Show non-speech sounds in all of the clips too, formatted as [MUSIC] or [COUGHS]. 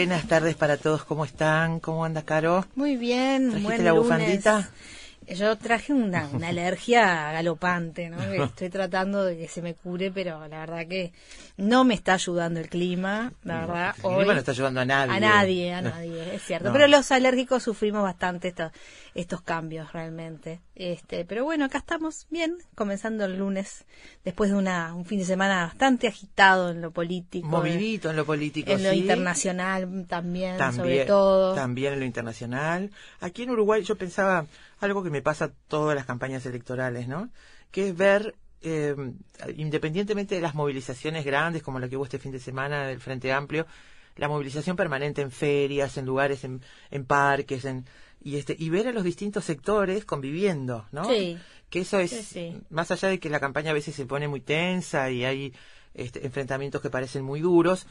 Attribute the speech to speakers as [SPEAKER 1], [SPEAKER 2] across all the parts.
[SPEAKER 1] Buenas tardes para todos, ¿cómo están? ¿Cómo anda, Caro?
[SPEAKER 2] Muy bien,
[SPEAKER 1] ¿Trajiste
[SPEAKER 2] buen
[SPEAKER 1] la
[SPEAKER 2] lunes.
[SPEAKER 1] bufandita?
[SPEAKER 2] Yo traje una, una [LAUGHS] alergia galopante, ¿no? Estoy tratando de que se me cure, pero la verdad que no me está ayudando el clima, la verdad.
[SPEAKER 1] El
[SPEAKER 2] Hoy,
[SPEAKER 1] clima no está ayudando a nadie.
[SPEAKER 2] a nadie, a [LAUGHS] nadie, cierto.
[SPEAKER 1] No.
[SPEAKER 2] Pero los alérgicos sufrimos bastante estos, estos cambios realmente. Este, pero bueno, acá estamos bien, comenzando el lunes, después de una, un fin de semana bastante agitado en lo político.
[SPEAKER 1] Movidito en lo político,
[SPEAKER 2] En lo internacional también,
[SPEAKER 1] También,
[SPEAKER 2] sobre todo.
[SPEAKER 1] También en lo internacional. Aquí en Uruguay yo pensaba algo que me pasa todas las campañas electorales, ¿no? Que es ver, eh, independientemente de las movilizaciones grandes, como la que hubo este fin de semana del Frente Amplio, la movilización permanente en ferias, en lugares, en, en parques, en, y este, y ver a los distintos sectores conviviendo, ¿no?
[SPEAKER 2] Sí.
[SPEAKER 1] Que eso es,
[SPEAKER 2] Sí, sí.
[SPEAKER 1] más allá de que la campaña a veces se pone muy tensa y hay este, enfrentamientos que parecen muy duros,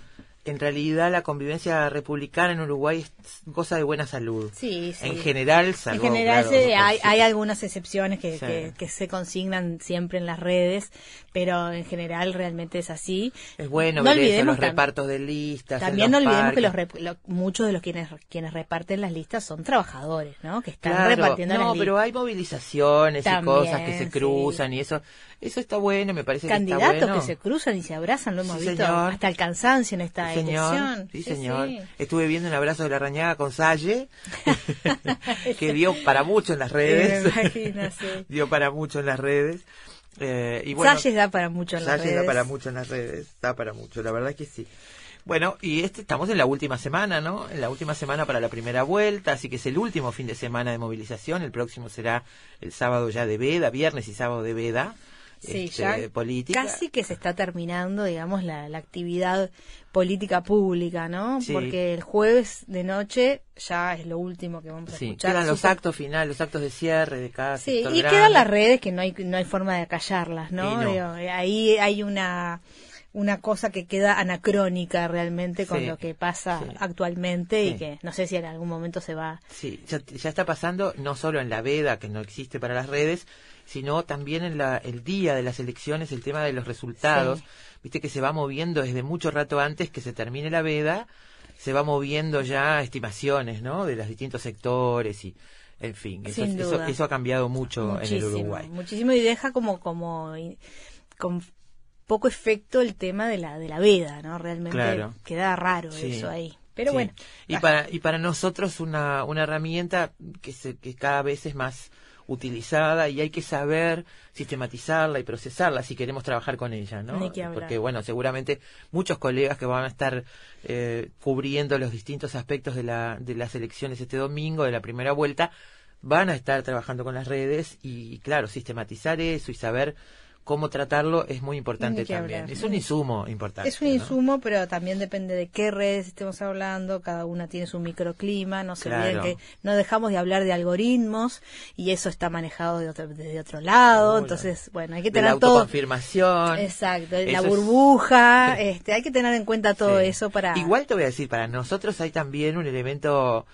[SPEAKER 1] en realidad la convivencia republicana en Uruguay es cosa de buena salud.
[SPEAKER 2] Sí, sí.
[SPEAKER 1] En general,
[SPEAKER 2] En
[SPEAKER 1] salvo,
[SPEAKER 2] general
[SPEAKER 1] claro,
[SPEAKER 2] se-
[SPEAKER 1] por-
[SPEAKER 2] hay, hay algunas excepciones que,
[SPEAKER 1] Sí.
[SPEAKER 2] que, que se consignan siempre en las redes, pero en general realmente es así.
[SPEAKER 1] Es bueno
[SPEAKER 2] No
[SPEAKER 1] ver eso, los repartos de listas. en
[SPEAKER 2] También no olvidemos que los lo- muchos de los quienes quienes reparten las listas son trabajadores, ¿no? Que están
[SPEAKER 1] Claro,
[SPEAKER 2] repartiendo
[SPEAKER 1] no,
[SPEAKER 2] las listas.
[SPEAKER 1] pero hay movilizaciones y cosas que se
[SPEAKER 2] sí.
[SPEAKER 1] cruzan y eso, eso está bueno, me parece que
[SPEAKER 2] Candidatos
[SPEAKER 1] está bueno.
[SPEAKER 2] que se cruzan y se abrazan, lo hemos
[SPEAKER 1] Sí,
[SPEAKER 2] visto
[SPEAKER 1] señor.
[SPEAKER 2] hasta el cansancio en esta
[SPEAKER 1] señor. Sí, señor.
[SPEAKER 2] sí.
[SPEAKER 1] Estuve viendo un abrazo de la rañaga con Salle, [LAUGHS] que dio para mucho en las redes.
[SPEAKER 2] Me imagino, sí. [LAUGHS]
[SPEAKER 1] dio para mucho en las redes. Eh, y bueno,
[SPEAKER 2] Salles da para mucho en las
[SPEAKER 1] Salles da
[SPEAKER 2] redes.
[SPEAKER 1] para mucho en las redes, da para mucho, la verdad que sí. Bueno, y este estamos en la última semana, ¿no? En la última semana para la primera vuelta, así que es el último fin de semana de movilización. El próximo será el sábado ya de veda, viernes y sábado de veda.
[SPEAKER 2] Sí,
[SPEAKER 1] este,
[SPEAKER 2] ya
[SPEAKER 1] política.
[SPEAKER 2] casi que se está terminando, digamos, la, la actividad política pública, ¿no?
[SPEAKER 1] Sí.
[SPEAKER 2] Porque el jueves de noche ya es lo último que vamos a
[SPEAKER 1] Sí,
[SPEAKER 2] escuchar.
[SPEAKER 1] quedan los actos finales, los actos de cierre de cada
[SPEAKER 2] Sí,
[SPEAKER 1] sector
[SPEAKER 2] y
[SPEAKER 1] grande.
[SPEAKER 2] quedan las redes que no hay no hay forma de acallarlas, ¿no? Digo, ahí hay una una cosa que queda anacrónica realmente con
[SPEAKER 1] Sí,
[SPEAKER 2] lo que pasa
[SPEAKER 1] sí.
[SPEAKER 2] actualmente y que no sé si en algún momento se va
[SPEAKER 1] Sí, ya, ya está pasando no solo en la veda, que no existe para las redes, sino también en la, el día de las elecciones, el tema de los resultados.
[SPEAKER 2] Sí.
[SPEAKER 1] Viste que se va moviendo desde mucho rato antes que se termine la veda, se va moviendo ya estimaciones, ¿no? De los distintos sectores y, en fin, eso, eso, ha cambiado mucho en el Uruguay.
[SPEAKER 2] muchísimo y deja como como con poco efecto el tema de la de la veda, ¿no? Realmente
[SPEAKER 1] Claro.
[SPEAKER 2] queda raro
[SPEAKER 1] Sí.
[SPEAKER 2] eso ahí. Pero
[SPEAKER 1] Sí.
[SPEAKER 2] bueno,
[SPEAKER 1] Y para, y para nosotros una, una herramienta que, se, que cada vez es más utilizada y hay que saber sistematizarla y procesarla si queremos trabajar con ella, ¿no? Porque, bueno, seguramente muchos colegas que van a estar eh, cubriendo los distintos aspectos de, la, de las elecciones este domingo, de la primera vuelta, van a estar trabajando con las redes y, claro, sistematizar eso y saber cómo tratarlo es muy importante también.
[SPEAKER 2] hablar.
[SPEAKER 1] Es un insumo importante.
[SPEAKER 2] Es un
[SPEAKER 1] ¿no?
[SPEAKER 2] insumo, pero también depende de qué redes estemos hablando. Cada una tiene su microclima. No se olviden
[SPEAKER 1] Claro.
[SPEAKER 2] que no dejamos de hablar de algoritmos y eso está manejado de otro, desde otro lado. Entonces, bueno, hay que
[SPEAKER 1] De la
[SPEAKER 2] tener todo.
[SPEAKER 1] autoconfirmación.
[SPEAKER 2] Exacto, la
[SPEAKER 1] Eso
[SPEAKER 2] burbuja. [LAUGHS] Este, hay que tener en cuenta todo
[SPEAKER 1] Sí.
[SPEAKER 2] eso para.
[SPEAKER 1] Igual te voy a decir, para nosotros hay también un elemento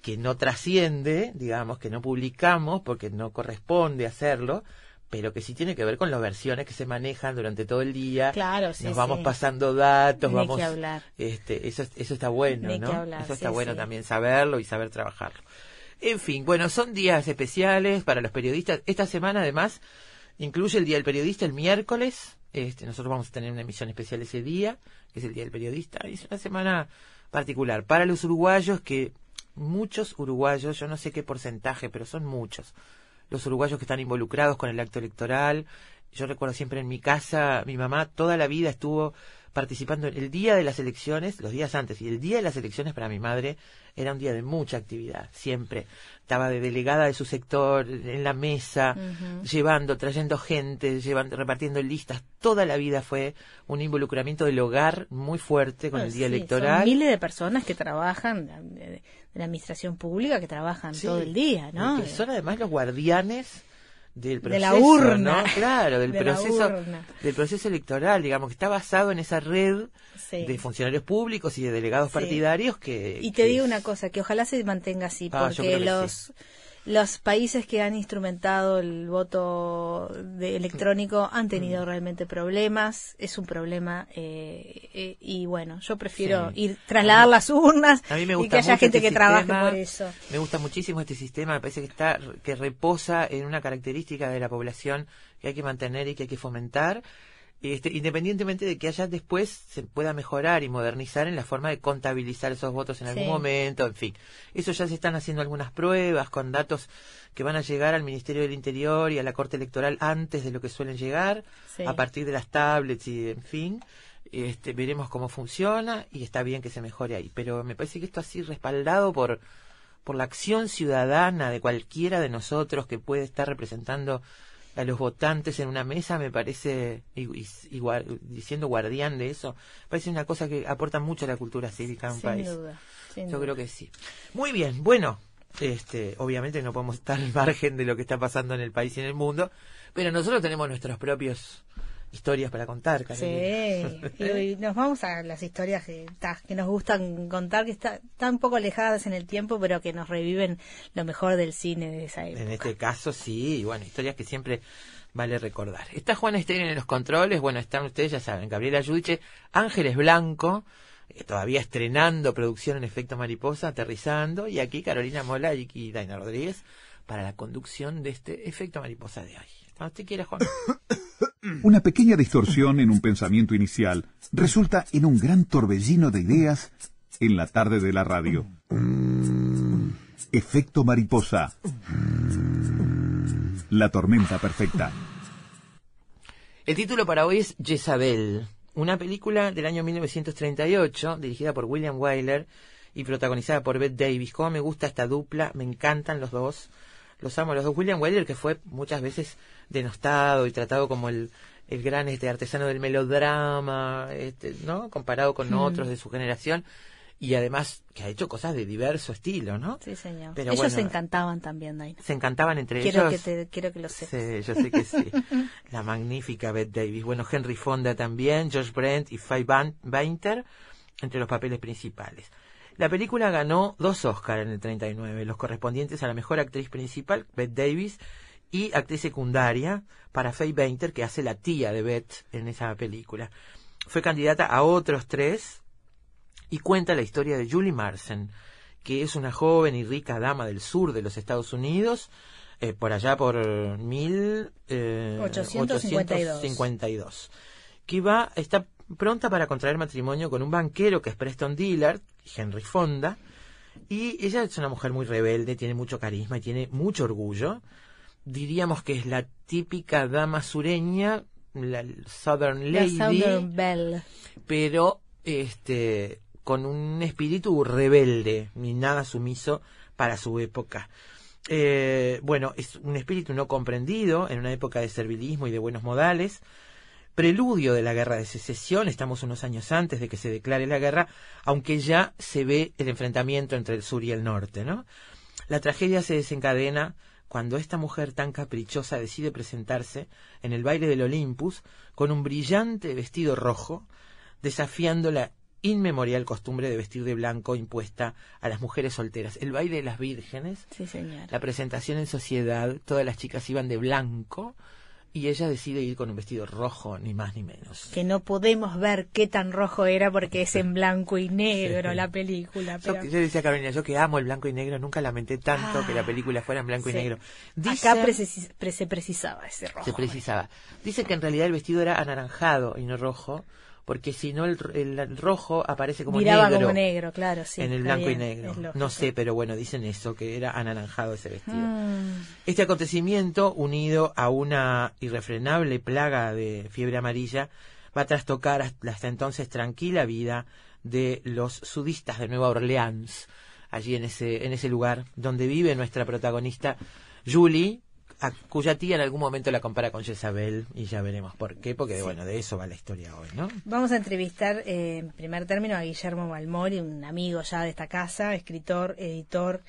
[SPEAKER 1] que no trasciende, digamos, que no publicamos porque no corresponde hacerlo, pero que sí tiene que ver con las versiones que se manejan durante todo el día.
[SPEAKER 2] Claro, sí,
[SPEAKER 1] Nos vamos
[SPEAKER 2] sí.
[SPEAKER 1] pasando datos,
[SPEAKER 2] Ni
[SPEAKER 1] vamos.
[SPEAKER 2] que hablar.
[SPEAKER 1] Este, eso, eso está bueno,
[SPEAKER 2] Ni
[SPEAKER 1] ¿no?
[SPEAKER 2] que hablar,
[SPEAKER 1] eso está
[SPEAKER 2] sí,
[SPEAKER 1] bueno
[SPEAKER 2] sí.
[SPEAKER 1] también saberlo y saber trabajarlo. En fin, bueno, son días especiales para los periodistas. Esta semana, además, incluye el Día del Periodista el miércoles. Este, nosotros vamos a tener una emisión especial ese día, que es el Día del Periodista. Es una semana particular para los uruguayos que muchos uruguayos, yo no sé qué porcentaje, pero son muchos, los uruguayos que están involucrados con el acto electoral. Yo recuerdo siempre en mi casa, mi mamá toda la vida estuvo participando en el día de las elecciones, los días antes, y el día de las elecciones para mi madre era un día de mucha actividad, siempre. Estaba de delegada de su sector, en la mesa, llevando, trayendo gente, llevando, repartiendo listas. Toda la vida fue un involucramiento del hogar muy fuerte con el día
[SPEAKER 2] sí,
[SPEAKER 1] electoral.
[SPEAKER 2] Son miles de personas que trabajan, de, la administración pública, que trabajan
[SPEAKER 1] Sí,
[SPEAKER 2] todo el día, ¿no?
[SPEAKER 1] son además los guardianes del
[SPEAKER 2] De
[SPEAKER 1] proceso,
[SPEAKER 2] la urna.
[SPEAKER 1] ¿no? Claro, del
[SPEAKER 2] De
[SPEAKER 1] proceso, del proceso electoral, digamos, que está basado en esa red
[SPEAKER 2] Sí.
[SPEAKER 1] de funcionarios públicos y de delegados
[SPEAKER 2] Sí.
[SPEAKER 1] partidarios que...
[SPEAKER 2] Y te
[SPEAKER 1] que
[SPEAKER 2] digo una cosa, que ojalá se mantenga así,
[SPEAKER 1] Ah,
[SPEAKER 2] porque
[SPEAKER 1] que
[SPEAKER 2] los países que han instrumentado el voto de electrónico han tenido realmente problemas, es un problema eh, eh, y bueno, yo prefiero
[SPEAKER 1] Sí.
[SPEAKER 2] ir trasladar las urnas
[SPEAKER 1] A mí me
[SPEAKER 2] y que haya gente
[SPEAKER 1] este
[SPEAKER 2] que trabaje por eso.
[SPEAKER 1] Me gusta muchísimo este sistema, me parece que está que reposa en una característica de la población que hay que mantener y que hay que fomentar. Este, independientemente de que haya después se pueda mejorar y modernizar en la forma de contabilizar esos votos en algún
[SPEAKER 2] Sí.
[SPEAKER 1] momento, en fin. Eso ya se están haciendo algunas pruebas con datos que van a llegar al Ministerio del Interior y a la Corte Electoral antes de lo que suelen llegar,
[SPEAKER 2] Sí.
[SPEAKER 1] a partir de las tablets y en fin. Este, veremos cómo funciona y está bien que se mejore ahí. Pero me parece que esto así respaldado por, por la acción ciudadana de cualquiera de nosotros que puede estar representando a los votantes en una mesa, me parece, y, y- y guar- diciendo guardián de eso, parece una cosa que aporta mucho a la cultura cívica de un
[SPEAKER 2] Sin
[SPEAKER 1] país.
[SPEAKER 2] duda. sin
[SPEAKER 1] Yo
[SPEAKER 2] duda.
[SPEAKER 1] creo que sí. Muy bien, bueno, este, obviamente no podemos estar al margen de lo que está pasando en el país y en el mundo, pero nosotros tenemos nuestros propios historias para contar,
[SPEAKER 2] Sí,
[SPEAKER 1] Carolina. [LAUGHS]
[SPEAKER 2] y, y nos vamos a las historias que, nos gustan contar, que está- están un poco alejadas en el tiempo, pero que nos reviven lo mejor del cine de esa época.
[SPEAKER 1] En este caso sí, y bueno, historias que siempre vale recordar. Está Juan Esteban en los controles, bueno, están ustedes, ya saben, Gabriela Yudiche, Ángeles Blanco, eh, todavía estrenando producción en efecto mariposa, aterrizando, y aquí Carolina Mola y, y Daina Rodríguez para la conducción de este efecto mariposa de hoy. Cuando usted quiera, Juan. [COUGHS]
[SPEAKER 3] Una pequeña distorsión en un pensamiento inicial resulta en un gran torbellino de ideas en la tarde de la radio. Efecto mariposa. La tormenta perfecta.
[SPEAKER 1] El título para hoy es Jezabel, una película del año 1938 dirigida por William Wyler y protagonizada por Bette Davis. Cómo me gusta esta dupla, me encantan los dos, los amo los dos. William Wyler que fue muchas veces denostado y tratado como el, el gran este artesano del melodrama, este, ¿no? Comparado con otros de su generación y además que ha hecho cosas de diverso estilo, ¿no?
[SPEAKER 2] Sí, señor.
[SPEAKER 1] Pero
[SPEAKER 2] Ellos
[SPEAKER 1] bueno,
[SPEAKER 2] se encantaban también, Daina.
[SPEAKER 1] Se encantaban entre
[SPEAKER 2] Quiero
[SPEAKER 1] ellos.
[SPEAKER 2] que, te, quiero que lo sepas.
[SPEAKER 1] Sí, yo sé que sí. [LAUGHS] La magnífica Bette Davis. Bueno, Henry Fonda también, George Brent y Faye Bainter entre los papeles principales. La película ganó dos Oscars en el 39, los correspondientes a la mejor actriz principal, Bette Davis, y actriz secundaria para Faye Bainter, que hace la tía de Bette en esa película. Fue candidata a otros tres y cuenta la historia de Julie Marsden, que es una joven y rica dama del sur de los Estados Unidos, eh, por allá por mil, eh,
[SPEAKER 2] 852.
[SPEAKER 1] 852, que va, está pronta para contraer matrimonio con un banquero que es Preston Dillard, Henry Fonda, y ella es una mujer muy rebelde, tiene mucho carisma y tiene mucho orgullo. Diríamos que es la típica dama sureña, la Southern
[SPEAKER 2] La
[SPEAKER 1] Lady,
[SPEAKER 2] Southern Belle.
[SPEAKER 1] pero este con un espíritu rebelde ni nada sumiso para su época. Eh, bueno, es un espíritu no comprendido en una época de servilismo y de buenos modales. Preludio de la guerra de secesión, estamos unos años antes de que se declare la guerra, aunque ya se ve el enfrentamiento entre el sur y el norte, ¿no? La tragedia se desencadena cuando esta mujer tan caprichosa decide presentarse en el baile del Olympus con un brillante vestido rojo, desafiando la inmemorial costumbre de vestir de blanco impuesta a las mujeres solteras. El baile de las vírgenes,
[SPEAKER 2] Sí,
[SPEAKER 1] la presentación en sociedad, todas las chicas iban de blanco y ella decide ir con un vestido rojo, ni más ni menos.
[SPEAKER 2] Que no podemos ver qué tan rojo era porque es en blanco y negro la película.
[SPEAKER 1] Yo,
[SPEAKER 2] Pero
[SPEAKER 1] yo decía Carolina, yo que amo el blanco y negro, nunca lamenté tanto que la película fuera en blanco y
[SPEAKER 2] Ah, sí.
[SPEAKER 1] negro.
[SPEAKER 2] acá precis- pre- se precisaba ese rojo.
[SPEAKER 1] se precisaba. Dice que en realidad el vestido era anaranjado y no rojo, porque si no el, el- el rojo aparece como
[SPEAKER 2] Miraba
[SPEAKER 1] negro.
[SPEAKER 2] como negro, claro, sí.
[SPEAKER 1] en el blanco y negro. No sé, pero bueno, dicen eso, que era anaranjado ese vestido.
[SPEAKER 2] Mm,
[SPEAKER 1] Este acontecimiento, unido a una irrefrenable plaga de fiebre amarilla, va a trastocar hasta entonces tranquila vida de los sudistas de Nueva Orleans, allí en ese, en ese lugar donde vive nuestra protagonista Julie, a cuya tía en algún momento la compara con Jezabel, y ya veremos por qué, porque bueno, de eso va la historia hoy, ¿no?
[SPEAKER 2] Vamos a entrevistar eh, en primer término a Guillermo Balmori, un amigo ya de esta casa, escritor, editor,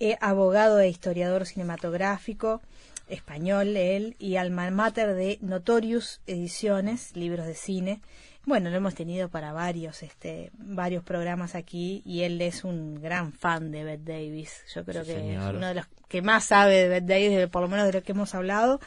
[SPEAKER 2] eh, abogado e historiador cinematográfico, español él, y alma mater de Notorious Ediciones, libros de cine. Bueno, lo hemos tenido para varios, este, varios programas aquí y él es un gran fan de Bette Davis. Yo creo
[SPEAKER 1] Sí,
[SPEAKER 2] que
[SPEAKER 1] señor.
[SPEAKER 2] es uno de los que más sabe de Bette Davis, de- por lo menos de lo que hemos hablado.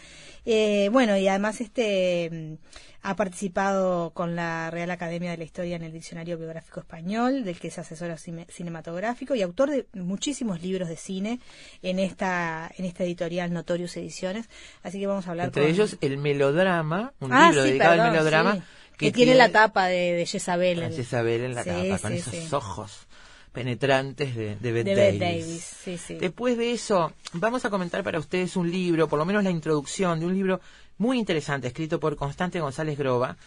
[SPEAKER 2] Eh, bueno, y además este ha participado con la Real Academia de la Historia en el Diccionario Biográfico Español, del que es asesor cine- cinematográfico y autor de muchísimos libros de cine en esta en esta editorial Notorious Ediciones. Así que vamos a hablar
[SPEAKER 1] Entre
[SPEAKER 2] con-
[SPEAKER 1] ellos el melodrama, un
[SPEAKER 2] Ah,
[SPEAKER 1] libro
[SPEAKER 2] sí,
[SPEAKER 1] dedicado
[SPEAKER 2] perdón,
[SPEAKER 1] al melodrama,
[SPEAKER 2] sí. Que, tiene la tapa de, de Jezabel.
[SPEAKER 1] Jezabel en la
[SPEAKER 2] Sí,
[SPEAKER 1] tapa, con esos
[SPEAKER 2] sí.
[SPEAKER 1] ojos penetrantes de, de Bette
[SPEAKER 2] de
[SPEAKER 1] Davis.
[SPEAKER 2] Davis. Sí, sí.
[SPEAKER 1] Después de eso, vamos a comentar para ustedes un libro, por lo menos la introducción de un libro muy interesante, escrito por Constante González Groba,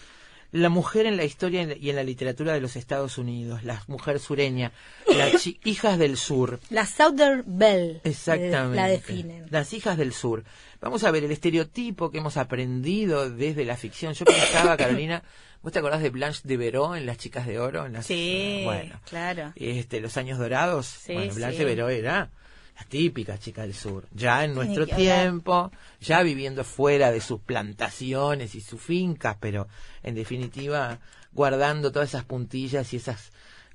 [SPEAKER 1] La mujer en la historia y en la- literatura de los Estados Unidos, la mujer sureña, las [COUGHS] hijas del sur.
[SPEAKER 2] La Southern Belle.
[SPEAKER 1] Exactamente.
[SPEAKER 2] La definen.
[SPEAKER 1] Las hijas del sur. Vamos a ver el estereotipo que hemos aprendido desde la ficción. Yo pensaba, [COUGHS] Carolina, ¿vos te acordás de Blanche de Veró en Las Chicas de Oro? En las,
[SPEAKER 2] Sí,
[SPEAKER 1] Bueno,
[SPEAKER 2] claro.
[SPEAKER 1] este, los años dorados.
[SPEAKER 2] Sí,
[SPEAKER 1] bueno, Blanche
[SPEAKER 2] sí.
[SPEAKER 1] de Veró era la típica chica del sur. Ya en nuestro tiempo, ya viviendo fuera de sus plantaciones y sus fincas, pero en definitiva guardando todas esas puntillas y esas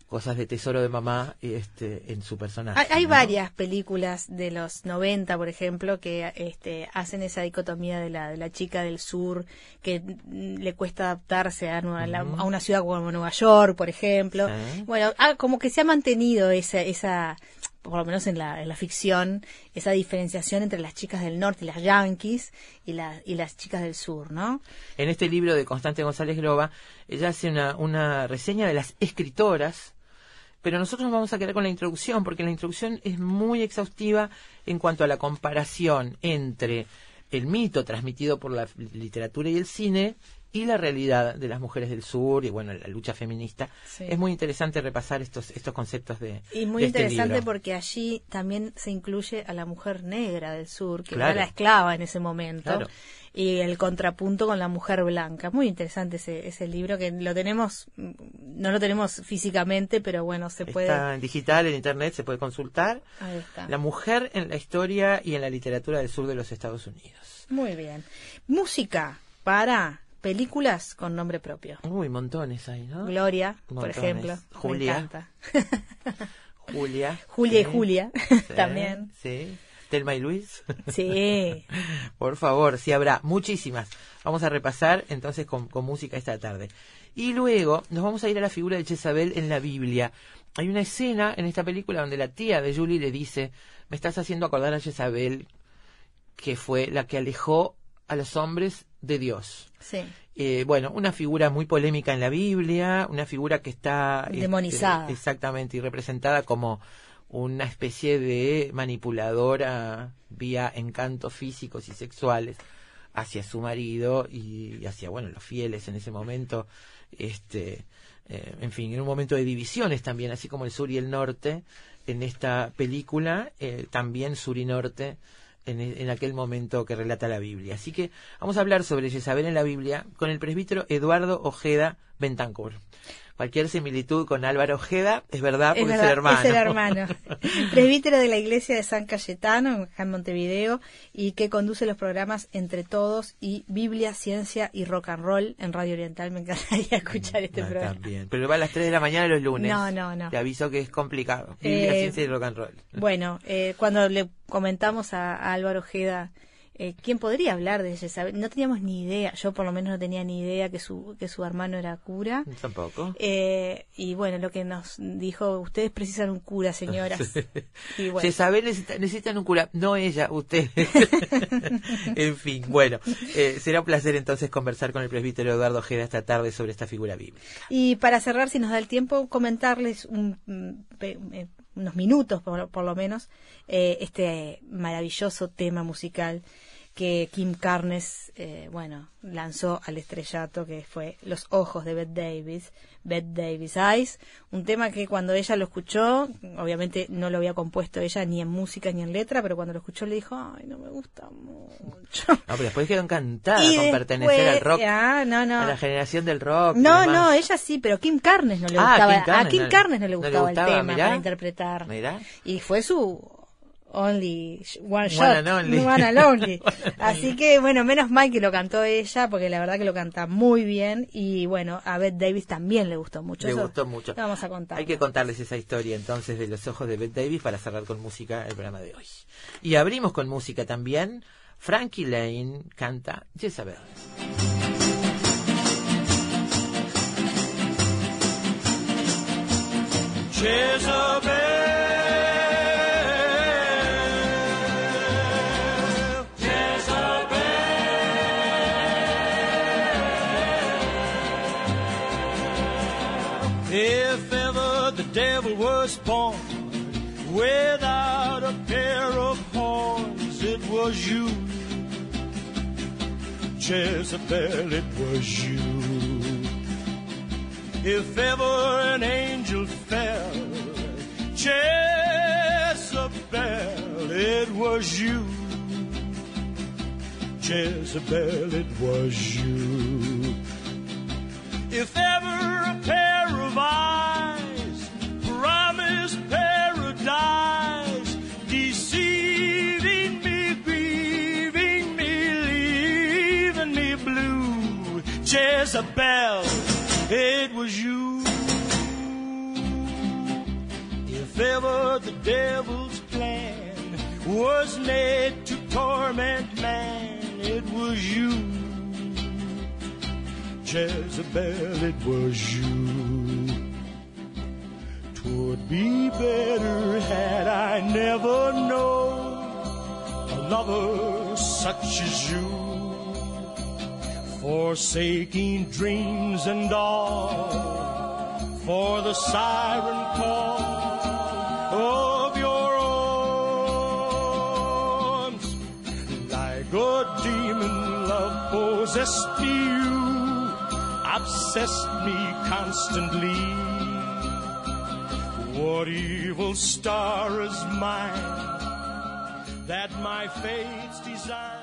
[SPEAKER 1] cosas de tesoro de mamá este, en su personaje.
[SPEAKER 2] Hay, hay
[SPEAKER 1] ¿no?
[SPEAKER 2] varias películas de los 90, por ejemplo, que este, hacen esa dicotomía de la, de la chica del sur que mm, le cuesta adaptarse a, Nueva- a una ciudad como Nueva York, por ejemplo. Bueno, ah, como que se ha mantenido esa, esa por lo menos en la, en la ficción, esa diferenciación entre las chicas del norte y las yankees y, la- y las chicas del sur, ¿no?
[SPEAKER 1] En este libro de Constante González Groba, ella hace una, una reseña de las escritoras, pero nosotros nos vamos a quedar con la introducción, porque la introducción es muy exhaustiva en cuanto a la comparación entre el mito transmitido por la literatura y el cine y la realidad de las mujeres del sur y bueno la lucha feminista
[SPEAKER 2] Sí.
[SPEAKER 1] es muy interesante repasar estos estos conceptos de
[SPEAKER 2] Y muy
[SPEAKER 1] de este
[SPEAKER 2] interesante porque allí también se incluye a la mujer negra del sur, que
[SPEAKER 1] Claro.
[SPEAKER 2] era la esclava en ese momento,
[SPEAKER 1] Claro.
[SPEAKER 2] y el contrapunto con la mujer blanca. Muy interesante ese, ese libro que lo tenemos, no lo tenemos físicamente, pero bueno, se puede.
[SPEAKER 1] está en digital en internet se puede consultar
[SPEAKER 2] Ahí está.
[SPEAKER 1] la mujer en la historia y en la literatura del sur de los Estados Unidos
[SPEAKER 2] Muy bien. Música para películas con nombre propio.
[SPEAKER 1] uy montones hay no
[SPEAKER 2] Gloria, por ejemplo.
[SPEAKER 1] Julia.
[SPEAKER 2] Me encanta. [LAUGHS]
[SPEAKER 1] Julia.
[SPEAKER 2] Julia y Julia
[SPEAKER 1] sí, [LAUGHS]
[SPEAKER 2] también.
[SPEAKER 1] Sí. Telma y Luis.
[SPEAKER 2] Sí. [LAUGHS]
[SPEAKER 1] Por favor, sí habrá muchísimas. Vamos a repasar entonces con, con música esta tarde. Y luego nos vamos a ir a la figura de Jezabel en la Biblia. Hay una escena en esta película donde la tía de Julie le dice, me estás haciendo acordar a Jezabel, que fue la que alejó a los hombres de Dios.
[SPEAKER 2] Sí.
[SPEAKER 1] Eh, bueno, una figura muy polémica en la Biblia, una figura que está este,
[SPEAKER 2] Demonizada.
[SPEAKER 1] exactamente y representada como una especie de manipuladora vía encantos físicos y sexuales hacia su marido y hacia bueno los fieles en ese momento este eh, en fin, en un momento de divisiones también, así como el sur y el norte en esta película, eh, también sur y norte en, en, aquel momento que relata la Biblia. Así que vamos a hablar sobre Jezabel en la Biblia con el presbítero Eduardo Ojeda Bentancur cualquier similitud con Álvaro Ojeda es verdad porque es, el hermano.
[SPEAKER 2] Es el hermano. Presbítero [LAUGHS] de la iglesia de San Cayetano, en Montevideo, y que conduce los programas Entre Todos y Biblia, Ciencia y Rock and Roll en Radio Oriental. Me encantaría escuchar este programa.
[SPEAKER 1] También. Pero va a las 3 de la mañana los lunes.
[SPEAKER 2] No, no, no.
[SPEAKER 1] Te aviso que es complicado. Biblia,
[SPEAKER 2] Eh,
[SPEAKER 1] Ciencia y Rock and Roll.
[SPEAKER 2] Bueno, eh, cuando le comentamos a, a Álvaro Ojeda eh, ¿quién podría hablar de Jezabel? No teníamos ni idea, yo por lo menos no tenía ni idea que su, que su hermano era cura.
[SPEAKER 1] Tampoco.
[SPEAKER 2] Eh, y bueno, lo que nos dijo, ustedes precisan un cura, señoras. [LAUGHS] y bueno,
[SPEAKER 1] Jezabel necesita, necesitan un cura, no ella, usted. [LAUGHS] en fin, bueno, eh, será un placer entonces conversar con el presbítero Eduardo Ojeda esta tarde sobre esta figura bíblica.
[SPEAKER 2] y para cerrar, si nos da el tiempo, comentarles un, mm, eh, unos minutos, por, por lo menos, eh, este maravilloso tema musical que Kim Carnes, eh, bueno, lanzó al estrellato, que fue Los Ojos de Bette Davis, Bette Davis Eyes, un tema que cuando ella lo escuchó, obviamente no lo había compuesto ella ni en música ni en letra, pero cuando lo escuchó le dijo, ay, no me gusta mucho. [LAUGHS]
[SPEAKER 1] No, pero después quedó encantada
[SPEAKER 2] Y
[SPEAKER 1] con
[SPEAKER 2] después-
[SPEAKER 1] pertenecer al rock,
[SPEAKER 2] Ah, no, no.
[SPEAKER 1] a la generación del rock.
[SPEAKER 2] No, no, ella sí, pero Kim Carnes no le
[SPEAKER 1] Ah,
[SPEAKER 2] gustaba.
[SPEAKER 1] Kim Carnes
[SPEAKER 2] a Kim Carnes no le
[SPEAKER 1] no le
[SPEAKER 2] gustaba,
[SPEAKER 1] gustaba,
[SPEAKER 2] el tema
[SPEAKER 1] mirá.
[SPEAKER 2] para interpretar.
[SPEAKER 1] Mirá.
[SPEAKER 2] Y fue su only one shot,
[SPEAKER 1] One and only.
[SPEAKER 2] one and only. [LAUGHS] Así que bueno, menos mal que lo cantó ella, porque la verdad que lo canta muy bien y bueno, a Bette Davis también le gustó mucho.
[SPEAKER 1] Le
[SPEAKER 2] Eso
[SPEAKER 1] gustó mucho.
[SPEAKER 2] lo vamos a contar.
[SPEAKER 1] Hay que contarles esa historia entonces de los ojos de Bette Davis para cerrar con música el programa de hoy. Y abrimos con música también. Frankie Lane canta Jezabel.
[SPEAKER 4] Jezebel. Was you. Jezebel, it was you. If ever an angel fell, Jezebel, it was you. Jezebel, it was you. If ever a pair of eyes promised paradise, Jezebel, it was you. If ever the devil's plan was made to torment man, it was you. Jezebel, it was you. Twould be better had I never known a lover such as you, forsaking dreams and all for the siren call of your arms. Like a demon, love possessed you obsessed me constantly. What evil star is mine that my fates design?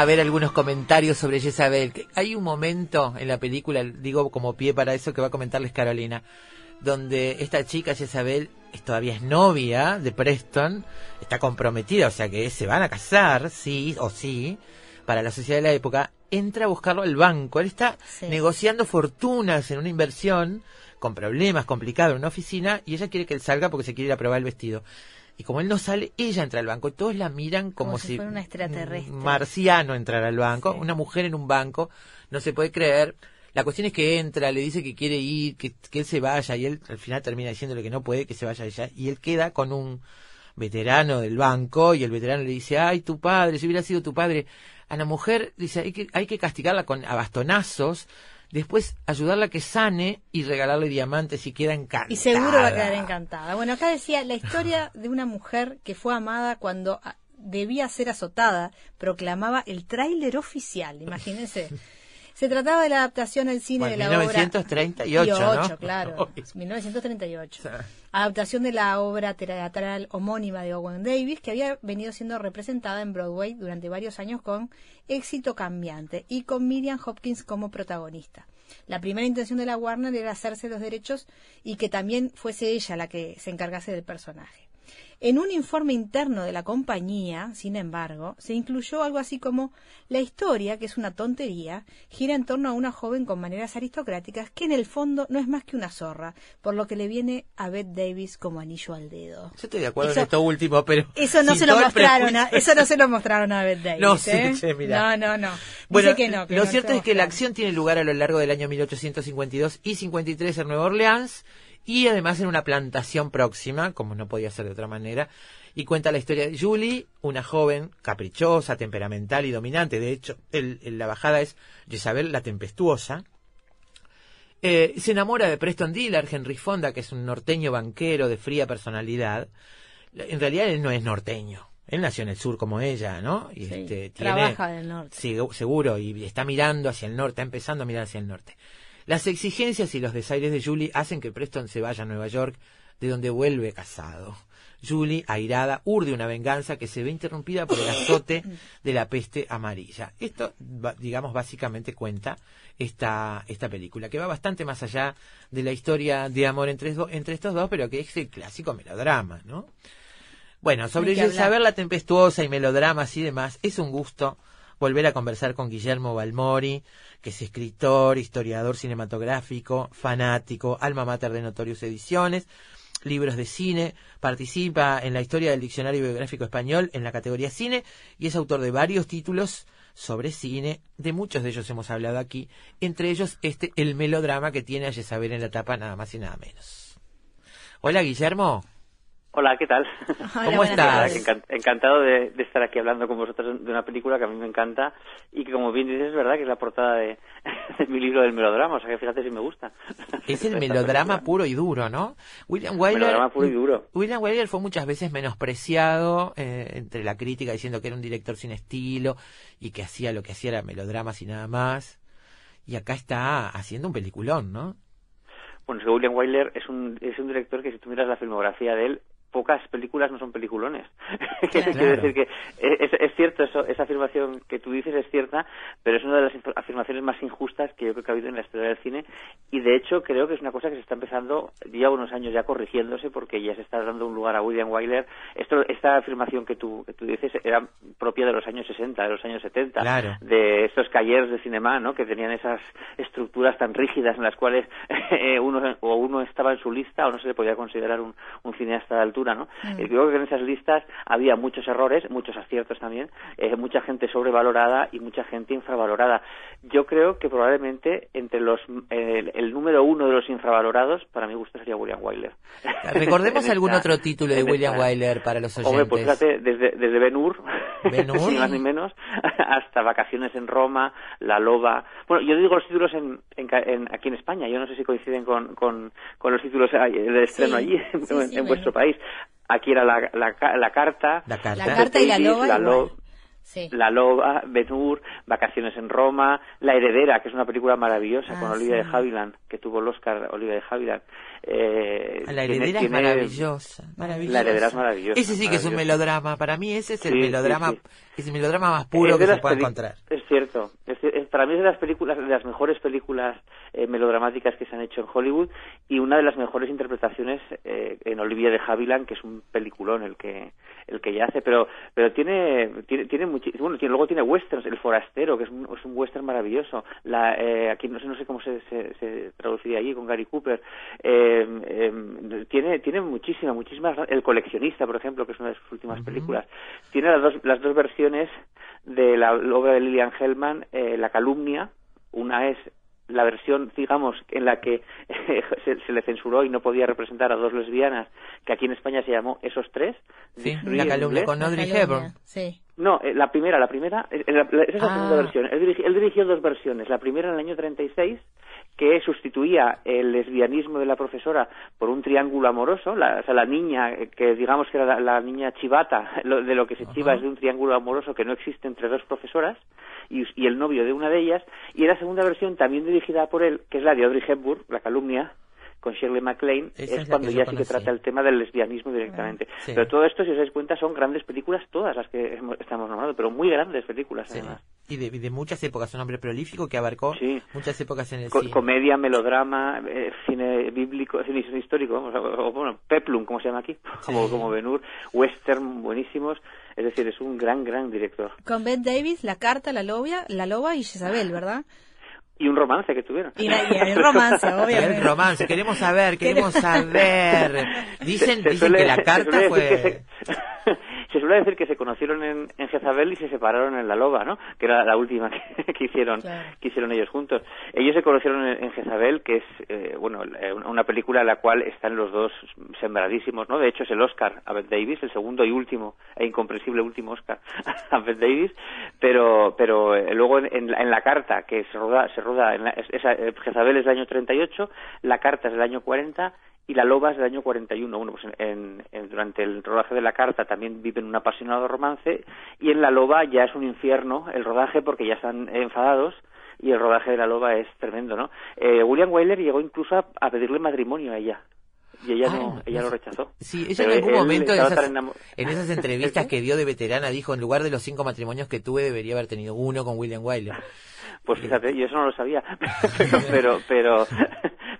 [SPEAKER 1] A ver algunos comentarios sobre Jezabel. Que Hay un momento en la película, digo como pie para eso, que va a comentarles Carolina, donde esta chica Jezabel es, todavía es novia de Preston, está comprometida, o sea que se van a casar, sí o sí, para la sociedad de la época, entra a buscarlo al banco. Él está
[SPEAKER 2] Sí.
[SPEAKER 1] negociando fortunas en una inversión con problemas complicados en una oficina y ella quiere que él salga porque se quiere ir a probar el vestido. Y como él no sale, ella entra al banco y todos la miran como,
[SPEAKER 2] Como si fuera una extraterrestre.
[SPEAKER 1] un marciano entrar al banco,
[SPEAKER 2] Sí.
[SPEAKER 1] una mujer en un banco, no se puede creer. La cuestión es que entra, le dice que quiere ir, que, que él se vaya y él al final termina diciéndole que no puede, que se vaya ella y él queda con un veterano del banco y el veterano le dice, ay, tu padre, si hubiera sido tu padre. A la mujer dice, hay que, hay que castigarla con a bastonazos, después ayudarla a que sane y regalarle diamantes y queda encantada.
[SPEAKER 2] Y seguro va a quedar encantada. Bueno, acá decía la historia de una mujer que fue amada cuando ah, debía ser azotada, proclamaba el tráiler oficial, imagínense. Se trataba de la adaptación al cine
[SPEAKER 1] Bueno,
[SPEAKER 2] de la obra
[SPEAKER 1] 1938, ¿no?
[SPEAKER 2] 38, claro, [LAUGHS] 1938. Adaptación de la obra teatral homónima de Owen Davis, que había venido siendo representada en Broadway durante varios años con éxito cambiante y con Miriam Hopkins como protagonista. La primera intención de la Warner era hacerse los derechos y que también fuese ella la que se encargase del personaje. En un informe interno de la compañía, sin embargo, se incluyó algo así como la historia, que es una tontería, gira en torno a una joven con maneras aristocráticas que en el fondo no es más que una zorra, por lo que le viene a Bette Davis como anillo al dedo.
[SPEAKER 1] Yo estoy de acuerdo
[SPEAKER 2] Eso-
[SPEAKER 1] en esto último, pero...
[SPEAKER 2] Eso no se lo mostraron, a, eso no se lo mostraron a Bette Davis.
[SPEAKER 1] No,
[SPEAKER 2] ¿eh?
[SPEAKER 1] mirá.
[SPEAKER 2] No, no, no.
[SPEAKER 1] Bueno,
[SPEAKER 2] Dice que no, que
[SPEAKER 1] lo
[SPEAKER 2] no
[SPEAKER 1] cierto es que la acción tiene lugar a lo largo del año 1852 y 53 en Nueva Orleans y además en una plantación próxima, como no podía ser de otra manera, y cuenta la historia de Julie, una joven caprichosa, temperamental y dominante. De hecho, el- el- la bajada es Jezabel la tempestuosa. Eh, se enamora de Preston Dillard, Henry Fonda, que es un norteño banquero de fría personalidad. En realidad él no es norteño. Él nació en el sur como ella, ¿no? Y
[SPEAKER 2] Sí,
[SPEAKER 1] este, tiene-
[SPEAKER 2] trabaja en el norte.
[SPEAKER 1] Sí, seguro, y está mirando hacia el norte, está empezando a mirar hacia el norte. Las exigencias y los desaires de Julie hacen que Preston se vaya a Nueva York, de donde vuelve casado. Julie, airada, urde una venganza que se ve interrumpida por el azote de la peste amarilla. Esto, digamos, básicamente cuenta esta, esta película, que va bastante más allá de la historia de amor entre, estos- entre estos dos, pero que es el clásico melodrama, ¿no? Bueno, sobre saber la tempestuosa y melodramas y demás, es un gusto volver a conversar con Guillermo Balmori, que es escritor, historiador cinematográfico, fanático, alma mater de Notorious Ediciones, libros de cine, participa en la historia del Diccionario Biográfico Español en la categoría cine y es autor de varios títulos sobre cine, de muchos de ellos hemos hablado aquí, entre ellos este, el melodrama que tiene a Jezabel en la tapa, nada más y nada menos. Hola Guillermo.
[SPEAKER 5] Hola, ¿qué tal?
[SPEAKER 2] Hola,
[SPEAKER 1] ¿Cómo estás?
[SPEAKER 5] Encantado de, de estar aquí hablando con vosotros de una película que a mí me encanta y que, como bien dices, es verdad que es la portada de, [LAUGHS] de mi libro del melodrama, o sea que fíjate si me gusta.
[SPEAKER 1] Es el melodrama
[SPEAKER 5] película.
[SPEAKER 1] puro y duro, ¿no? William Wyler,
[SPEAKER 5] Melodrama puro y duro.
[SPEAKER 1] William Wyler fue muchas veces menospreciado eh, entre la crítica diciendo que era un director sin estilo y que hacía lo que hacía era melodramas y nada más. Y acá está haciendo un peliculón, ¿no?
[SPEAKER 5] Bueno, es que William Wyler es un, es un director que si tú miras la filmografía de él, pocas películas no son peliculones. [LAUGHS]
[SPEAKER 2] Claro.
[SPEAKER 5] Quiero decir que es, es cierto, eso, esa afirmación que tú dices es cierta, pero es una de las afirmaciones más injustas que yo creo que ha habido en la historia del cine y de hecho creo que es una cosa que se está empezando, lleva unos años ya corrigiéndose porque ya se está dando un lugar a William Wyler. Esto, esta afirmación que tú, que tú dices era propia de los años 60, de los años 70,
[SPEAKER 1] Claro.
[SPEAKER 5] de estos calleres de cinema, ¿no? Que tenían esas estructuras tan rígidas en las cuales [LAUGHS] eh, uno o uno estaba en su lista o no se le podía considerar un, un cineasta de altura, ¿no?
[SPEAKER 2] Mm.
[SPEAKER 5] Y creo que en esas listas había muchos errores, muchos aciertos también, eh, mucha gente sobrevalorada y mucha gente infravalorada. Yo creo que probablemente entre los el, el número uno de los infravalorados, para mi gusto, sería William Wyler.
[SPEAKER 1] Recordemos [LAUGHS] algún
[SPEAKER 5] esta-
[SPEAKER 1] otro título de William
[SPEAKER 5] esta-
[SPEAKER 1] Wyler para los
[SPEAKER 5] Hombre, pues
[SPEAKER 1] oyentes.
[SPEAKER 5] fíjate, desde, desde Ben Hur, [LAUGHS] ni más ni menos, [LAUGHS] hasta Vacaciones en Roma, La Loba. Bueno, yo digo los títulos en, en aquí en España, yo no sé si coinciden con, con, con los títulos de estreno
[SPEAKER 2] Sí,
[SPEAKER 5] allí, en,
[SPEAKER 2] sí,
[SPEAKER 5] en vuestro país. Aquí era la, la, la carta,
[SPEAKER 1] La carta.
[SPEAKER 2] La carta y la loba
[SPEAKER 5] la
[SPEAKER 2] igual.
[SPEAKER 5] lo-
[SPEAKER 2] Sí.
[SPEAKER 5] La Loba, Ben Hur, Vacaciones en Roma, La Heredera, que es una película maravillosa
[SPEAKER 2] Ah,
[SPEAKER 5] con Olivia
[SPEAKER 2] sí.
[SPEAKER 5] de Havilland, que tuvo el Oscar Olivia de Havilland. Eh,
[SPEAKER 1] La
[SPEAKER 5] tiene-
[SPEAKER 1] heredera es maravillosa, maravillosa.
[SPEAKER 5] La heredera es maravillosa.
[SPEAKER 1] Ese sí que es un melodrama. Para mí ese es el
[SPEAKER 5] Sí,
[SPEAKER 1] melodrama
[SPEAKER 5] sí.
[SPEAKER 1] es el melodrama más puro que se puede encontrar.
[SPEAKER 5] Es cierto. Es, es- para mí es de las películas, de las mejores películas eh, melodramáticas que se han hecho en Hollywood y una de las mejores interpretaciones eh, en Olivia de Havilland, que es un peliculón el que el que ella hace. Pero pero tiene tiene tiene muchi- bueno tiene, luego tiene westerns, El forastero, que es un, es un western maravilloso. La eh, aquí no sé no sé cómo se, se, se traduciría allí con Gary Cooper. Eh, eh, tiene tiene muchísima muchísimas El coleccionista, por ejemplo, que es una de sus últimas películas. Tiene las dos las dos versiones de la obra de Lilian Hellman, eh, La calumnia. Una es la versión, digamos, en la que [LAUGHS] se, se le censuró y no podía representar a dos lesbianas, que aquí en España se llamó Esos Tres.
[SPEAKER 1] Sí, la calumnia con Audrey Hepburn.
[SPEAKER 2] Sí.
[SPEAKER 5] No, eh, la primera, la primera, eh, la- la- esa es la
[SPEAKER 1] Ah.
[SPEAKER 5] segunda versión. Él, dirigi- él dirigió dos versiones. La primera en el año 36, que sustituía el lesbianismo de la profesora por un triángulo amoroso. La, o sea, la niña, eh, que digamos que era la, la niña chivata, [LAUGHS] lo- de lo que se chiva es de un triángulo amoroso que no existe entre dos profesoras y, y el novio de una de ellas. Y la segunda versión, también dirigida por él, que es la de Audrey Hepburn, la calumnia, con Shirley MacLaine,
[SPEAKER 1] Esa es
[SPEAKER 5] cuando ya sí que trata el tema del lesbianismo directamente.
[SPEAKER 1] Sí.
[SPEAKER 5] Pero todo esto, si os dais cuenta, son grandes películas, todas las que hemos- estamos nombrando, pero muy grandes películas,
[SPEAKER 1] Sí.
[SPEAKER 5] además.
[SPEAKER 1] Y de, muchas épocas, un hombre prolífico que abarcó
[SPEAKER 5] Sí.
[SPEAKER 1] muchas épocas en el
[SPEAKER 5] Co-
[SPEAKER 1] cine.
[SPEAKER 5] comedia, melodrama, eh, cine bíblico, cine histórico, vamos, o, o, bueno, peplum, como se llama aquí, [LAUGHS] como,
[SPEAKER 1] Sí.
[SPEAKER 5] como Ben-Hur, western buenísimos, es decir, es un gran, gran director.
[SPEAKER 2] Con Bette Davis, La Carta, La Loba, la loba y Jezabel, ¿verdad?
[SPEAKER 5] Y un romance que tuvieron.
[SPEAKER 2] Y, la- y el romance,
[SPEAKER 1] Y [LAUGHS]
[SPEAKER 2] obviamente.
[SPEAKER 1] el romance, queremos saber, queremos saber. [LAUGHS] Dicen,
[SPEAKER 5] Se- se
[SPEAKER 1] dicen
[SPEAKER 5] suele-
[SPEAKER 1] que la carta fue...
[SPEAKER 5] decir que se, se suele decir que se conocieron en, en Jezabel y se separaron en La Loba, ¿no? Que era la última que, [LAUGHS] que hicieron
[SPEAKER 2] Claro.
[SPEAKER 5] que hicieron ellos juntos. Ellos se conocieron en, en Jezabel, que es, eh, bueno, eh, una película en la cual están los dos sembradísimos, ¿no? De hecho es el Oscar a Bette Davis, el segundo y último e incomprensible último Oscar [LAUGHS] a Bette Davis, pero pero eh, luego en, en la- en la carta que se roda se roda en la- es- esa, eh, Jezabel es del año 38, la carta es del año 40 y la loba es del año 41. Bueno, pues en, durante el rodaje de la carta también viven un apasionado romance y en la loba ya es un infierno el rodaje porque ya están enfadados y el rodaje de la loba es tremendo, ¿no? Eh, William Wyler llegó incluso a pedirle matrimonio a ella y ella
[SPEAKER 1] Ah,
[SPEAKER 5] no, ella
[SPEAKER 1] no
[SPEAKER 5] lo rechazó.
[SPEAKER 1] Sí, ella
[SPEAKER 5] Pero
[SPEAKER 1] en algún momento en esas, en entrevistas que dio de veterana dijo, en lugar de los cinco matrimonios que tuve, debería haber tenido uno con William Wyler. [LAUGHS]
[SPEAKER 5] Pues fíjate, yo eso no lo sabía, [LAUGHS] [LAUGHS] pero, pero,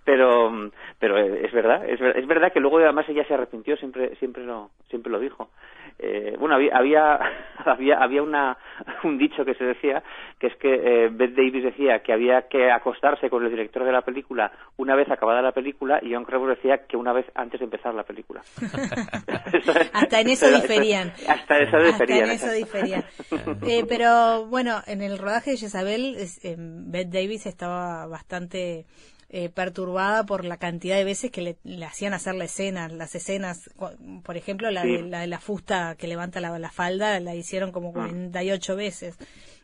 [SPEAKER 5] pero, pero es verdad, es verdad, es verdad que luego además ella se arrepintió, siempre, siempre lo, siempre lo dijo. Eh, bueno, había, había, [LAUGHS] había, había una, un dicho que se decía, que es que eh, Bette Davis decía que había que acostarse con el director de la película una vez acabada la película y John Kramer decía que una vez antes de empezar la película. [LAUGHS]
[SPEAKER 2] Hasta en eso diferían.
[SPEAKER 5] Hasta en eso
[SPEAKER 2] Hasta
[SPEAKER 5] diferían.
[SPEAKER 2] en eso diferían. [LAUGHS] Eh, pero bueno, en el rodaje de Jezabel, eh, Bette Davis estaba bastante eh, perturbada por la cantidad de veces que le, le hacían hacer la escena, las escenas, por ejemplo, la,
[SPEAKER 5] Sí.
[SPEAKER 2] de, la de la fusta que levanta la, la falda, la hicieron como 48 veces.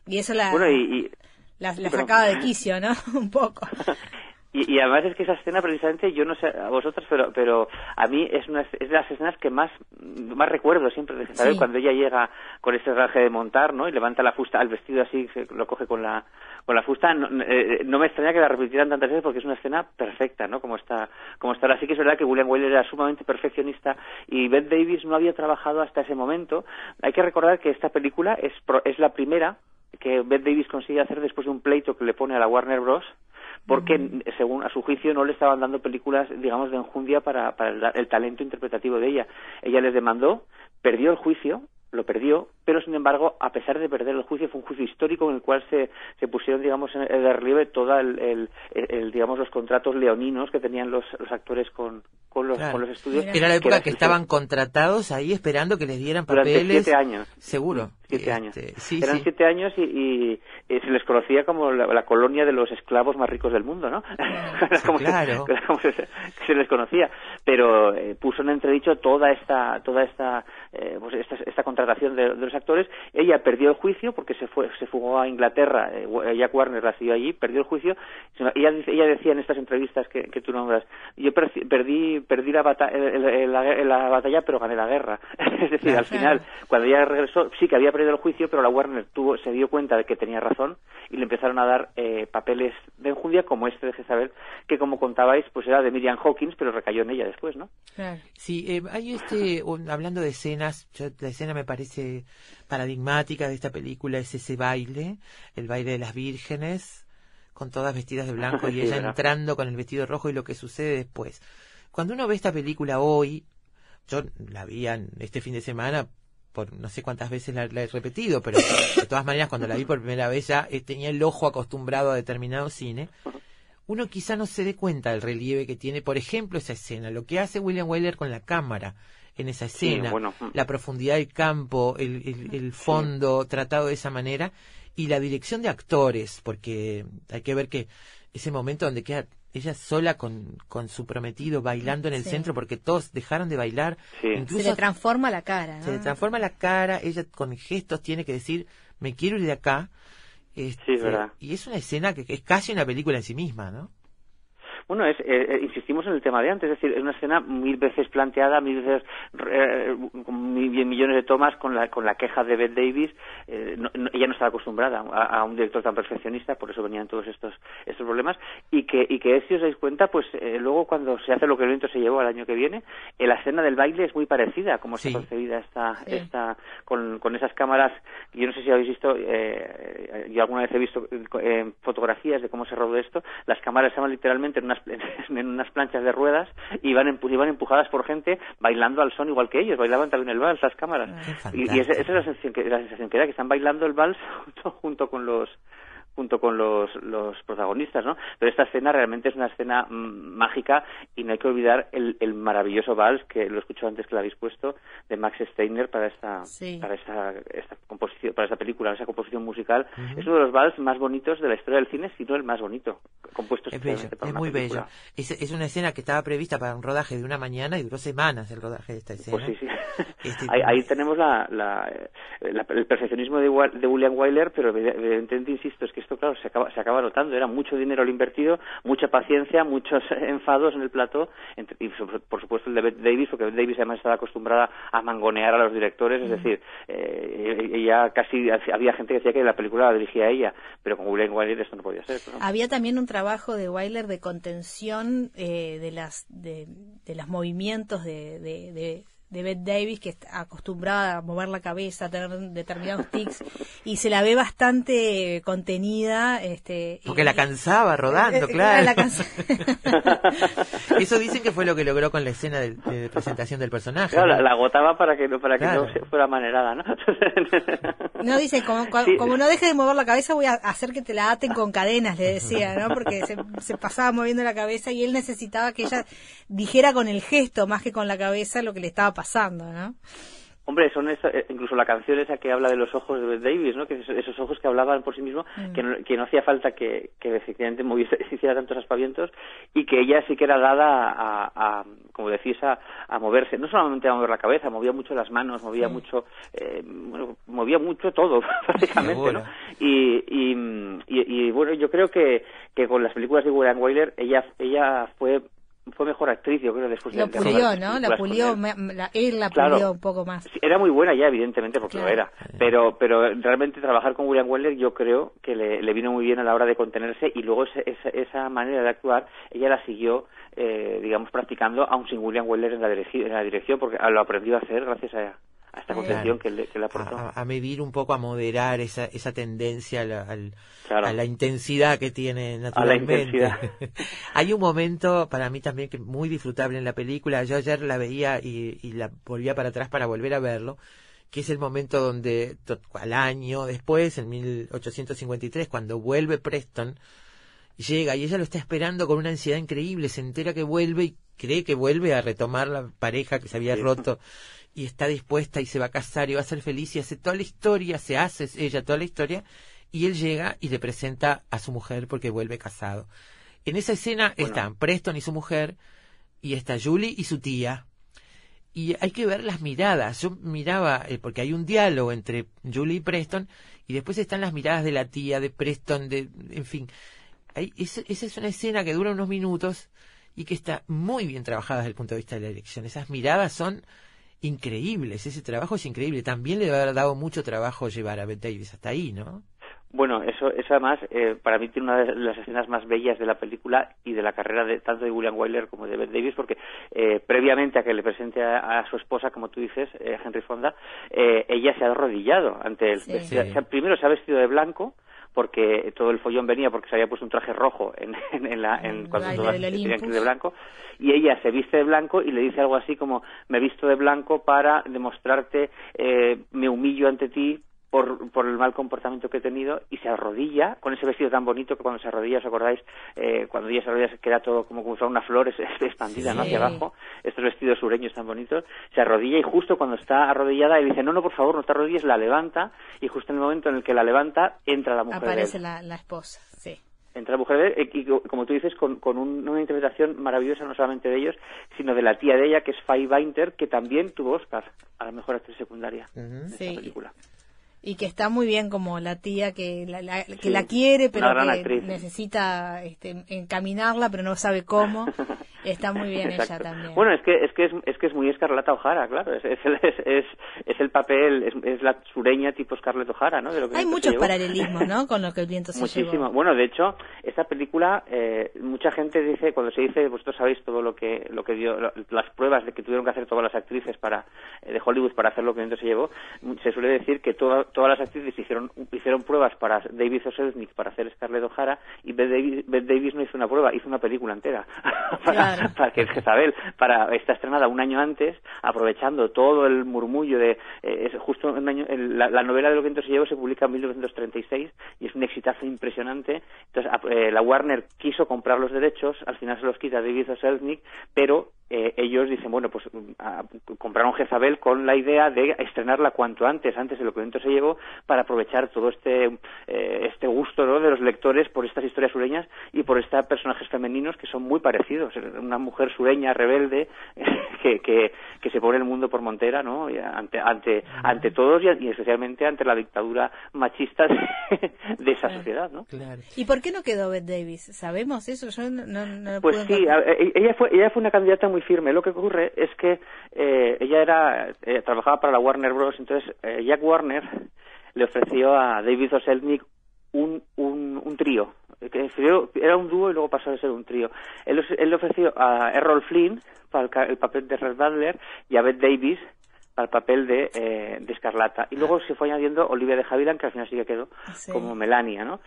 [SPEAKER 2] Y eso la,
[SPEAKER 5] Ah. Bueno, y, y-
[SPEAKER 2] la, la sacaba de quicio, ¿no? [LAUGHS] Un poco. [LAUGHS]
[SPEAKER 5] Y, y además es que esa escena precisamente, yo no sé a vosotros, pero pero a mí es una es de las escenas que más más recuerdo siempre de Jezabel,
[SPEAKER 2] Sí.
[SPEAKER 5] cuando ella llega con ese traje de montar, ¿no? Y levanta la fusta, al vestido así, se lo coge con la con la fusta. No, eh, no me extraña que la repitieran tantas veces porque es una escena perfecta, ¿no? Como está como está. Así que es verdad que William Wyler era sumamente perfeccionista y Bette Davis no había trabajado hasta ese momento. Hay que recordar que esta película es pro- es la primera que Bette Davis consigue hacer después de un pleito que le pone a la Warner Bros porque según a su juicio no le estaban dando películas digamos de enjundia para, para el, el talento interpretativo de ella. Ella les demandó perdió el juicio lo perdió, pero sin embargo, a pesar de perder el juicio, fue un juicio histórico en el cual se, se pusieron, digamos, en de relieve todo el, el, el, digamos, los contratos leoninos que tenían los, los actores con, con, los,
[SPEAKER 1] Claro.
[SPEAKER 5] con los estudios.
[SPEAKER 1] Era la época que
[SPEAKER 5] era-
[SPEAKER 1] estaban contratados ahí esperando que les dieran
[SPEAKER 5] durante
[SPEAKER 1] papeles.
[SPEAKER 5] siete años.
[SPEAKER 1] Seguro.
[SPEAKER 5] Siete años.
[SPEAKER 1] Este, sí,
[SPEAKER 5] Eran
[SPEAKER 1] sí.
[SPEAKER 5] siete años y, y- y se les conocía como la, la colonia de los esclavos más ricos del mundo, ¿no? [LAUGHS] Era como,
[SPEAKER 1] claro.
[SPEAKER 5] era como se, se les conocía. Pero eh, puso en entredicho toda esta, toda esta, eh, pues esta, esta contratación de, de los actores. Ella perdió el juicio porque se fue, se fugó a Inglaterra. eh, Jack Warner la siguió allí, perdió el juicio. Ella, ella decía en estas entrevistas que, que tú nombras, yo perdí, perdí la, bata- la, la batalla, pero gané la guerra. [LAUGHS] es decir, al final, cuando ella regresó, sí que había perdido el juicio, pero la Warner tuvo, se dio cuenta de que tenía razón y le empezaron a dar eh, papeles de enjundia como este de Jezabel, que como contabais, pues era de Miriam Hawkins, pero recayó en ella después, ¿no?
[SPEAKER 1] Sí, eh, hay este, hablando de escenas, la escena me parece paradigmática de esta película, es ese baile, el baile de las vírgenes, con todas vestidas de [LAUGHS] blanco y ella entrando con el vestido rojo y lo que sucede después. Cuando uno ve esta película hoy, yo la vi este fin de semana por no sé cuántas veces la, he repetido, pero de todas maneras cuando la vi por primera vez ya eh, tenía el ojo acostumbrado a determinado cine. Uno quizá no se dé cuenta del relieve que tiene, por ejemplo, esa escena, lo que hace William Wyler con la cámara en esa escena, la profundidad del campo, el, el, fondo tratado de esa manera y la dirección de actores, porque hay que ver que ese momento donde queda ella sola con, con su prometido bailando en el centro porque todos dejaron de bailar.
[SPEAKER 2] Incluso, se le transforma la cara.
[SPEAKER 1] Se le transforma la cara, ella con gestos tiene que decir, me quiero ir de acá. Este, y es una escena que, que es casi una película en sí misma, ¿no?
[SPEAKER 5] Bueno, es, eh, eh, insistimos en el tema de antes, es decir, es una escena mil veces planteada, mil veces, eh, millones de tomas con la, con la queja de Beth Davis. ella no estaba acostumbrada a, un director tan perfeccionista, por eso venían todos estos, estos problemas. Y que, y que si os dais cuenta, pues luego cuando se hace lo que el viento se llevó al año que viene, la escena del baile es muy parecida a cómo se está concebida esta, esta con, con esas cámaras. Yo no sé si habéis visto, yo alguna vez he visto fotografías de cómo se rodó esto. Las cámaras estaban literalmente en una [LAUGHS] en unas planchas de ruedas y iban, iban empujadas por gente bailando al son igual que ellos, bailaban también el vals, las cámaras. y, esa, es la sensación, que, la sensación que era, que están bailando el vals [LAUGHS] junto con los junto con los, los protagonistas, ¿no? Pero esta escena realmente es una escena mm, mágica y no hay que olvidar el, el, maravilloso vals que lo escucho antes que lo habéis puesto de Max Steiner para esta para esta, esta, composición para esta película, esa composición musical. Es uno de los vals más bonitos de la historia del cine, si no el más bonito, compuesto
[SPEAKER 1] es bello, es muy bello. Es, es, una escena que estaba prevista para un rodaje de una mañana y duró semanas el rodaje de esta pues escena.
[SPEAKER 5] Pues sí, sí. [LAUGHS] Este ahí, tenemos la, la, el perfeccionismo de, de William Wyler, pero evidentemente insisto es que esto, claro, se acaba, se acaba notando. Era mucho dinero lo invertido, mucha paciencia, muchos [LAUGHS] enfados en el plató, y por supuesto el de Davis, porque Davis además estaba acostumbrada a mangonear a los directores, es decir, eh, ella casi había gente que decía que la película la dirigía ella, pero con William Wyler esto no podía ser.
[SPEAKER 2] Había también un trabajo de Wyler de contención eh, de las de, de los movimientos de, de de Bette Davis, que está acostumbrada a mover la cabeza, a tener determinados tics, y se la ve bastante contenida. Este,
[SPEAKER 1] Porque la cansaba rodando, eh, claro. [LAUGHS] Eso dicen que fue lo que logró con la escena de, presentación del personaje.
[SPEAKER 5] Claro, la, agotaba para que, para que no fuera manerada, ¿no? [LAUGHS]
[SPEAKER 2] no, dice, como, como no deje de mover la cabeza, voy a hacer que te la aten con cadenas, le decía, ¿no? Porque se, se pasaba moviendo la cabeza y él necesitaba que ella dijera con el gesto más que con la cabeza lo que le estaba pasando, ¿no?
[SPEAKER 5] Hombre, son eh, incluso la canción esa que habla de los ojos de Davis, ¿no? Que esos ojos que hablaban por sí mismos, mm. que, no, que, no, hacía falta que, que efectivamente moviese, [LAUGHS] hiciera tantos aspavientos y que ella sí que era dada a, como decís, a, a, moverse. No solamente a mover la cabeza, movía mucho las manos, movía mucho, eh, bueno, movía mucho todo, [LAUGHS] prácticamente, ¿no? Y, y, y, bueno, yo creo que, que con las películas de William Wyler ella, ella fue fue mejor actriz, yo creo, después
[SPEAKER 2] de Lo pulió, ¿no? La pulió, él. la pulió un poco más.
[SPEAKER 5] era muy buena ya, evidentemente, porque lo era. Pero, pero realmente trabajar con William Weller yo creo que le, vino muy bien a la hora de contenerse y luego esa, esa manera de actuar, ella la siguió, eh, digamos, practicando, aun sin William Weller en la, en la dirección, porque lo aprendió a hacer gracias a, a esta contención que le, que le aportó.
[SPEAKER 1] A, medir un poco, a moderar esa, esa tendencia a la intensidad que tiene naturalmente. [LAUGHS] Hay un momento para mí también que muy disfrutable en la película. Yo ayer la veía y, y la volvía para atrás para volver a verlo que es el momento donde al año después, en 1853, cuando vuelve Preston, llega y ella lo está esperando con una ansiedad increíble, se entera que vuelve y cree que vuelve a retomar la pareja que se había roto y está dispuesta y se va a casar y va a ser feliz y hace toda la historia, se hace ella toda la historia y él llega y le presenta a su mujer porque vuelve casado. En esa escena están Preston y su mujer y está Julie y su tía. Y hay que ver las miradas. Yo miraba, eh, porque hay un diálogo entre Julie y Preston, y después están las miradas de la tía, de Preston, de, en fin. esa es una escena que dura unos minutos y que está muy bien trabajada desde el punto de vista de la elección. Esas miradas son increíbles. Ese trabajo es increíble. También le ha dado mucho trabajo llevar a Bette Davis hasta ahí, ¿no?
[SPEAKER 5] Bueno, eso, eso además eh, para mí tiene una de las escenas más bellas de la película y de la carrera de tanto de William Wyler como de Bette Davis, porque eh, previamente a que le presente a, su esposa, como tú dices, eh, Henry Fonda, ella se ha arrodillado ante él. primero se ha vestido de blanco, porque todo el follón venía porque se había puesto un traje rojo en, [LAUGHS] en, la, en cuando todas tenían que ir de blanco. Y ella se viste de blanco y le dice algo así como me visto de blanco para demostrarte eh, me humillo ante ti por, por el mal comportamiento que he tenido y se arrodilla con ese vestido tan bonito que cuando se arrodilla, ¿os acordáis? Eh, cuando ella se arrodilla se queda todo como, como si una flor [LAUGHS] expandida ¿no? hacia abajo, estos vestidos sureños tan bonitos, se arrodilla y justo cuando está arrodillada él dice, no, no, por favor, no te arrodilles, la levanta y justo en el momento en el que la levanta entra la mujer.
[SPEAKER 2] Aparece La, la esposa, sí
[SPEAKER 5] entra la mujer él, y como tú dices, con, con una interpretación maravillosa no solamente de ellos, sino de la tía de ella, que es Faye Bainter, que también tuvo Oscar a la mejor actriz secundaria en esta película
[SPEAKER 2] y que está muy bien como la tía que la, que la quiere pero que necesita este, encaminarla pero no sabe cómo [LAUGHS] está muy bien ella también.
[SPEAKER 5] Bueno es que es que es, es que es muy Escarlata O'Hara claro. Es es, es, es el papel es, la sureña tipo Scarlett O'Hara no
[SPEAKER 2] hay muchos paralelismos no [LAUGHS] con lo que el viento se
[SPEAKER 5] muchísimo. bueno de hecho esta película eh, mucha gente dice cuando se dice vosotros sabéis todo lo que lo que dio las pruebas de que tuvieron que hacer todas las actrices para eh, de Hollywood para hacer lo que el viento se llevó se suele decir que toda todas las actrices hicieron, hicieron pruebas para David Selznick para hacer Scarlett O'Hara y Bette Davis, Davis, no hizo una prueba, hizo una película entera. [LAUGHS] Para, para, que Jezabel para está estrenada un año antes, aprovechando todo el murmullo de eh, justo un año, la, novela de lo que entonces se llevó se publica en 1936 y es un exitazo impresionante. Entonces eh, la Warner quiso comprar los derechos, al final se los quita David Selznick, pero eh, ellos dicen, bueno, pues mm, compraron Jezabel con la idea de estrenarla cuanto antes, antes de lo que entonces se llevó, para aprovechar todo este, eh, este gusto ¿no? de los lectores por estas historias sureñas y por estos personajes femeninos que son muy parecidos. Una mujer sureña, rebelde, [LAUGHS] que, que, que, se pone el mundo por montera ¿no? ante, ante, ante todos y, especialmente ante la dictadura machista de, [LAUGHS] esa sociedad. ¿no?
[SPEAKER 2] ¿Y por qué no quedó Bette Davis? ¿Sabemos eso? Yo no, no,
[SPEAKER 5] pues sí, e, ella fue, ella fue una candidata muy firme. Lo que ocurre es que eh, ella era eh, trabajaba para la Warner Bros. Entonces Jack Warner le ofreció a David Oselnik un, un, un trío, que era un dúo y luego pasó a ser un trío. Él, él le ofreció a Errol Flynn para el, papel de Red Butler y a Bette Davis para el papel de, eh, de Escarlata. Y luego se fue añadiendo Olivia de Havilland, que al final sí que quedó como Melania, ¿no?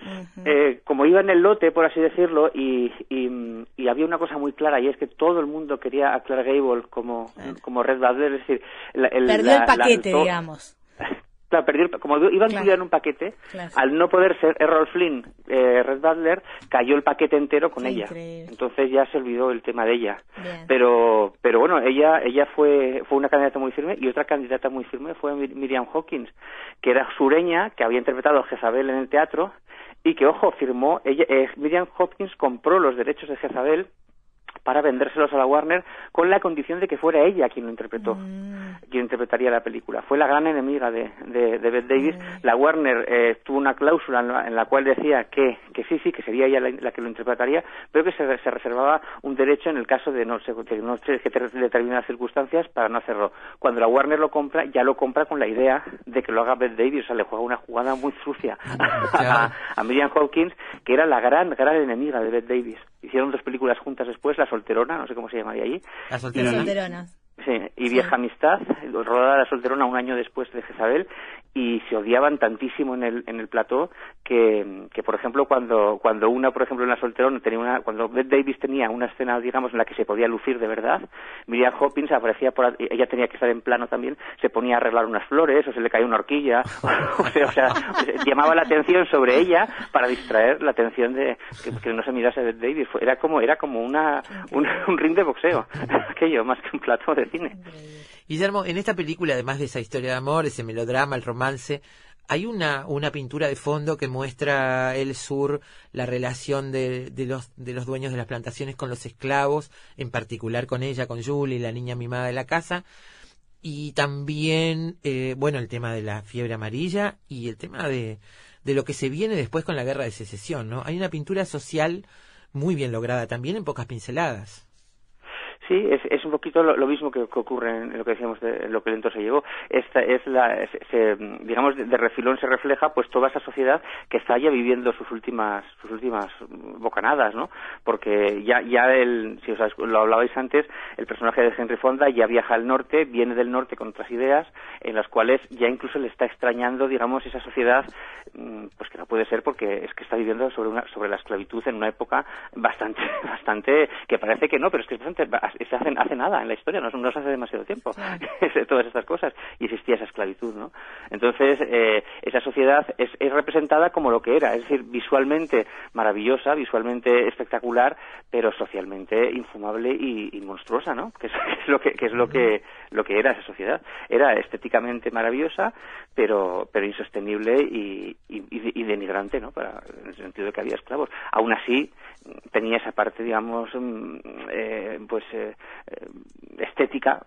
[SPEAKER 5] eh, como iba en el lote, por así decirlo, y, y, había una cosa muy clara, y es que todo el mundo quería a Clark Gable como, como Red Butler, es decir...
[SPEAKER 2] el, Perdió el paquete, digamos. [LAUGHS]
[SPEAKER 5] Claro, como iba incluida en un paquete, al no poder ser Errol Flynn, eh, Red Butler, cayó el paquete entero con ella. Entonces ya se olvidó el tema de ella. Pero, pero bueno, ella, ella fue, fue una candidata muy firme y otra candidata muy firme fue Miriam Hawkins, que era sureña, que había interpretado a Jezabel en el teatro y que, ojo, firmó, ella, eh, Miriam Hopkins compró los derechos de Jezabel para vendérselos a la Warner con la condición de que fuera ella quien lo interpretó, mm. quien interpretaría la película. Fue la gran enemiga de, de, de Bette Davis. Mm. La Warner eh, tuvo una cláusula en la, cual decía que, que sí, sí, que sería ella la, que lo interpretaría, pero que se, reservaba un derecho en el caso de no, de no que determinadas circunstancias para no hacerlo. Cuando la Warner lo compra, ya lo compra con la idea de que lo haga Bette Davis, o sea, le juega una jugada muy sucia [LAUGHS] a, a Miriam Hawkins, que era la gran, gran enemiga de Bette Davis. Hicieron dos películas juntas después, La Solterona, no sé cómo se llamaría allí.
[SPEAKER 1] La Solterona.
[SPEAKER 5] Sí, y Vieja Amistad, rodada La Solterona un año después de Jezabel, y se odiaban tantísimo en el, en el plató que, que, por ejemplo, cuando, cuando una, por ejemplo, en La Solterona tenía una, cuando Bette Davis tenía una escena, digamos, en la que se podía lucir de verdad, Miriam Hopkins aparecía por, ella tenía que estar en plano también, se ponía a arreglar unas flores, o se le caía una horquilla, [LAUGHS] o sea, o sea llamaba la atención sobre ella para distraer la atención de que, no se mirase a Bette Davis. Era como, era como una, un ring de boxeo, [LAUGHS] aquello, más que un plató de
[SPEAKER 1] Guillermo, en esta película, además de esa historia de amor, ese melodrama, el romance, hay una, una pintura de fondo que muestra el sur, la relación de, de, los, de los dueños de las plantaciones con los esclavos, en particular con ella, con Julie, la niña mimada de la casa, y también, eh, bueno, el tema de la fiebre amarilla y el tema de, de lo que se viene después con la guerra de secesión, ¿no? Hay una pintura social muy bien lograda también en pocas pinceladas.
[SPEAKER 5] Sí, es, es un poquito lo, mismo que, ocurre en lo que decíamos de lo que el entorno se llevó. Esta es la, se, digamos, de, refilón se refleja pues toda esa sociedad que está ya viviendo sus últimas, sus últimas bocanadas, ¿no? Porque ya, ya el, si os lo hablabais antes, el personaje de Henry Fonda ya viaja al norte, viene del norte con otras ideas, en las cuales ya incluso le está extrañando, digamos, esa sociedad, mm, pues que no puede ser porque es que está viviendo sobre una, sobre la esclavitud en una época bastante, [LAUGHS] bastante, que parece que no, pero es que es bastante se hace, hace nada en la historia, no, no se hace demasiado tiempo [LAUGHS] todas estas cosas y existía esa esclavitud, ¿no? Entonces, eh, esa sociedad es, es, representada como lo que era, es decir, visualmente maravillosa, visualmente espectacular, pero socialmente infumable y, monstruosa, ¿no? [LAUGHS] Que es, lo que, que, es lo que lo que era esa sociedad. Era estéticamente maravillosa, pero pero insostenible y, y, denigrante, ¿no? Para, en el sentido de que había esclavos. Aún así, tenía esa parte, digamos, mm, eh, pues eh, eh, estética,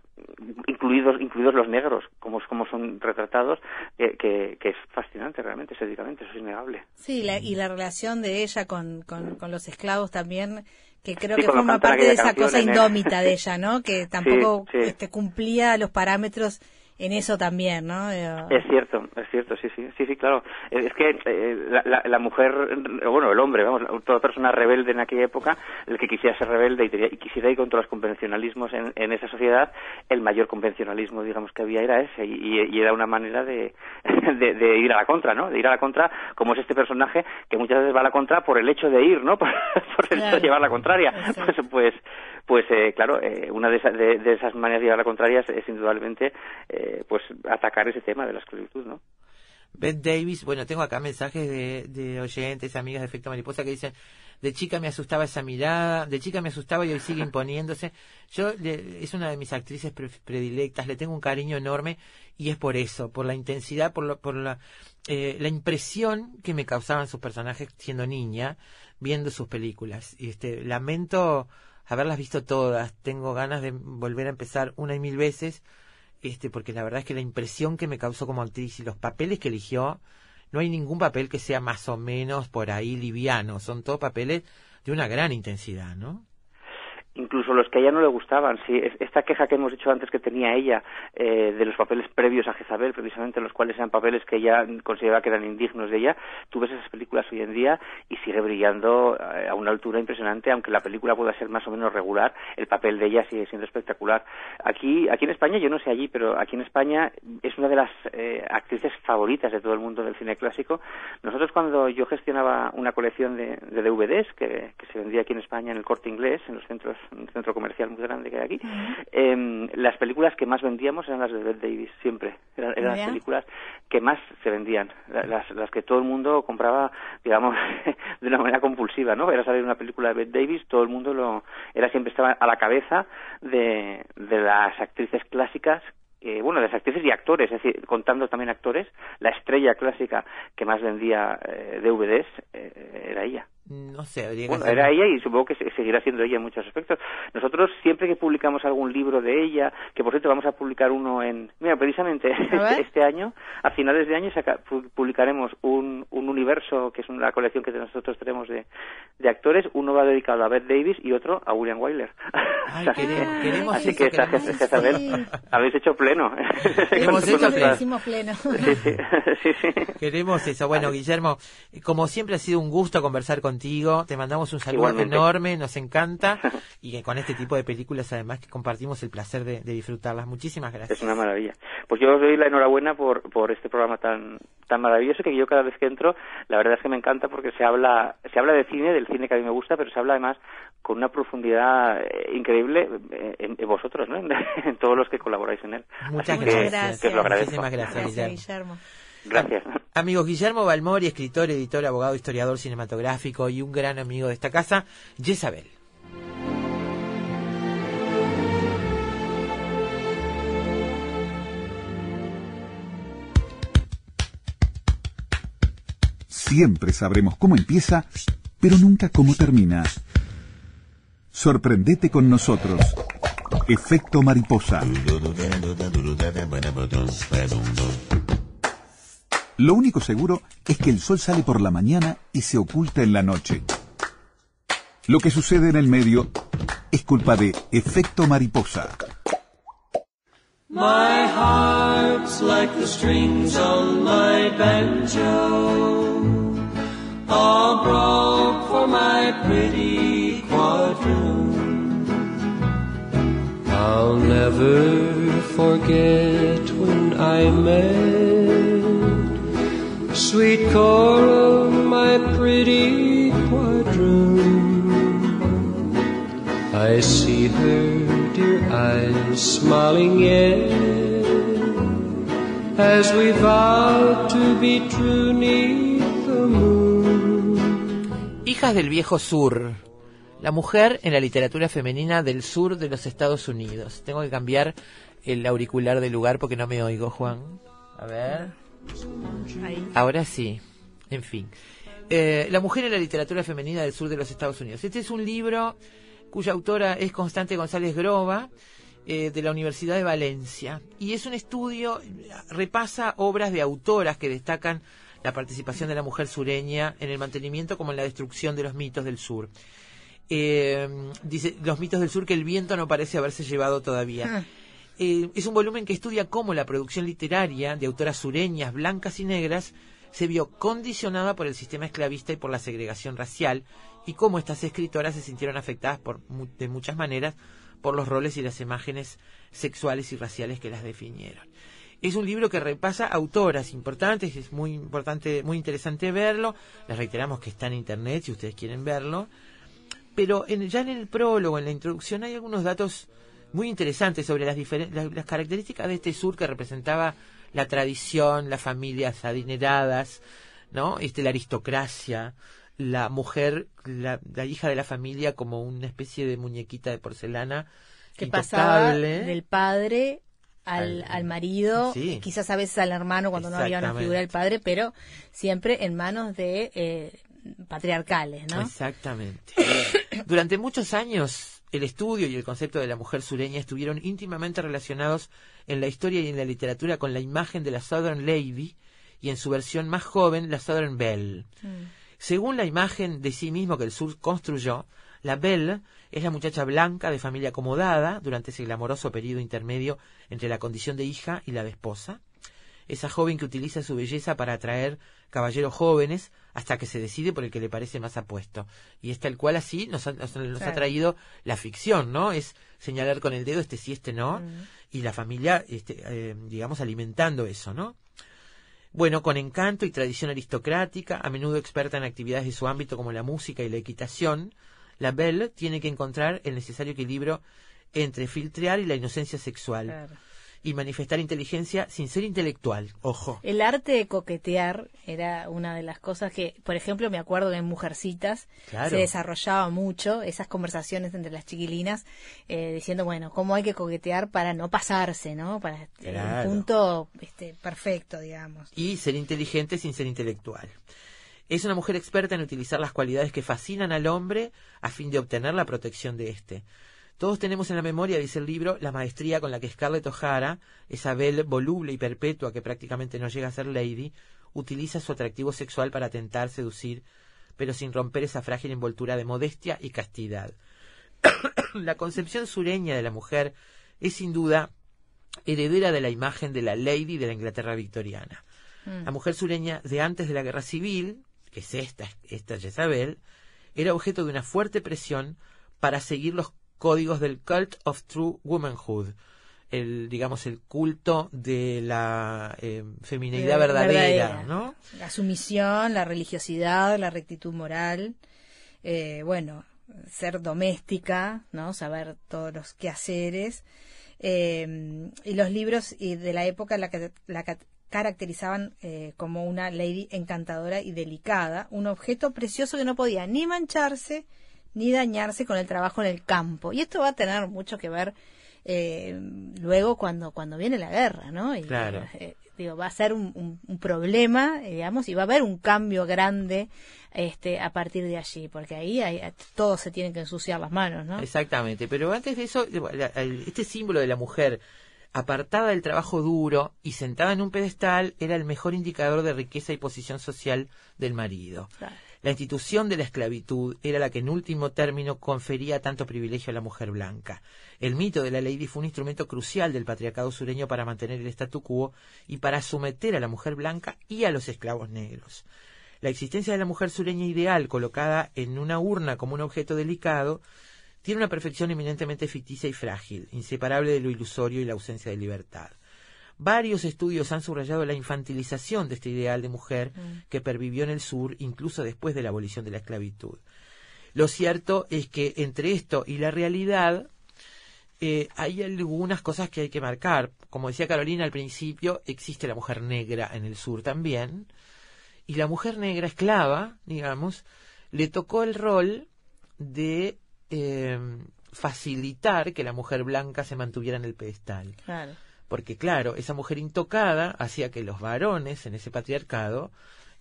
[SPEAKER 5] incluidos incluidos los negros, como, como son retratados, que, que, es fascinante realmente, estéticamente, eso es innegable.
[SPEAKER 2] Sí, y la relación de ella con, con, los esclavos también que creo que forma parte de esa cosa indómita de ella, ¿no? Que [LAUGHS] tampoco Este, cumplía los parámetros en eso también, ¿no?
[SPEAKER 5] Es cierto, es cierto, sí, sí, sí, sí, claro. Es que eh, la, la, mujer, bueno, el hombre, vamos, toda persona rebelde en aquella época, el que quisiera ser rebelde y, quisiera ir contra los convencionalismos en, en, esa sociedad, el mayor convencionalismo, digamos, que había era ese, y, era una manera [LAUGHS] de, de, ir a la contra, ¿no? De ir a la contra, como es este personaje que muchas veces va a la contra por el hecho de ir, ¿no? [LAUGHS] Por, el hecho de llevar la contraria. Pues, pues, pues eh, claro, eh, una de, de, esas maneras de llevar la contraria es, indudablemente eh, pues atacar ese tema de la esclavitud, ¿no?
[SPEAKER 1] Beth Davis, bueno, tengo acá mensajes de, de oyentes, amigas de Efecto Mariposa que dicen, de chica me asustaba esa mirada, de chica me asustaba y hoy sigue imponiéndose. Yo es una de mis actrices predilectas, le tengo un cariño enorme y es por eso, por la intensidad, por, por la, eh, la impresión que me causaban sus personajes siendo niña, viendo sus películas. Y este, lamento haberlas visto todas, tengo ganas de volver a empezar una y mil veces este, porque la verdad es que la impresión que me causó como actriz y los papeles que eligió, no hay ningún papel que sea más o menos por ahí liviano, son todos papeles de una gran intensidad, ¿no?
[SPEAKER 5] Incluso los que a ella no le gustaban. Sí, esta queja que hemos dicho antes que tenía ella eh, de los papeles previos a Jezabel, precisamente los cuales eran papeles que ella consideraba que eran indignos de ella, tú ves esas películas hoy en día y sigue brillando eh, a una altura impresionante, aunque la película pueda ser más o menos regular, el papel de ella sigue siendo espectacular. Aquí, aquí en España, yo no sé allí, pero aquí en España es una de las eh, actrices favoritas de todo el mundo del cine clásico. Nosotros cuando yo gestionaba una colección de, DVDs que se vendía aquí en España en el corte inglés, en los centros un centro comercial muy grande que hay aquí, em, las películas que más vendíamos eran las de Bette Davis, siempre. Eran, las películas que más se vendían, las, las que todo el mundo compraba, digamos, [LAUGHS] de una manera compulsiva, ¿no? Era salir una película de Bette Davis, todo el mundo lo, era siempre estaba a la cabeza de, de las actrices clásicas eh, bueno, de las actrices y actores, es decir, contando también actores, la estrella clásica que más vendía eh, DVDs eh, era ella.
[SPEAKER 1] No sé,
[SPEAKER 5] bueno, era ella y supongo que seguirá siendo ella en muchos aspectos. Nosotros siempre que publicamos algún libro de ella, que por cierto vamos a publicar uno en, mira, precisamente este, este, año, a finales de año publicaremos un, un universo que es una colección que nosotros tenemos de, de actores, uno va dedicado a Beth Davis y otro a William Wyler.
[SPEAKER 1] Ay, [LAUGHS] queremos,
[SPEAKER 5] Así que habéis hecho pleno.
[SPEAKER 1] Hemos
[SPEAKER 2] hecho pleno.
[SPEAKER 5] Sí, [LAUGHS] sí, sí,
[SPEAKER 1] Queremos eso. Bueno, Guillermo, como siempre ha sido un gusto conversar con contigo, te mandamos un saludo enorme, nos encanta [LAUGHS] y con este tipo de películas además que compartimos el placer de, disfrutarlas. Muchísimas gracias.
[SPEAKER 5] Es una maravilla. Pues yo os doy la enhorabuena por, por este programa tan tan maravilloso que yo cada vez que entro, la verdad es que me encanta porque se habla se habla de cine, del cine que a mí me gusta, pero se habla además con una profundidad eh, increíble eh, en, vosotros, ¿no? [LAUGHS] en todos los que colaboráis en él.
[SPEAKER 1] Muchas gracias.
[SPEAKER 5] Que, os lo agradezco.
[SPEAKER 1] Muchísimas gracias,
[SPEAKER 2] Guillermo.
[SPEAKER 5] Gracias.
[SPEAKER 1] Amigos, Guillermo Balmori, escritor, editor, abogado, historiador cinematográfico y un gran amigo de esta casa, Jezabel.
[SPEAKER 3] Siempre sabremos cómo empieza, pero nunca cómo termina. Sorprendete con nosotros. Efecto mariposa. Lo único seguro es que el sol sale por la mañana y se oculta en la noche. Lo que sucede en el medio es culpa de Efecto Mariposa.
[SPEAKER 4] My heart's like the strings on my banjo, all broke for my pretty quadroon. I'll never forget when I met sweet Cora, my pretty. I see her dear eyes smiling yet as we to be true.
[SPEAKER 1] Hijas del viejo sur. La mujer en la literatura femenina del sur de los Estados Unidos. Tengo que cambiar el auricular de lugar porque no me oigo, Juan. A ver.
[SPEAKER 2] Ahí.
[SPEAKER 1] Ahora sí. En fin. Eh, la mujer en la literatura femenina del sur de los Estados Unidos. Este es un libro cuya autora es Constante González Groba, eh, de la Universidad de Valencia. Y es un estudio, repasa obras de autoras que destacan la participación de la mujer sureña en el mantenimiento como en la destrucción de los mitos del sur. Eh, dice, los mitos del sur que el viento no parece haberse llevado todavía.
[SPEAKER 2] Ah.
[SPEAKER 1] Eh, es un volumen que estudia cómo la producción literaria de autoras sureñas, blancas y negras se vio condicionada por el sistema esclavista y por la segregación racial, y cómo estas escritoras se sintieron afectadas por, de muchas maneras por los roles y las imágenes sexuales y raciales que las definieron. Es un libro que repasa autoras importantes, es muy importante, muy interesante verlo. Les reiteramos que está en internet si ustedes quieren verlo. Pero en, ya en el prólogo, en la introducción, hay algunos datos muy interesantes sobre las, las, las características de este sur que representaba la tradición, las familias adineradas, ¿no? Este, la aristocracia, la mujer, la, la hija de la familia como una especie de muñequita de porcelana
[SPEAKER 2] que pasaba del padre al,
[SPEAKER 1] Al-
[SPEAKER 2] marido,
[SPEAKER 1] Sí.
[SPEAKER 2] quizás a veces al hermano cuando no había una figura del padre, pero siempre en manos de eh, patriarcales, ¿no?
[SPEAKER 1] Exactamente. [COUGHS] Durante muchos años, el estudio y el concepto de la mujer sureña estuvieron íntimamente relacionados en la historia y en la literatura con la imagen de la Southern Lady y en su versión más joven, la Southern Belle.
[SPEAKER 2] Mm.
[SPEAKER 1] Según la imagen de sí mismo que el sur construyó, la Belle es la muchacha blanca de familia acomodada durante ese glamoroso periodo intermedio entre la condición de hija y la de esposa. Esa joven que utiliza su belleza para atraer caballeros jóvenes hasta que se decide por el que le parece más apuesto. Y es tal cual así nos ha, nos, nos ha traído la ficción, ¿no? Es señalar con el dedo este sí, este no,
[SPEAKER 2] Mm.
[SPEAKER 1] y la familia, este, eh, digamos, alimentando eso, ¿no? Bueno, con encanto y tradición aristocrática, a menudo experta en actividades de su ámbito como la música y la equitación, la Belle tiene que encontrar el necesario equilibrio entre filtrear y la inocencia sexual
[SPEAKER 2] Claro.
[SPEAKER 1] Y manifestar inteligencia sin ser intelectual. Ojo.
[SPEAKER 2] El arte de coquetear era una de las cosas que, por ejemplo, me acuerdo que en Mujercitas
[SPEAKER 1] Claro.
[SPEAKER 2] se desarrollaba mucho esas conversaciones entre las chiquilinas eh, diciendo, bueno, cómo hay que coquetear para no pasarse, ¿no? Para eh,
[SPEAKER 1] Claro.
[SPEAKER 2] un punto este, perfecto, digamos.
[SPEAKER 1] y ser inteligente sin ser intelectual. Es una mujer experta en utilizar las cualidades que fascinan al hombre a fin de obtener la protección de éste. Todos tenemos en la memoria, dice el libro, la maestría con la que Scarlett O'Hara, esa belle voluble y perpetua que prácticamente no llega a ser lady, utiliza su atractivo sexual para tentar, seducir, pero sin romper esa frágil envoltura de modestia y castidad. [COUGHS] la concepción sureña de la mujer es sin duda heredera de la imagen de la lady de la Inglaterra victoriana.
[SPEAKER 2] Mm.
[SPEAKER 1] La mujer sureña de antes de la guerra civil, que es esta, esta Jezabel, era objeto de una fuerte presión para seguir los códigos del Cult of True Womanhood, el, digamos, el culto de la eh, femineidad
[SPEAKER 2] Eh,
[SPEAKER 1] verdadera,
[SPEAKER 2] verdadera.
[SPEAKER 1] ¿no?
[SPEAKER 2] La sumisión, la religiosidad, la rectitud moral, eh, bueno, ser doméstica, ¿no? Saber todos los quehaceres. eh, y los libros y de la época la, que- la ca- caracterizaban eh, como una lady encantadora y delicada, un objeto precioso que no podía ni mancharse ni dañarse con el trabajo en el campo. Y esto va a tener mucho que ver eh, luego cuando, cuando viene la guerra, ¿no? Y,
[SPEAKER 1] Claro.
[SPEAKER 2] eh, digo, va a ser un, un- un problema, eh, digamos, y va a haber un cambio grande este, a partir de allí, porque ahí hay, todos se tienen que ensuciar las manos, ¿no?
[SPEAKER 1] Exactamente, pero antes de eso, este símbolo de la mujer apartada del trabajo duro y sentada en un pedestal era el mejor indicador de riqueza y posición social del marido.
[SPEAKER 2] Claro.
[SPEAKER 1] La institución de la esclavitud era la que en último término confería tanto privilegio a la mujer blanca. El mito de la ley fue un instrumento crucial del patriarcado sureño para mantener el statu quo y para someter a la mujer blanca y a los esclavos negros. La existencia de la mujer sureña ideal, colocada en una urna como un objeto delicado, tiene una perfección eminentemente ficticia y frágil, inseparable de lo ilusorio y la ausencia de libertad. Varios estudios han subrayado la infantilización de este ideal de mujer
[SPEAKER 2] Mm.
[SPEAKER 1] que pervivió en el sur incluso después de la abolición de la esclavitud. Lo cierto es que entre esto y la realidad eh, hay algunas cosas que hay que marcar. Como decía Carolina al principio, existe la mujer negra en el sur también. Y la mujer negra esclava, digamos, le tocó el rol de eh, facilitar que la mujer blanca se mantuviera en el pedestal.
[SPEAKER 2] Claro.
[SPEAKER 1] Porque claro, esa mujer intocada hacía que los varones en ese patriarcado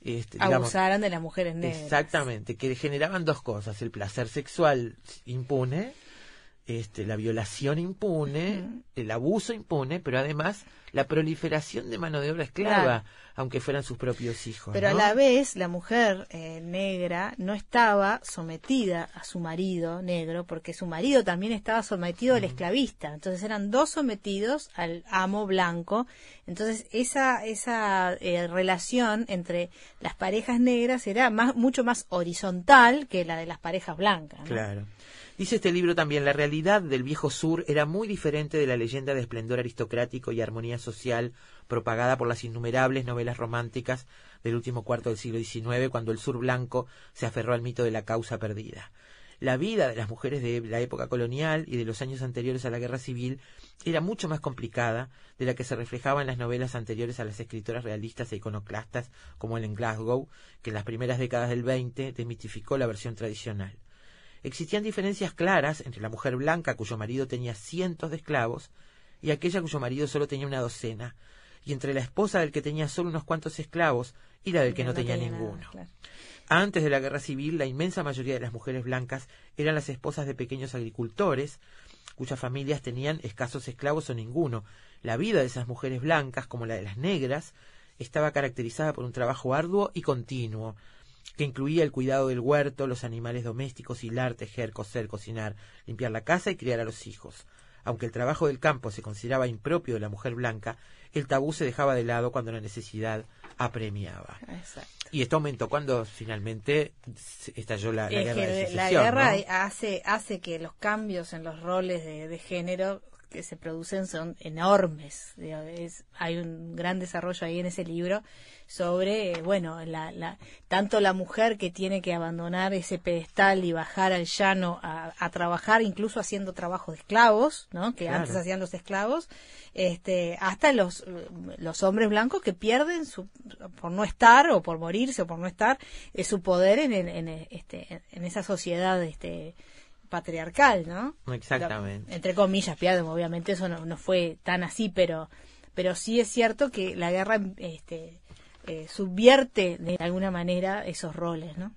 [SPEAKER 1] este, digamos,
[SPEAKER 2] Abusaran de las mujeres negras.
[SPEAKER 1] Exactamente, que generaban dos cosas, el placer sexual impune, este, la violación impune, el abuso impune, pero además la proliferación de mano de obra esclava,
[SPEAKER 2] Claro.
[SPEAKER 1] aunque fueran sus propios hijos.
[SPEAKER 2] Pero a la vez, la mujer eh, negra no estaba sometida a su marido negro, porque su marido también estaba sometido al esclavista. Entonces eran dos sometidos al amo blanco. Entonces esa, esa eh, relación entre las parejas negras era más, mucho más horizontal que la de las parejas blancas. ¿no?
[SPEAKER 1] Claro. Dice este libro también, la realidad del viejo sur era muy diferente de la leyenda de esplendor aristocrático y armonía social propagada por las innumerables novelas románticas del último cuarto del siglo XIX, cuando el sur blanco se aferró al mito de la causa perdida. La vida de las mujeres de la época colonial y de los años anteriores a la guerra civil era mucho más complicada de la que se reflejaba en las novelas anteriores a las escritoras realistas e iconoclastas como Ellen Glasgow, que en las primeras décadas del 20 desmitificó la versión tradicional. Existían diferencias claras entre la mujer blanca cuyo marido tenía cientos de esclavos y aquella cuyo marido solo tenía una docena, y entre la esposa del que tenía solo unos cuantos esclavos y la del que no, tenía, ninguno.
[SPEAKER 2] claro.
[SPEAKER 1] Antes de la guerra civil, la inmensa mayoría de las mujeres blancas eran las esposas de pequeños agricultores, cuyas familias tenían escasos esclavos o ninguno. La vida de esas mujeres blancas, como la de las negras, estaba caracterizada por un trabajo arduo y continuo, que incluía el cuidado del huerto, los animales domésticos, hilar, tejer, coser, cocinar, limpiar la casa y criar a los hijos. Aunque el trabajo del campo se consideraba impropio de la mujer blanca, el tabú se dejaba de lado cuando la necesidad apremiaba.
[SPEAKER 2] Exacto.
[SPEAKER 1] Y esto aumentó cuando finalmente estalló la, guerra de
[SPEAKER 2] la guerra
[SPEAKER 1] ¿no?
[SPEAKER 2] hace, hace que los cambios en los roles de, de género que se producen son enormes. Es- hay un gran desarrollo ahí en ese libro sobre, bueno, la, la, tanto la mujer que tiene que abandonar ese pedestal y bajar al llano a, a trabajar, incluso haciendo trabajo de esclavos, ¿no? Que
[SPEAKER 1] Claro.
[SPEAKER 2] antes hacían los esclavos, este, hasta los, los hombres blancos que pierden su, por no estar o por morirse o por no estar, eh, su poder en, en, en, este, en esa sociedad este, patriarcal, ¿no?
[SPEAKER 1] Exactamente.
[SPEAKER 2] Entre comillas, piadem, obviamente eso no, no fue tan así, pero, pero sí es cierto que la guerra este, eh, subvierte de alguna manera esos roles, ¿no?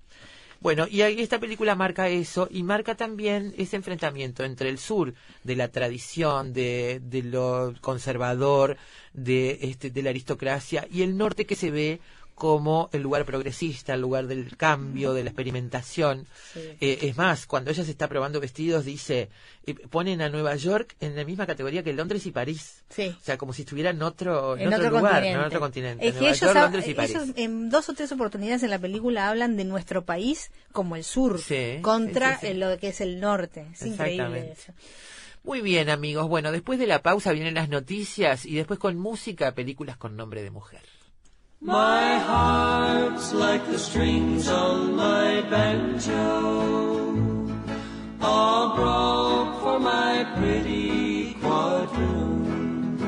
[SPEAKER 1] Bueno, y ahí esta película marca eso y marca también ese enfrentamiento entre el sur de la tradición, de, de lo conservador, de, este, de la aristocracia y el norte que se ve como el lugar progresista, el lugar del cambio, de la experimentación.
[SPEAKER 2] Sí.
[SPEAKER 1] Eh, es más, cuando ella se está probando vestidos, dice, eh, ponen a Nueva York en la misma categoría que Londres y París.
[SPEAKER 2] Sí.
[SPEAKER 1] O sea, como si estuviera en otro, en
[SPEAKER 2] en
[SPEAKER 1] otro,
[SPEAKER 2] otro
[SPEAKER 1] lugar, en otro continente.
[SPEAKER 2] Es que
[SPEAKER 1] Nueva
[SPEAKER 2] ellos,
[SPEAKER 1] York, Londres y París.
[SPEAKER 2] ellos en dos o tres oportunidades en la película hablan de nuestro país como el sur
[SPEAKER 1] Sí,
[SPEAKER 2] contra
[SPEAKER 1] sí,
[SPEAKER 2] lo que es el norte. Es increíble eso.
[SPEAKER 1] Muy bien, amigos. Bueno, después de la pausa vienen las noticias y después con música, películas con nombre de mujer.
[SPEAKER 4] My heart's like the strings on my banjo, all broke for my pretty quadroon.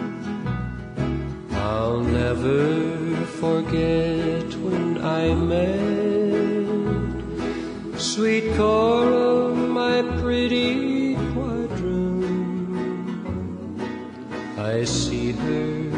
[SPEAKER 4] I'll never forget when I met sweet Cora, my pretty quadroon. I see her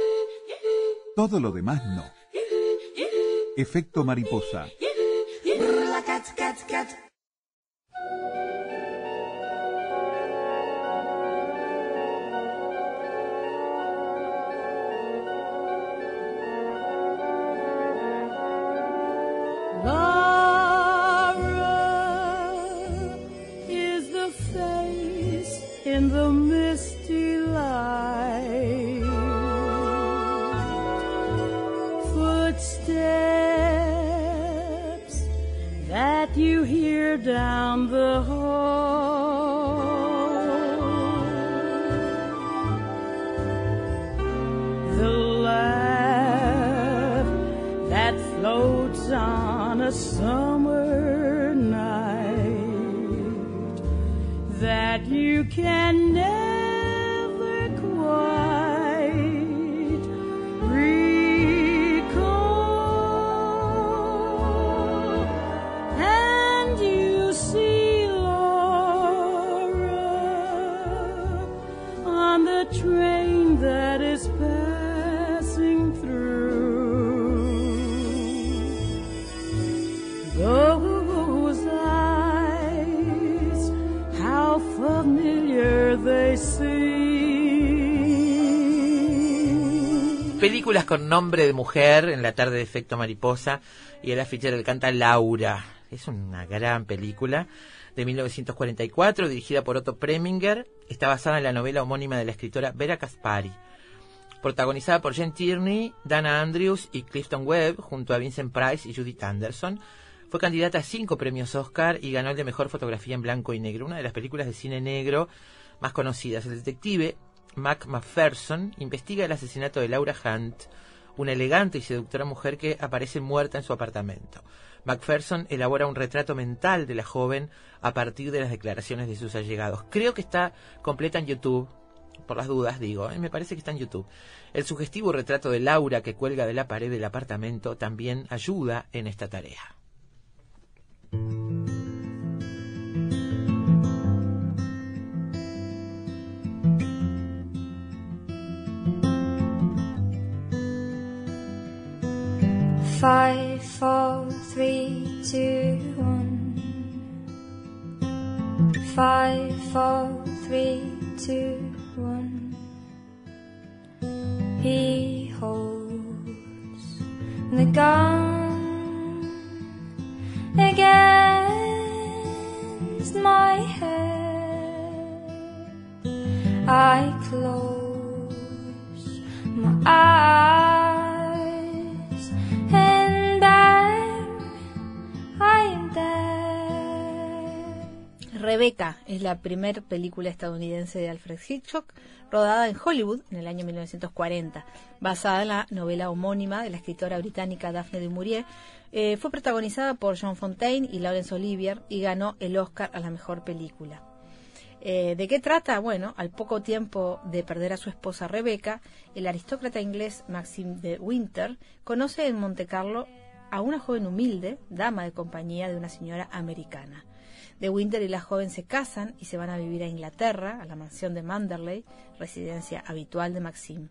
[SPEAKER 6] Todo lo demás no. Efecto mariposa.
[SPEAKER 1] Con nombre de mujer en la tarde de efecto mariposa y el afiche del canta Laura. Es una gran película de 1944 dirigida por Otto Preminger. Está basada en la novela homónima de la escritora Vera Caspari. Protagonizada por Jen Tierney, Dana Andrews y Clifton Webb junto a Vincent Price y Judith Anderson. Fue candidata a cinco premios Oscar y ganó el de mejor fotografía en blanco y negro, una de las películas de cine negro más conocidas. El detective Mac McPherson investiga el asesinato de Laura Hunt, una elegante y seductora mujer que aparece muerta en su apartamento. McPherson elabora un retrato mental de la joven a partir de las declaraciones de sus allegados. Creo que está completa en YouTube, por las dudas digo, ¿eh? me parece que está en YouTube. El sugestivo retrato de Laura que cuelga de la pared del apartamento también ayuda en esta tarea.
[SPEAKER 7] Five, four, three, two, one. Five, four, three, two, one. He holds the gun against my head. I close
[SPEAKER 2] Rebeca es la primer película estadounidense de Alfred Hitchcock, rodada en Hollywood en el año 1940, basada en la novela homónima de la escritora británica Daphne du Maurier. Eh, fue protagonizada por John Fontaine y Laurence Olivier y ganó el Oscar a la mejor película. Eh, ¿De qué trata? Bueno, al poco tiempo de perder a su esposa Rebeca, el aristócrata inglés Maxim de Winter conoce en Monte Carlo a una joven humilde, dama de compañía de una señora americana. De Winter y la joven se casan y se van a vivir a Inglaterra, a la mansión de Manderley, residencia habitual de Maxim.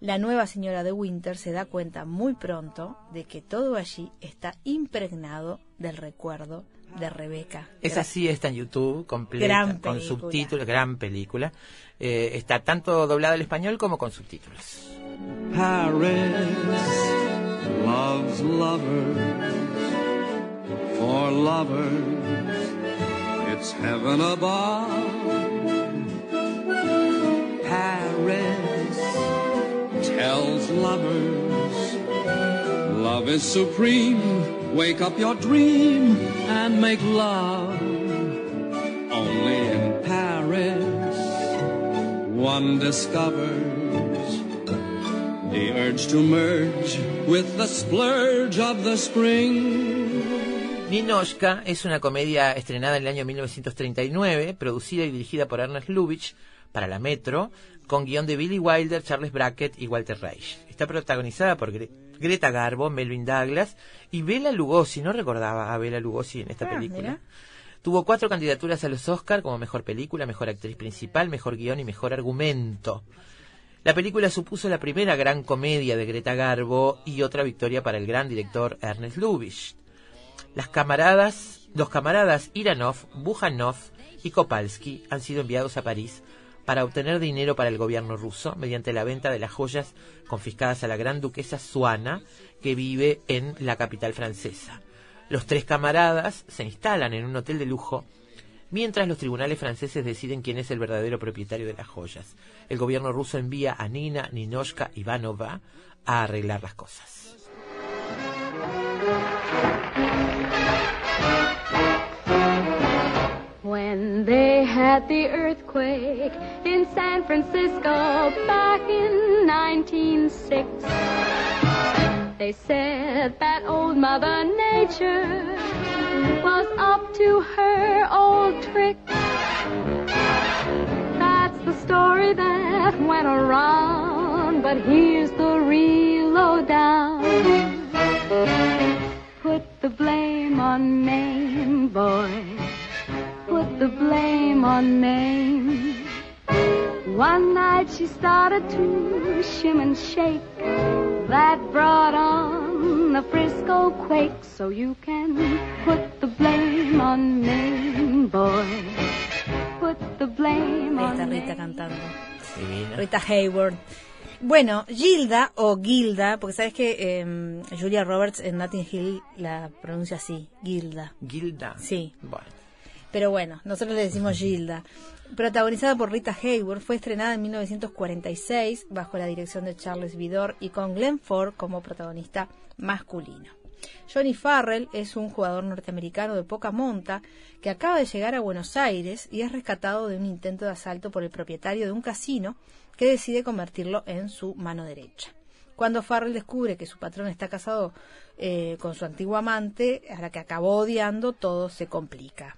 [SPEAKER 2] La nueva señora de Winter se da cuenta muy pronto de que todo allí está impregnado del recuerdo de Rebeca.
[SPEAKER 1] Esa sí está en YouTube, completa,
[SPEAKER 2] Gran
[SPEAKER 1] con subtítulos, gran película. Eh, está tanto doblada al español como con subtítulos.
[SPEAKER 8] Paris loves lovers. For lovers, it's heaven above. Paris tells lovers love is supreme. Wake up your dream and make love. Only in Paris, one discovers the urge to merge with the splurge of the spring.
[SPEAKER 1] Ninochka es una comedia estrenada en el año 1939, producida y dirigida por Ernest Lubitsch para la Metro, con guion de Billy Wilder, Charles Brackett y Walter Reich. Está protagonizada por Gre- Greta Garbo, Melvin Douglas y Bela Lugosi. No recordaba a Bela Lugosi en esta
[SPEAKER 2] Ah,
[SPEAKER 1] película.
[SPEAKER 2] mira.
[SPEAKER 1] Tuvo cuatro candidaturas a los Oscar como mejor película, mejor actriz principal, mejor guion y mejor argumento. La película supuso la primera gran comedia de Greta Garbo y otra victoria para el gran director Ernest Lubitsch. Las camaradas, los camaradas Iranov, Bujanov y Kopalsky han sido enviados a París para obtener dinero para el gobierno ruso mediante la venta de las joyas confiscadas a la gran duquesa Suana, que vive en la capital francesa. Los tres camaradas se instalan en un hotel de lujo mientras los tribunales franceses deciden quién es el verdadero propietario de las joyas. El gobierno ruso envía a Nina Ninoshka Ivanova a arreglar las cosas.
[SPEAKER 9] When they had the earthquake in San Francisco back in 1906, they said that old Mother Nature was up to her old trick. That's the story that went around, but here's the real lowdown. Put the blame on Maine, boy. Put the blame on Maine. One night she started to shim and shake. That brought on the Frisco quake. So you can put the blame on Maine, boy. Put the blame
[SPEAKER 2] Ahí
[SPEAKER 9] on
[SPEAKER 2] está Rita cantando. Rita Hayward. Bueno, Gilda o Gilda, porque sabes que eh, Julia Roberts en Notting Hill la pronuncia así, Gilda.
[SPEAKER 1] Gilda.
[SPEAKER 2] Sí.
[SPEAKER 1] Bueno.
[SPEAKER 2] Pero bueno, nosotros le decimos Gilda. Protagonizada por Rita Hayward, fue estrenada en 1946 bajo la dirección de Charles Vidor y con Glenn Ford como protagonista masculino. Johnny Farrell es un jugador norteamericano de poca monta que acaba de llegar a Buenos Aires y es rescatado de un intento de asalto por el propietario de un casino que decide convertirlo en su mano derecha. Cuando Farrell descubre que su patrón está casado eh, con su antiguo amante, a la que acabó odiando, todo se complica.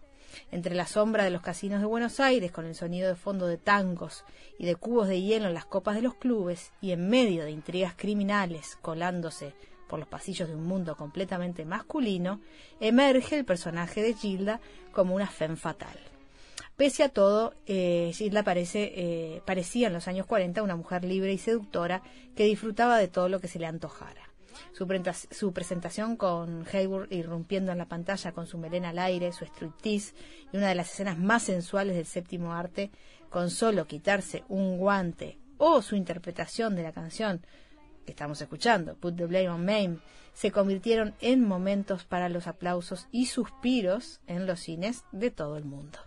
[SPEAKER 2] Entre la sombra de los casinos de Buenos Aires, con el sonido de fondo de tangos y de cubos de hielo en las copas de los clubes, y en medio de intrigas criminales colándose por los pasillos de un mundo completamente masculino, emerge el personaje de Gilda como una femme fatal. Pese a todo, eh, Gilda parece, eh, parecía en los años 40 una mujer libre y seductora que disfrutaba de todo lo que se le antojara. Su, su presentación con Hayward irrumpiendo en la pantalla con su melena al aire, su striptease y una de las escenas más sensuales del séptimo arte, con solo quitarse un guante o su interpretación de la canción que estamos escuchando, Put the Blame on Maine, se convirtieron en momentos para los aplausos y suspiros en los cines de todo el mundo.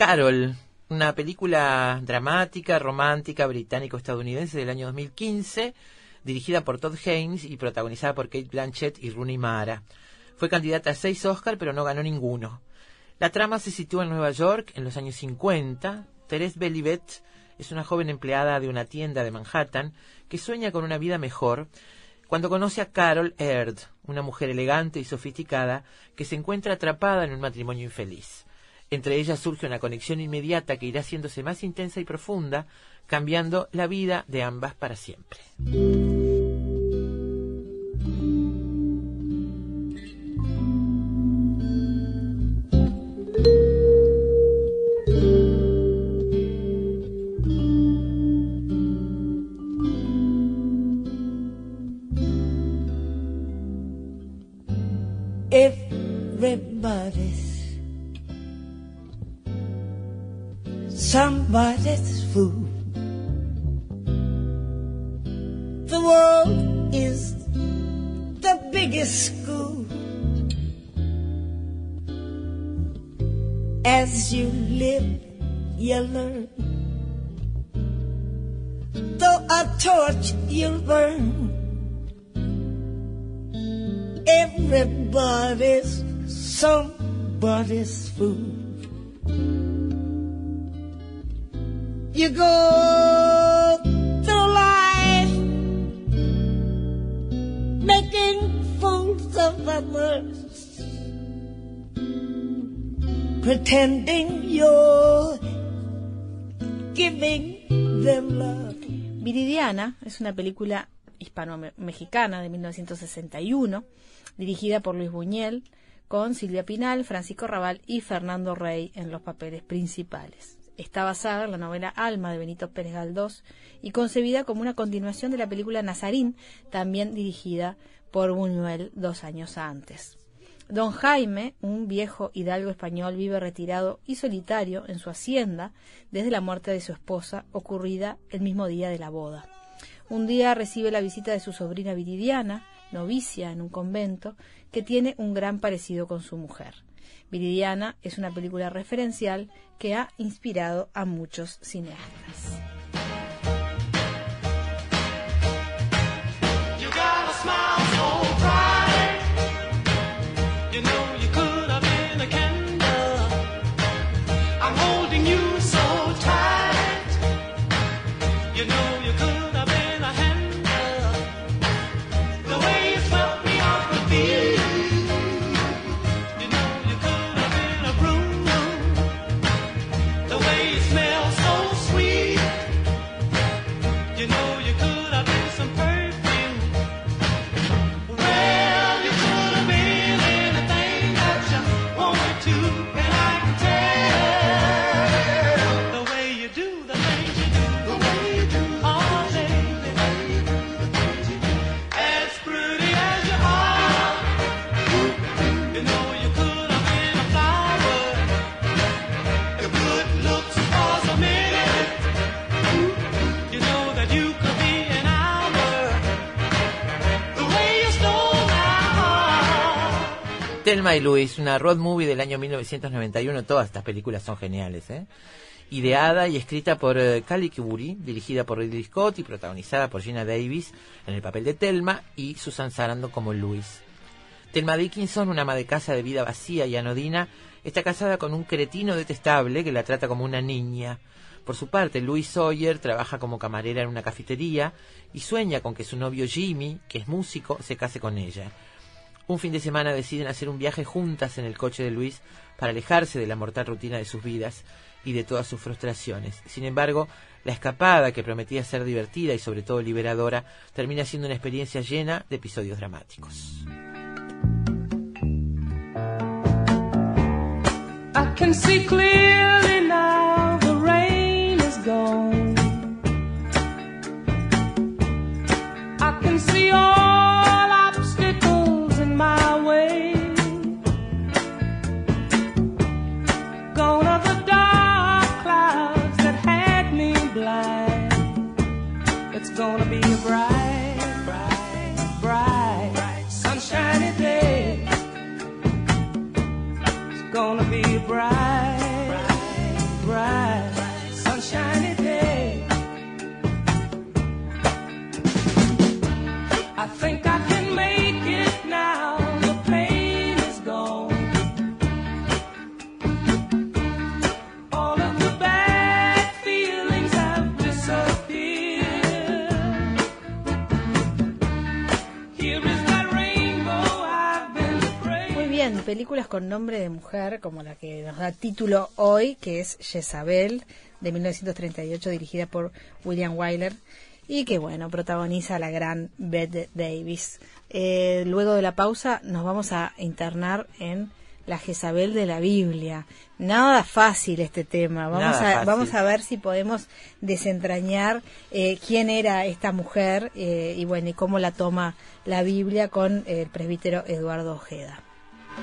[SPEAKER 1] Carol, una película dramática, romántica, británico-estadounidense del año 2015, dirigida por Todd Haynes y protagonizada por Kate Blanchett y Rooney Mara. Fue candidata a seis Oscar, pero no ganó ninguno. La trama se sitúa en Nueva York en los años 50. Therese Bellivet es una joven empleada de una tienda de Manhattan que sueña con una vida mejor cuando conoce a Carol Aird, una mujer elegante y sofisticada que se encuentra atrapada en un matrimonio infeliz. Entre ellas surge una conexión inmediata que irá haciéndose más intensa y profunda, cambiando la vida de ambas para siempre.
[SPEAKER 2] Una película hispano-mexicana de 1961, dirigida por Luis Buñuel, con Silvia Pinal, Francisco Raval y Fernando Rey en los papeles principales. Está basada en la novela Alma de Benito Pérez Galdós y concebida como una continuación de la película Nazarín, también dirigida por Buñuel dos años antes. Don Jaime, un viejo hidalgo español, vive retirado y solitario en su hacienda desde la muerte de su esposa, ocurrida el mismo día de la boda. Un día recibe la visita de su sobrina Viridiana, novicia en un convento, que tiene un gran parecido con su mujer. Viridiana es una película referencial que ha inspirado a muchos cineastas.
[SPEAKER 1] Telma y Luis, una road movie del año 1991. Todas estas películas son geniales, ¿eh? Ideada y escrita por eh, Cali Kiburi, dirigida por Ridley Scott y protagonizada por Gina Davis en el papel de Telma y Susan Sarandon como Luis. Telma Dickinson, una ama de casa de vida vacía y anodina, está casada con un cretino detestable que la trata como una niña. Por su parte, Louis Sawyer trabaja como camarera en una cafetería y sueña con que su novio Jimmy, que es músico, se case con ella. Un fin de semana deciden hacer un viaje juntas en el coche de Luis para alejarse de la mortal rutina de sus vidas y de todas sus frustraciones. Sin embargo, la escapada, que prometía ser divertida y sobre todo liberadora, termina siendo una experiencia llena de episodios dramáticos.
[SPEAKER 2] Películas con nombre de mujer, como la que nos da título hoy, que es Jezabel, de 1938, dirigida por William Wyler, y que, bueno, protagoniza a la gran Bette Davis. Eh, luego de la pausa nos vamos a internar en la Jezabel de la Biblia. Nada fácil este tema. Vamos, a, vamos a ver si podemos desentrañar eh, quién era esta mujer eh, y bueno, y cómo la toma la Biblia con el presbítero Eduardo Ojeda.
[SPEAKER 6] I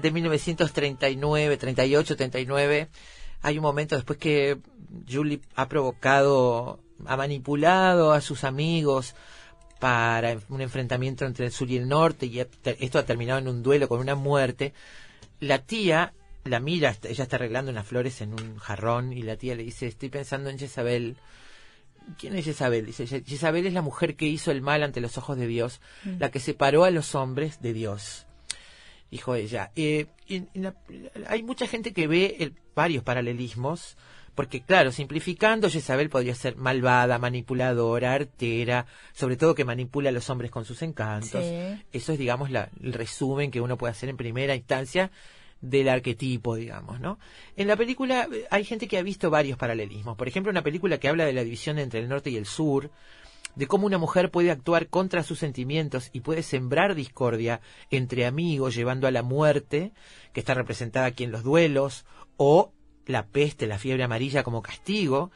[SPEAKER 1] De 1939, 38, 39, hay un momento después que Julie ha provocado, ha manipulado a sus amigos para un enfrentamiento entre el sur y el norte y esto ha terminado en un duelo con una muerte. La tía la mira, ella está arreglando unas flores en un jarrón y la tía le dice, estoy pensando en Jezabel. ¿Quién es Jezabel? Dice, "Ye- Jezabel es la mujer que hizo el mal ante los ojos de Dios,
[SPEAKER 2] Mm.
[SPEAKER 1] la que separó a los hombres de Dios. Dijo ella. Eh, en- en la- hay mucha gente que ve el- varios paralelismos, porque claro, simplificando, Jezabel podría ser malvada, manipuladora, artera, sobre todo que manipula a los hombres con sus encantos.
[SPEAKER 2] Sí.
[SPEAKER 1] Eso es, digamos, la- el resumen que uno puede hacer en primera instancia del arquetipo, digamos, ¿no? En la película eh, hay gente que ha visto varios paralelismos. Por ejemplo, una película que habla de la división entre el norte y el sur, de cómo una mujer puede actuar contra sus sentimientos y puede sembrar discordia entre amigos, llevando a la muerte, que está representada aquí en los duelos, o la peste, la fiebre amarilla como castigo,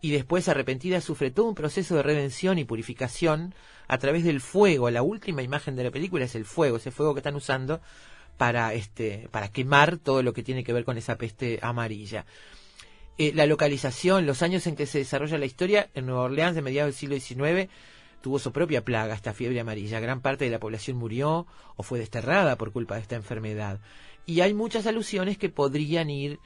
[SPEAKER 1] y después arrepentida sufre todo un proceso de redención y purificación a través del fuego. La última imagen de la película es el fuego, ese fuego que están usando para este para quemar todo lo que tiene que ver con esa peste amarilla. Eh, la localización, los años en que se desarrolla la historia, en Nueva Orleans de mediados del siglo XIX tuvo su propia plaga, esta fiebre amarilla. Gran parte de la población murió o fue desterrada por culpa de esta enfermedad. Y hay muchas alusiones que podrían ir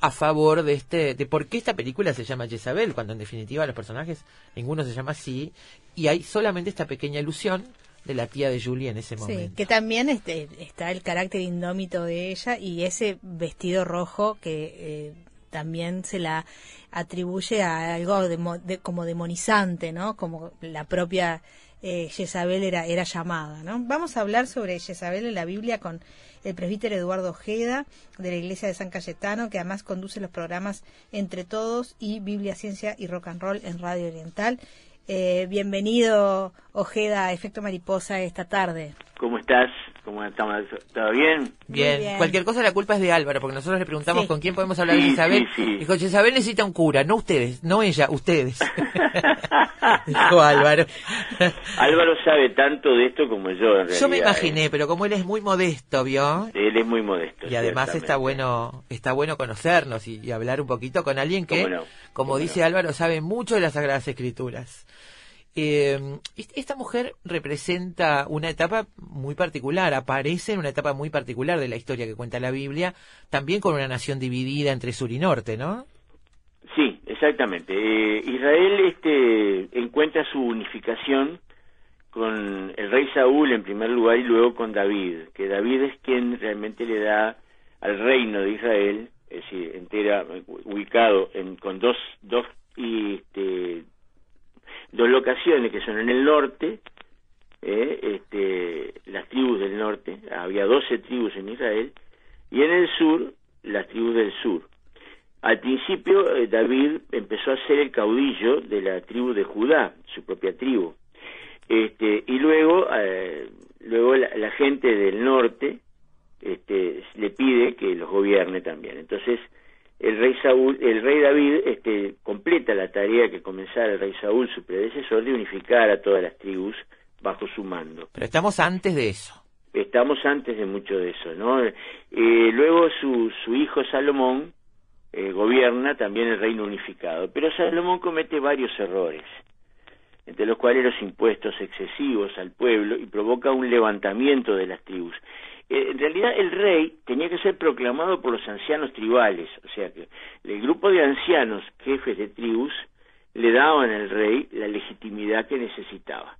[SPEAKER 1] a favor de este de por qué esta película se llama Jezabel cuando en definitiva los personajes ninguno se llama así y hay solamente esta pequeña alusión de la tía de Julie en ese
[SPEAKER 2] Sí,
[SPEAKER 1] momento.
[SPEAKER 2] que también este, está el carácter indómito de ella y ese vestido rojo que eh, también se la atribuye a algo de- como demonizante, ¿no? Como la propia eh, era, era llamada, ¿no? Vamos a hablar sobre Jezabel en la Biblia con el presbítero Eduardo Ojeda de la Iglesia de San Cayetano, que además conduce los programas Entre Todos y Biblia, Ciencia y Rock and Roll en Radio Oriental. Eh, bienvenido, Ojeda, a Efecto Mariposa esta tarde.
[SPEAKER 10] ¿Cómo estás? ¿Cómo estamos? ¿Todo bien?
[SPEAKER 1] Bien.
[SPEAKER 2] bien.
[SPEAKER 1] cualquier cosa la culpa es de Álvaro, porque nosotros le preguntamos
[SPEAKER 2] Sí.
[SPEAKER 1] con quién podemos hablar de
[SPEAKER 10] Sí,
[SPEAKER 1] Isabel.
[SPEAKER 10] sí, sí.
[SPEAKER 1] Dijo, Isabel necesita un cura, no ustedes, no ella, ustedes. [LAUGHS] Dijo Álvaro.
[SPEAKER 10] Álvaro sabe tanto de esto como yo, en realidad.
[SPEAKER 1] Yo me
[SPEAKER 10] ¿eh?
[SPEAKER 1] imaginé, pero como él es muy modesto, ¿vio?
[SPEAKER 10] Él es muy modesto.
[SPEAKER 1] Y además está bueno, está bueno conocernos y, y hablar un poquito con alguien que,
[SPEAKER 10] no,
[SPEAKER 1] como dice
[SPEAKER 10] no.
[SPEAKER 1] Álvaro, sabe mucho de las Sagradas Escrituras. Eh, est- esta mujer representa una etapa muy particular, aparece en una etapa muy particular de la historia que cuenta la Biblia, también con una nación dividida entre sur y norte, ¿no?
[SPEAKER 10] Sí, exactamente. Eh, Israel este, encuentra su unificación con el rey Saúl en primer lugar y luego con David, que David es quien realmente le da al reino de Israel, es decir, entera, ubicado en, con dos, dos, y, este, dos locaciones que son en el norte, eh, este, las tribus del norte, había 12 tribus en Israel, y en el sur, las tribus del sur. Al principio, eh, David empezó a ser el caudillo de la tribu de Judá, su propia tribu. Este, y luego, eh, luego la, la gente del norte este, le pide que los gobierne también. Entonces, el rey Saúl, el rey David, este, completa la tarea que comenzara el rey Saúl, su predecesor, de unificar a todas las tribus bajo su mando.
[SPEAKER 1] Pero estamos antes de eso.
[SPEAKER 10] estamos antes de mucho de eso, ¿no? Eh, luego su, su hijo Salomón eh, gobierna también el reino unificado, pero Salomón comete varios errores, entre los cuales los impuestos excesivos al pueblo y provoca un levantamiento de las tribus. Eh, en realidad el rey tenía que ser proclamado por los ancianos tribales, o sea que el grupo de ancianos, jefes de tribus, le daban al rey la legitimidad que necesitaba.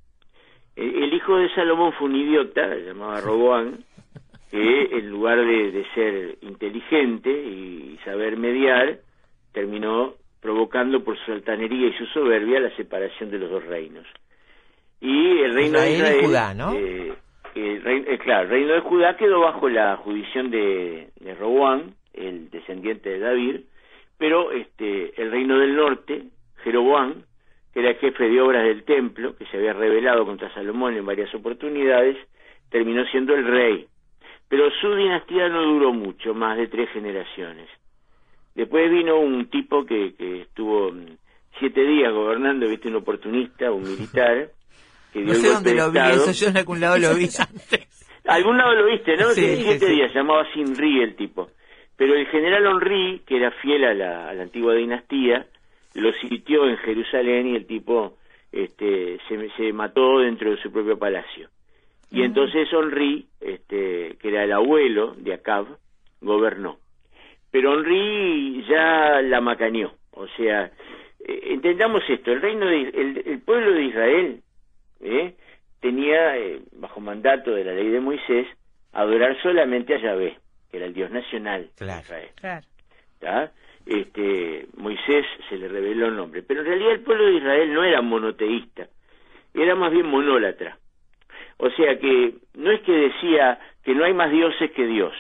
[SPEAKER 10] El, hijo de Salomón fue un idiota, se llamaba Roboán, que en lugar de, de ser inteligente y saber mediar, terminó provocando por su altanería y su soberbia la separación de los dos reinos. Y el reino de
[SPEAKER 1] Israel, Judá, ¿no?
[SPEAKER 10] eh, el rein- eh, claro, el reino de Judá quedó bajo la jurisdicción de, de el descendiente de David, pero este, el reino del norte, Jeroboán, que era el jefe de obras del templo, que se había rebelado contra Salomón en varias oportunidades, terminó siendo el rey. Pero su dinastía no duró mucho, más de tres generaciones. Después vino un tipo que, que estuvo mm, siete días gobernando, viste, un oportunista, un militar, [LAUGHS] que dio
[SPEAKER 1] No
[SPEAKER 10] el
[SPEAKER 1] sé
[SPEAKER 10] golpe
[SPEAKER 1] dónde
[SPEAKER 10] de
[SPEAKER 1] lo vi,
[SPEAKER 10] Estado.
[SPEAKER 1] eso yo en algún lado lo vi [LAUGHS] antes.
[SPEAKER 10] Algún lado lo viste, ¿no?
[SPEAKER 1] Sí, sí,
[SPEAKER 10] siete
[SPEAKER 1] sí.
[SPEAKER 10] días, llamaba Sinri el tipo. Pero el general Henry, que era fiel a la, a la antigua dinastía, lo sitió en Jerusalén y el tipo este, se, se mató dentro de su propio palacio. Y entonces Henry, este, que era el abuelo de Acab, gobernó. Pero Henry ya la macaneó. O sea, eh, entendamos esto, el reino de, el, el pueblo de Israel ¿eh? tenía, eh, bajo mandato de la ley de Moisés, adorar solamente a Yahvé, que era el Dios nacional de Israel.
[SPEAKER 2] Claro.
[SPEAKER 10] ¿tá? Este, Moisés se le reveló el nombre. Pero en realidad el pueblo de Israel no era monoteísta, era más bien monólatra. O sea que no es que decía que no hay más dioses que Dios,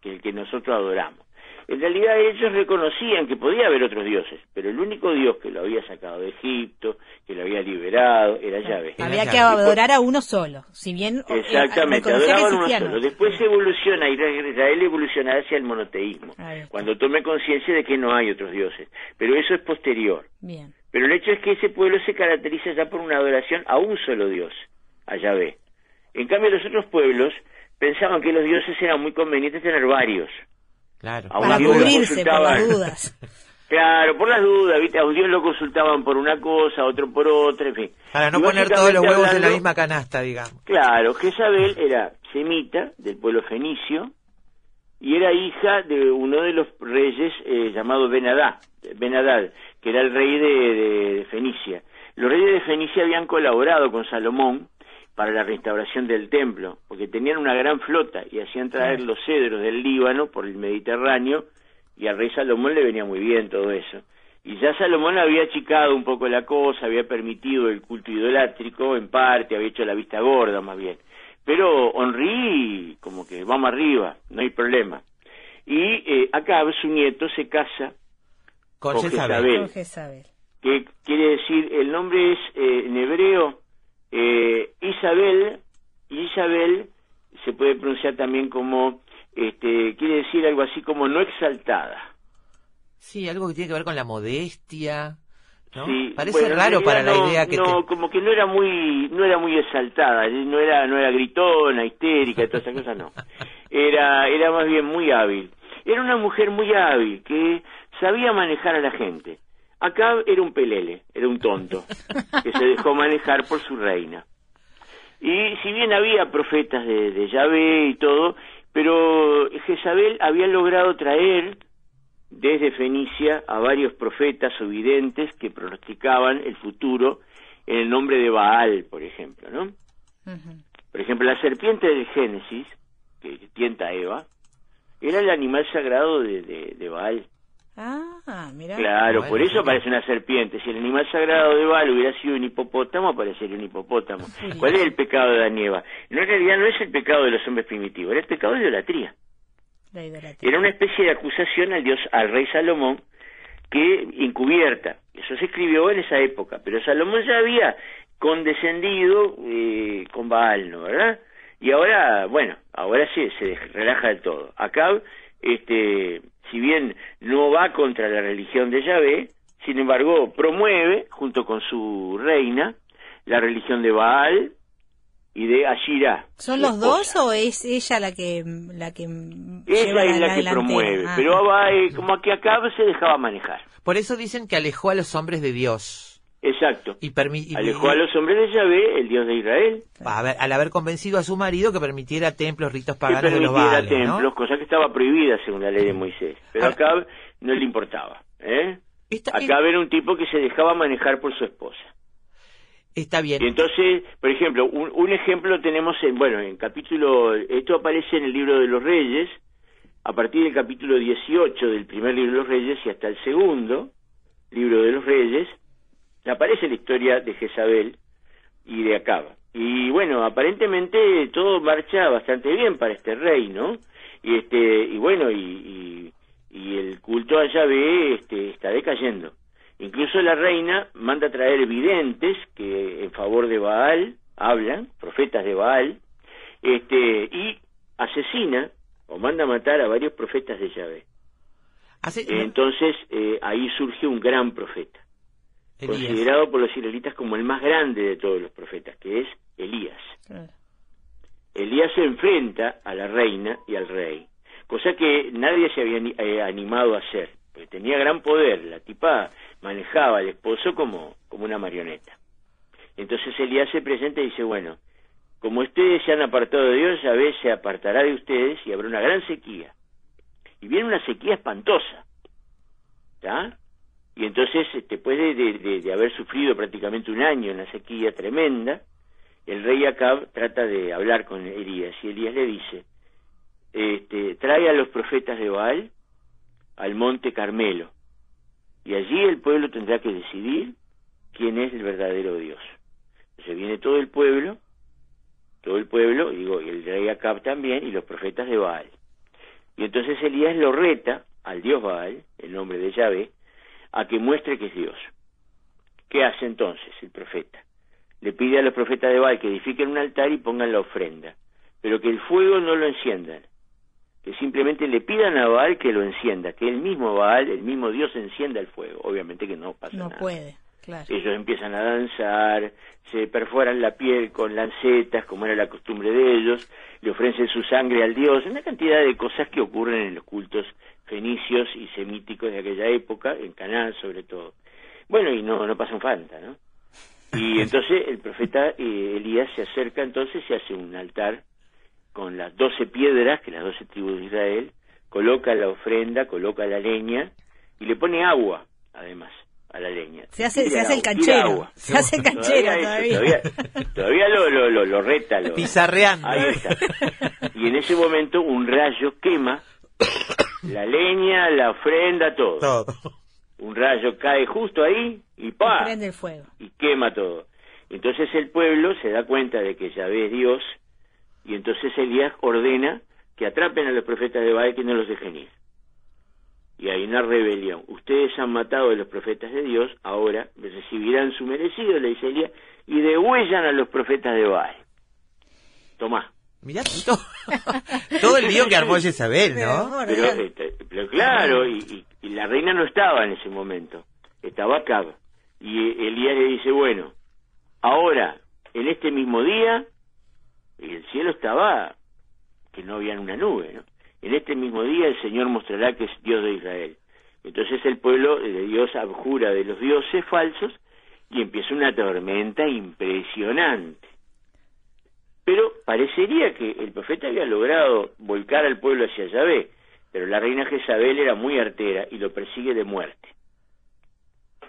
[SPEAKER 10] que el que nosotros adoramos. En realidad ellos reconocían que podía haber otros dioses, pero el único Dios que lo había sacado de Egipto, que lo había liberado, era Yahvé.
[SPEAKER 2] Había que adorar a uno solo, si bien eh,
[SPEAKER 10] Exactamente, adoraban uno
[SPEAKER 2] existían
[SPEAKER 10] solo. Después evoluciona, Israel evoluciona hacia el monoteísmo, cuando tome conciencia de que no hay otros dioses. Pero eso es posterior.
[SPEAKER 2] Bien.
[SPEAKER 10] Pero el hecho es que ese pueblo se caracteriza ya por una adoración a un solo Dios, a Yahvé. En cambio, los otros pueblos pensaban que los dioses eran muy convenientes tener varios.
[SPEAKER 1] Claro.
[SPEAKER 10] A
[SPEAKER 2] Para cubrirse por las dudas. [LAUGHS]
[SPEAKER 10] Claro, por las dudas, ¿viste? A un Dios lo consultaban por una cosa, a otro por otra, en fin.
[SPEAKER 1] Para no poner todos los huevos en la misma canasta, digamos.
[SPEAKER 10] Claro, Jezabel era semita del pueblo fenicio y era hija de uno de los reyes eh, llamado Benadad, Benadad, que era el rey de, de- de Fenicia. Los reyes de Fenicia habían colaborado con Salomón para la restauración del templo, porque tenían una gran flota y hacían traer los cedros del Líbano por el Mediterráneo y al rey Salomón le venía muy bien todo eso. Y ya Salomón había achicado un poco la cosa, había permitido el culto idolátrico en parte, había hecho la vista gorda más bien. Pero Henry, como que vamos arriba, no hay problema. Y eh, acá su nieto se casa
[SPEAKER 1] Con
[SPEAKER 10] con
[SPEAKER 1] Jezabel.
[SPEAKER 10] Jezabel,
[SPEAKER 2] Con Jezabel.
[SPEAKER 10] que quiere decir, el nombre es eh, en hebreo eh, Isabel, y Isabel se puede pronunciar también como, este, quiere decir algo así como no exaltada.
[SPEAKER 1] Sí, algo que tiene que ver con la modestia. ¿no?
[SPEAKER 10] Sí,
[SPEAKER 1] Parece
[SPEAKER 10] bueno,
[SPEAKER 1] raro para la idea que
[SPEAKER 10] no,
[SPEAKER 1] te...
[SPEAKER 10] como que no era muy no era muy exaltada, no era no era gritona, histérica, todas esas cosas no. [LAUGHS] Era era más bien muy hábil. Era una mujer muy hábil que sabía manejar a la gente. Acá era un pelele, era un tonto que se dejó manejar por su reina. Y si bien había profetas de, de Yahvé y todo, pero Jezabel había logrado traer desde Fenicia a varios profetas o videntes que pronosticaban el futuro en el nombre de Baal, por ejemplo, ¿no? Por ejemplo, la serpiente del Génesis, que tienta a Eva, era el animal sagrado de, de, de Baal.
[SPEAKER 2] Ah, mira.
[SPEAKER 10] Claro,
[SPEAKER 1] Bueno,
[SPEAKER 10] por eso
[SPEAKER 1] mira.
[SPEAKER 10] aparece una serpiente. Si el animal sagrado de Baal hubiera sido un hipopótamo, aparecería un hipopótamo. [LAUGHS] ¿Cuál es el pecado de Adán y Eva? No, en realidad no es el pecado de los hombres primitivos, era el pecado de idolatría.
[SPEAKER 2] La idolatría.
[SPEAKER 10] Era una especie de acusación al dios, al rey Salomón, que encubierta. Eso se escribió en esa época, pero Salomón ya había condescendido eh, con Baal, ¿no? ¿Verdad? Y ahora, bueno, ahora sí se relaja del todo. Acá, este, si bien no va contra la religión de Yahvé, sin embargo, promueve, junto con su reina, la religión de Baal y de Ashira.
[SPEAKER 2] ¿Son los dos o es ella la que la que
[SPEAKER 10] Ella
[SPEAKER 2] lleva
[SPEAKER 10] es la que
[SPEAKER 2] delantera?
[SPEAKER 10] promueve,
[SPEAKER 2] Ah.
[SPEAKER 10] pero como que acá se dejaba manejar.
[SPEAKER 1] Por eso dicen que alejó a los hombres de Dios.
[SPEAKER 10] Exacto.
[SPEAKER 1] Y, y-
[SPEAKER 10] Alejó a los hombres de Yahvé, el Dios de Israel,
[SPEAKER 1] a ver, al haber convencido a su marido que permitiera templos, ritos
[SPEAKER 10] que
[SPEAKER 1] paganos de los
[SPEAKER 10] permitiera
[SPEAKER 1] Baales, ¿no?
[SPEAKER 10] templos, cosa que estaba prohibida según la ley de Moisés. Pero
[SPEAKER 1] Ahora-
[SPEAKER 10] acá no le importaba. ¿eh?
[SPEAKER 1] Está,
[SPEAKER 10] Acá era un tipo que se dejaba manejar por su esposa.
[SPEAKER 1] está bien.
[SPEAKER 10] Y entonces, por ejemplo, un, un ejemplo tenemos en, bueno, en capítulo, esto aparece en el libro de los Reyes, a partir del capítulo 18 del primer libro de los Reyes y hasta el segundo libro de los Reyes, aparece la historia de Jezabel y de Acab. Y bueno, aparentemente todo marcha bastante bien para este rey, ¿no? Y este, y bueno, y, y, y el culto a Yahvé este, está decayendo. Incluso la reina manda traer videntes que en favor de Baal hablan, profetas de Baal, este, y asesina o manda matar a varios profetas de Yahvé. Entonces eh, ahí surge un gran profeta,
[SPEAKER 1] Elías.
[SPEAKER 10] considerado por los israelitas como el más grande de todos los profetas, que es Elías.
[SPEAKER 2] Claro.
[SPEAKER 10] Elías se enfrenta a la reina y al rey, cosa que nadie se había eh, animado a hacer, porque tenía gran poder, la tipa manejaba al esposo como, como una marioneta. Entonces Elías se presenta y dice, bueno, como ustedes se han apartado de Dios, Yahvé se apartará de ustedes y habrá una gran sequía. Y viene una sequía espantosa. ¿Está? Y entonces, este, después de, haber sufrido prácticamente un año en la sequía tremenda, el rey Acab trata de hablar con Elías y Elías le dice, este, trae a los profetas de Baal al monte Carmelo y allí el pueblo tendrá que decidir quién es el verdadero Dios. Entonces viene todo el pueblo, todo el pueblo, digo, el rey Acab también, y los profetas de Baal. Y entonces Elías lo reta al dios Baal, el nombre de Yahvé, a que muestre que es Dios. ¿Qué hace entonces el profeta? Le pide a los profetas de Baal que edifiquen un altar y pongan la ofrenda, pero que el fuego no lo enciendan, que simplemente le pidan a Baal que lo encienda, que el mismo Baal, el mismo Dios encienda el fuego. Obviamente que no pasa
[SPEAKER 2] No
[SPEAKER 10] nada.
[SPEAKER 2] puede, claro.
[SPEAKER 10] Ellos empiezan a danzar, se perforan la piel con lancetas, como era la costumbre de ellos, le ofrecen su sangre al dios, una cantidad de cosas que ocurren en los cultos fenicios y semíticos de aquella época, en Canaán sobre todo. Bueno, y no, no pasan falta, ¿no? Y [LAUGHS] entonces el profeta eh, Elías se acerca entonces y hace un altar con las doce piedras, que las doce tribus de Israel, coloca la ofrenda, coloca la leña y le pone agua, además, a la leña.
[SPEAKER 2] Se hace,
[SPEAKER 10] Tira
[SPEAKER 2] se hace el
[SPEAKER 10] agua,
[SPEAKER 2] canchero.
[SPEAKER 10] agua.
[SPEAKER 2] Se hace el canchero
[SPEAKER 10] Todavía,
[SPEAKER 2] todavía.
[SPEAKER 10] eso, todavía, todavía lo, lo, lo, lo reta. Lo,
[SPEAKER 1] Pizarreando.
[SPEAKER 10] Ahí está. Y en ese momento un rayo quema la leña, la ofrenda, todo.
[SPEAKER 1] Todo.
[SPEAKER 10] Un rayo cae justo ahí y ¡pa!
[SPEAKER 2] Prende el fuego.
[SPEAKER 10] y quema todo. Entonces el pueblo se da cuenta de que Yahvé es Dios y entonces Elías ordena que atrapen a los profetas de Baal que no los dejen ir. Y hay una rebelión. Ustedes han matado a los profetas de Dios, ahora recibirán su merecido, le dice Elías, y degüellan a los profetas de Baal. Tomá.
[SPEAKER 1] Mirá todo, [LAUGHS] todo el lío que armó Jezabel, ¿no?
[SPEAKER 2] Pero,
[SPEAKER 10] Pero, este, pero claro, y, y- y la reina no estaba en ese momento, estaba Acab. Y Elías le dice, bueno, ahora, en este mismo día, y el cielo estaba, que no había una nube, ¿no? En este mismo día el Señor mostrará que es Dios de Israel. Entonces el pueblo de Dios abjura de los dioses falsos y empieza una tormenta impresionante. Pero parecería que el profeta había logrado volcar al pueblo hacia Yahvé, pero la reina Jezabel era muy artera y lo persigue de muerte.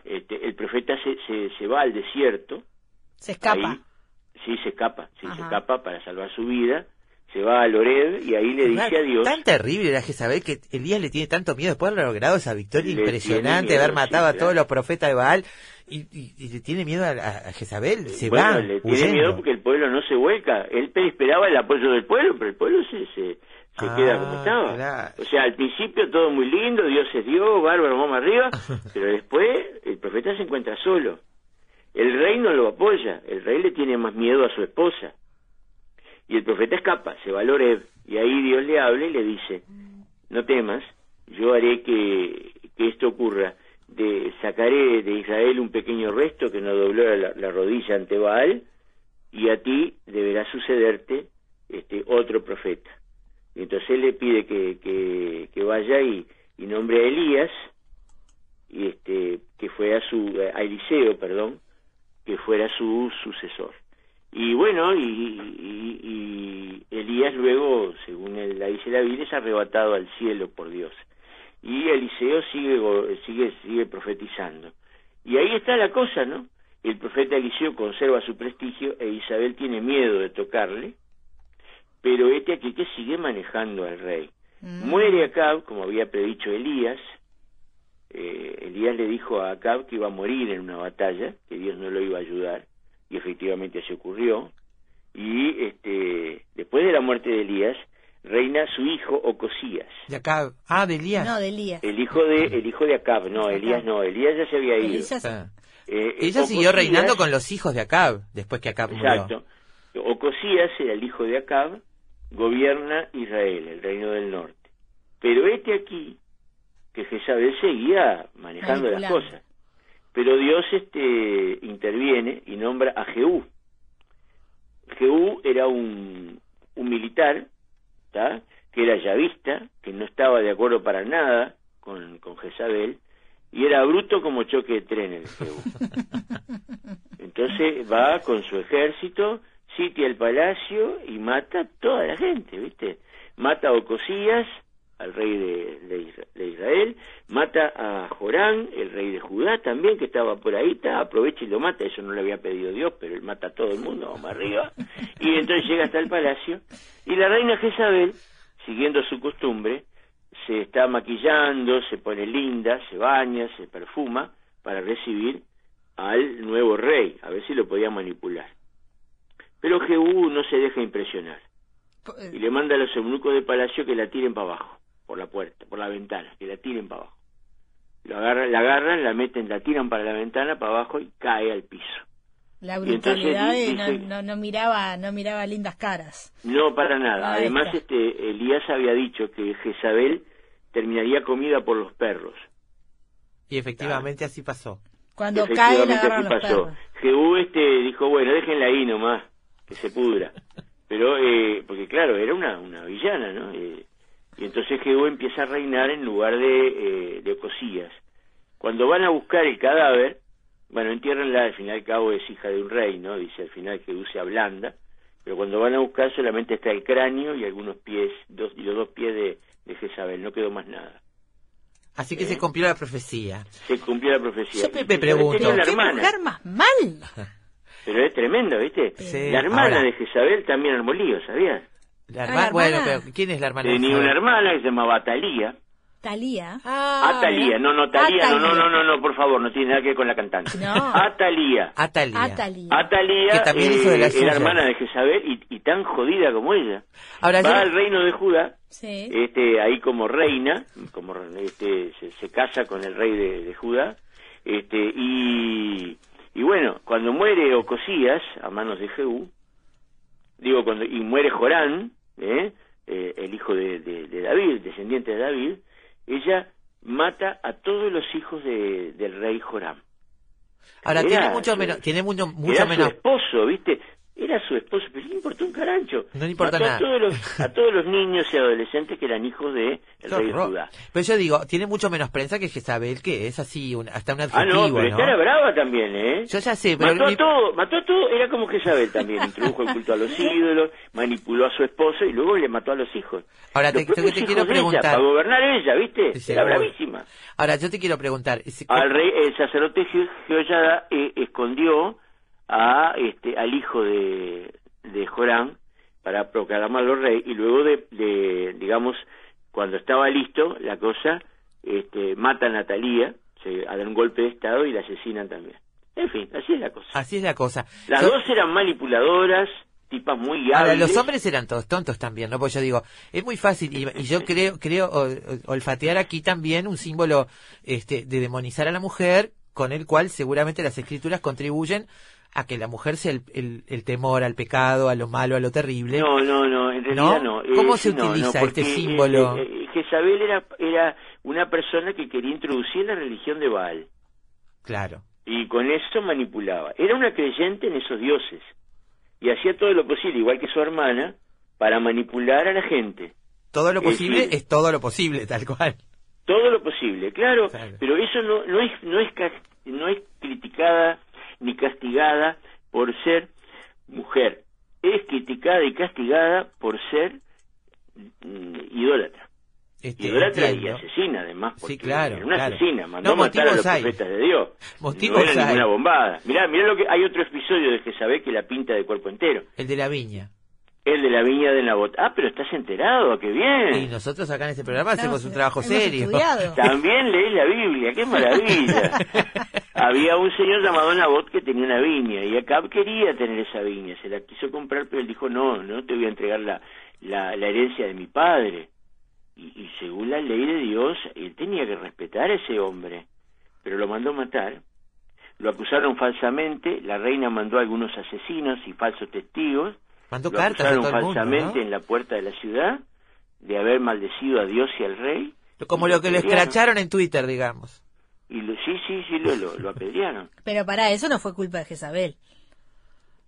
[SPEAKER 10] Este, el profeta se, se, se va al desierto,
[SPEAKER 2] Se escapa.
[SPEAKER 10] ahí, sí, se escapa, sí, se escapa para salvar su vida, se va a Loreb y ahí le dice a Dios,
[SPEAKER 1] Tan terrible era Jezabel que Elías le tiene tanto miedo después de haber logrado esa victoria
[SPEAKER 10] Le
[SPEAKER 1] impresionante, de haber
[SPEAKER 10] miedo,
[SPEAKER 1] matado
[SPEAKER 10] sí,
[SPEAKER 1] a todos los profetas de Baal y, y- y le tiene miedo a, a- a Jezabel, se
[SPEAKER 10] bueno,
[SPEAKER 1] va
[SPEAKER 10] le tiene
[SPEAKER 1] huyendo.
[SPEAKER 10] miedo porque el pueblo no se vuelca. Él esperaba el apoyo del pueblo, pero el pueblo se, se, se
[SPEAKER 1] Ah,
[SPEAKER 10] queda como estaba.
[SPEAKER 1] claro.
[SPEAKER 10] O sea, al principio todo muy lindo, Dios es Dios, bárbaro, vamos arriba, [LAUGHS] pero después el profeta se encuentra solo. El rey no lo apoya, el rey le tiene más miedo a su esposa. Y el profeta escapa, se va a Loreb, y ahí Dios le habla y le dice, no temas, yo haré que, esto ocurra. De, sacaré de Israel un pequeño resto que no dobló la, la rodilla ante Baal, y a ti deberá sucederte este otro profeta. Y entonces él le pide que, vaya y, nombre a Elías, y este que fuera su a Eliseo, perdón, que fuera su sucesor. Y bueno, y, y- y Elías luego, según él, la dice la Biblia, es arrebatado al cielo por Dios. Y Eliseo sigue sigue sigue profetizando. Y ahí está la cosa, ¿no? El profeta Eliseo conserva su prestigio e Isabel tiene miedo de tocarle, pero este aquí que sigue manejando al rey. Muere Acab, como había predicho Elías. Eh, Elías le dijo a Acab que iba a morir en una batalla, que Dios no lo iba a ayudar, y efectivamente así ocurrió. Y este, después de la muerte de Elías, reina su hijo Ocosías,
[SPEAKER 1] De acá. Ah, de Elías.
[SPEAKER 2] No, de Elías.
[SPEAKER 10] el hijo de el hijo de Acab, no, Elías no, Elías ya se había ido.
[SPEAKER 2] Elías-
[SPEAKER 1] Ah.
[SPEAKER 10] Eh,
[SPEAKER 1] Ella siguió reinando con los hijos de Acab, después que Acab murió.
[SPEAKER 10] Exacto. Ocosías era el hijo de Acab, gobierna Israel, el reino del norte. Pero este aquí, que Jezabel seguía manejando las cosas. Pero Dios este interviene y nombra a Jehú. Jehú era un, un militar, ¿tá? que era yavista, que no estaba de acuerdo para nada con, con Jezabel, y era bruto como choque de tren el Jehú. [LAUGHS] Entonces va con su ejército, sitia el palacio y mata a toda la gente, ¿viste? Mata a Ocosías, al rey de, de Isra- de Israel, mata a Jorán, el rey de Judá también, que estaba por ahí, ta, aprovecha y lo mata, eso no le había pedido Dios, pero él mata a todo el mundo, vamos arriba, y entonces llega hasta el palacio, y la reina Jezabel, siguiendo su costumbre, se está maquillando, se pone linda, se baña, se perfuma, para recibir al nuevo rey, a ver si lo podía manipular. Pero Jehú no se deja impresionar.
[SPEAKER 2] Eh,
[SPEAKER 10] y le manda a los eunucos de palacio que la tiren para abajo, por la puerta, por la ventana, que la tiren para abajo. Lo agarran, la agarran, la meten, la tiran para la ventana, para abajo y cae al piso.
[SPEAKER 2] La
[SPEAKER 10] entonces
[SPEAKER 2] brutalidad de no,
[SPEAKER 10] dice-
[SPEAKER 2] no, no miraba no miraba lindas caras.
[SPEAKER 10] No, para nada. Además, este Elías había dicho que Jezabel terminaría comida por los perros.
[SPEAKER 1] Y efectivamente así pasó.
[SPEAKER 2] Cuando cae la
[SPEAKER 10] así
[SPEAKER 2] los
[SPEAKER 10] pasó.
[SPEAKER 2] perros.
[SPEAKER 10] Jehú este, dijo, bueno, déjenla ahí nomás, que se pudra. Pero, eh, porque claro, era una, una villana, ¿no? Eh, y entonces Jehú empieza a reinar en lugar de, eh, de Ocosías. Cuando van a buscar el cadáver, bueno, entiérrenla, al fin y al cabo es hija de un rey, ¿no? Dice al final Jehú se ablanda, pero cuando van a buscar solamente está el cráneo y algunos pies, dos, y los dos pies de, de Jezabel, no quedó más nada.
[SPEAKER 1] Así que
[SPEAKER 10] ¿Eh?
[SPEAKER 1] se cumplió la profecía.
[SPEAKER 10] Se cumplió la profecía.
[SPEAKER 1] Yo me- pregunto.
[SPEAKER 2] ¿Qué mujer más mal?
[SPEAKER 10] Pero es tremendo, ¿viste?
[SPEAKER 1] Sí.
[SPEAKER 10] La hermana
[SPEAKER 1] Ahora-
[SPEAKER 10] de Jezabel también armó lío, ¿sabías?
[SPEAKER 1] La
[SPEAKER 2] Ah,
[SPEAKER 1] herma-
[SPEAKER 2] la
[SPEAKER 1] Bueno,
[SPEAKER 2] hermana.
[SPEAKER 1] pero ¿quién es la hermana? de
[SPEAKER 10] Tenía una hermana que se llamaba Atalía.
[SPEAKER 2] Talía.
[SPEAKER 1] Ah,
[SPEAKER 10] Atalía, no, no, Talía, no, no,
[SPEAKER 2] Atalía.
[SPEAKER 10] no, no, no, por favor, no tiene nada que ver con la cantante.
[SPEAKER 2] No.
[SPEAKER 10] Atalía.
[SPEAKER 1] Atalía.
[SPEAKER 2] Atalía.
[SPEAKER 10] Atalía
[SPEAKER 1] Que también
[SPEAKER 10] eh,
[SPEAKER 1] hizo de las
[SPEAKER 10] era
[SPEAKER 1] suyas.
[SPEAKER 10] hermana de Jezabel y, y tan jodida como ella.
[SPEAKER 1] Ahora
[SPEAKER 10] Va
[SPEAKER 1] yo-
[SPEAKER 10] al reino de Judá,
[SPEAKER 2] Sí.
[SPEAKER 10] este, ahí como reina, como este, se, se casa con el rey de, de Judá, este, y, y bueno, cuando muere Ocosías a manos de Jehú, digo, cuando, y muere Jorán, ¿eh? Eh, el hijo de, de- de David, descendiente de David, ella mata a todos los hijos de- del rey Joram.
[SPEAKER 1] Ahora
[SPEAKER 10] Era
[SPEAKER 1] tiene mucho menos, tiene mucho, mucho
[SPEAKER 10] Era
[SPEAKER 1] menos.
[SPEAKER 10] esposo, ¿viste? Era su esposo, pero no le importó un carancho.
[SPEAKER 1] No le importa
[SPEAKER 10] Mató
[SPEAKER 1] nada.
[SPEAKER 10] A todos, los, [LAUGHS] a todos los niños y adolescentes que eran hijos de el rey. Judá.
[SPEAKER 1] Pero yo digo, tiene mucho menos prensa que Jezabel, que es así, un- hasta un
[SPEAKER 10] Ah,
[SPEAKER 1] adjetivo,
[SPEAKER 10] no, pero esta era brava también, ¿eh?
[SPEAKER 1] Yo ya sé, pero
[SPEAKER 10] mató
[SPEAKER 1] mi-
[SPEAKER 10] a todo, mató a todo, era como Jezabel también, introdujo el culto a los [LAUGHS] ídolos, manipuló a su esposo y luego le mató a los hijos.
[SPEAKER 1] Ahora
[SPEAKER 10] Los
[SPEAKER 1] te, quiero
[SPEAKER 10] ella,
[SPEAKER 1] preguntar.
[SPEAKER 10] para gobernar ella, ¿viste?
[SPEAKER 1] Sí,
[SPEAKER 10] era bravísima.
[SPEAKER 1] Ahora yo te quiero preguntar.
[SPEAKER 10] Al rey, el sacerdote Je- Jehoiada eh, escondió a este al hijo de, de Jorán para proclamarlo rey y luego de, de, digamos cuando estaba listo la cosa este matan a Talía se dan un golpe de estado y la asesinan también en fin así es la cosa
[SPEAKER 1] Así es la cosa.
[SPEAKER 10] las
[SPEAKER 1] Yo-
[SPEAKER 10] dos eran manipuladoras tipas muy
[SPEAKER 1] Ahora, los hombres eran todos tontos también, ¿no? Porque yo digo, es muy fácil, y, y yo [LAUGHS] creo, creo o- o- olfatear aquí también un símbolo este, de demonizar a la mujer, con el cual seguramente las escrituras contribuyen a que la mujer sea el, el- el temor al pecado, a lo malo, a lo terrible.
[SPEAKER 10] No, no, no, en realidad no.
[SPEAKER 1] ¿No? ¿Cómo
[SPEAKER 10] Eh,
[SPEAKER 1] se
[SPEAKER 10] no,
[SPEAKER 1] utiliza este símbolo?
[SPEAKER 10] eh, eh, Jezabel era, era una persona que quería introducir la religión de Baal
[SPEAKER 1] Claro.
[SPEAKER 10] y con eso manipulaba. Era una creyente en esos dioses, y hacía todo lo posible, igual que su hermana, para manipular a la gente.
[SPEAKER 1] Todo lo posible es todo lo posible, tal cual.
[SPEAKER 10] Todo lo posible, claro,
[SPEAKER 1] Claro.
[SPEAKER 10] pero eso no, no es no es no es criticada ni castigada por ser mujer, es criticada y castigada por ser mm, idólatra.
[SPEAKER 1] Este,
[SPEAKER 10] idólatra y asesina además porque
[SPEAKER 1] Sí, claro,
[SPEAKER 10] era una
[SPEAKER 1] claro.
[SPEAKER 10] asesina mandó
[SPEAKER 1] No,
[SPEAKER 10] matar a los
[SPEAKER 1] hay.
[SPEAKER 10] profetas de Dios
[SPEAKER 1] Motivos
[SPEAKER 10] no era
[SPEAKER 1] hay.
[SPEAKER 10] ninguna bombada mirá, mirá lo que hay otro episodio de Jezabel que la pinta de cuerpo entero
[SPEAKER 1] El de la viña.
[SPEAKER 10] El de la viña de Nabot ah pero estás enterado qué
[SPEAKER 1] Y
[SPEAKER 10] bien
[SPEAKER 1] nosotros acá en este programa hacemos un trabajo serio.
[SPEAKER 2] estudiado. [LAUGHS]
[SPEAKER 10] también leí la Biblia qué maravilla [LAUGHS] había un señor llamado Nabot que tenía una viña y Acab quería tener esa viña se la quiso comprar pero él dijo no no te voy a entregar la la, la herencia de mi padre y, y según la ley de Dios, él tenía que respetar a ese hombre, pero lo mandó matar. Lo acusaron falsamente, la reina mandó a algunos asesinos y falsos testigos,
[SPEAKER 1] Mandó
[SPEAKER 10] lo
[SPEAKER 1] cartas a todo el mundo,
[SPEAKER 10] falsamente
[SPEAKER 1] ¿no?
[SPEAKER 10] en la puerta de la ciudad de haber maldecido a Dios y al rey.
[SPEAKER 1] Como
[SPEAKER 10] y
[SPEAKER 1] lo que lo escracharon en Twitter, digamos.
[SPEAKER 10] Y lo, sí, sí, sí, lo, lo, lo apedrearon. [LAUGHS]
[SPEAKER 2] Pero para eso no fue culpa de Jezabel.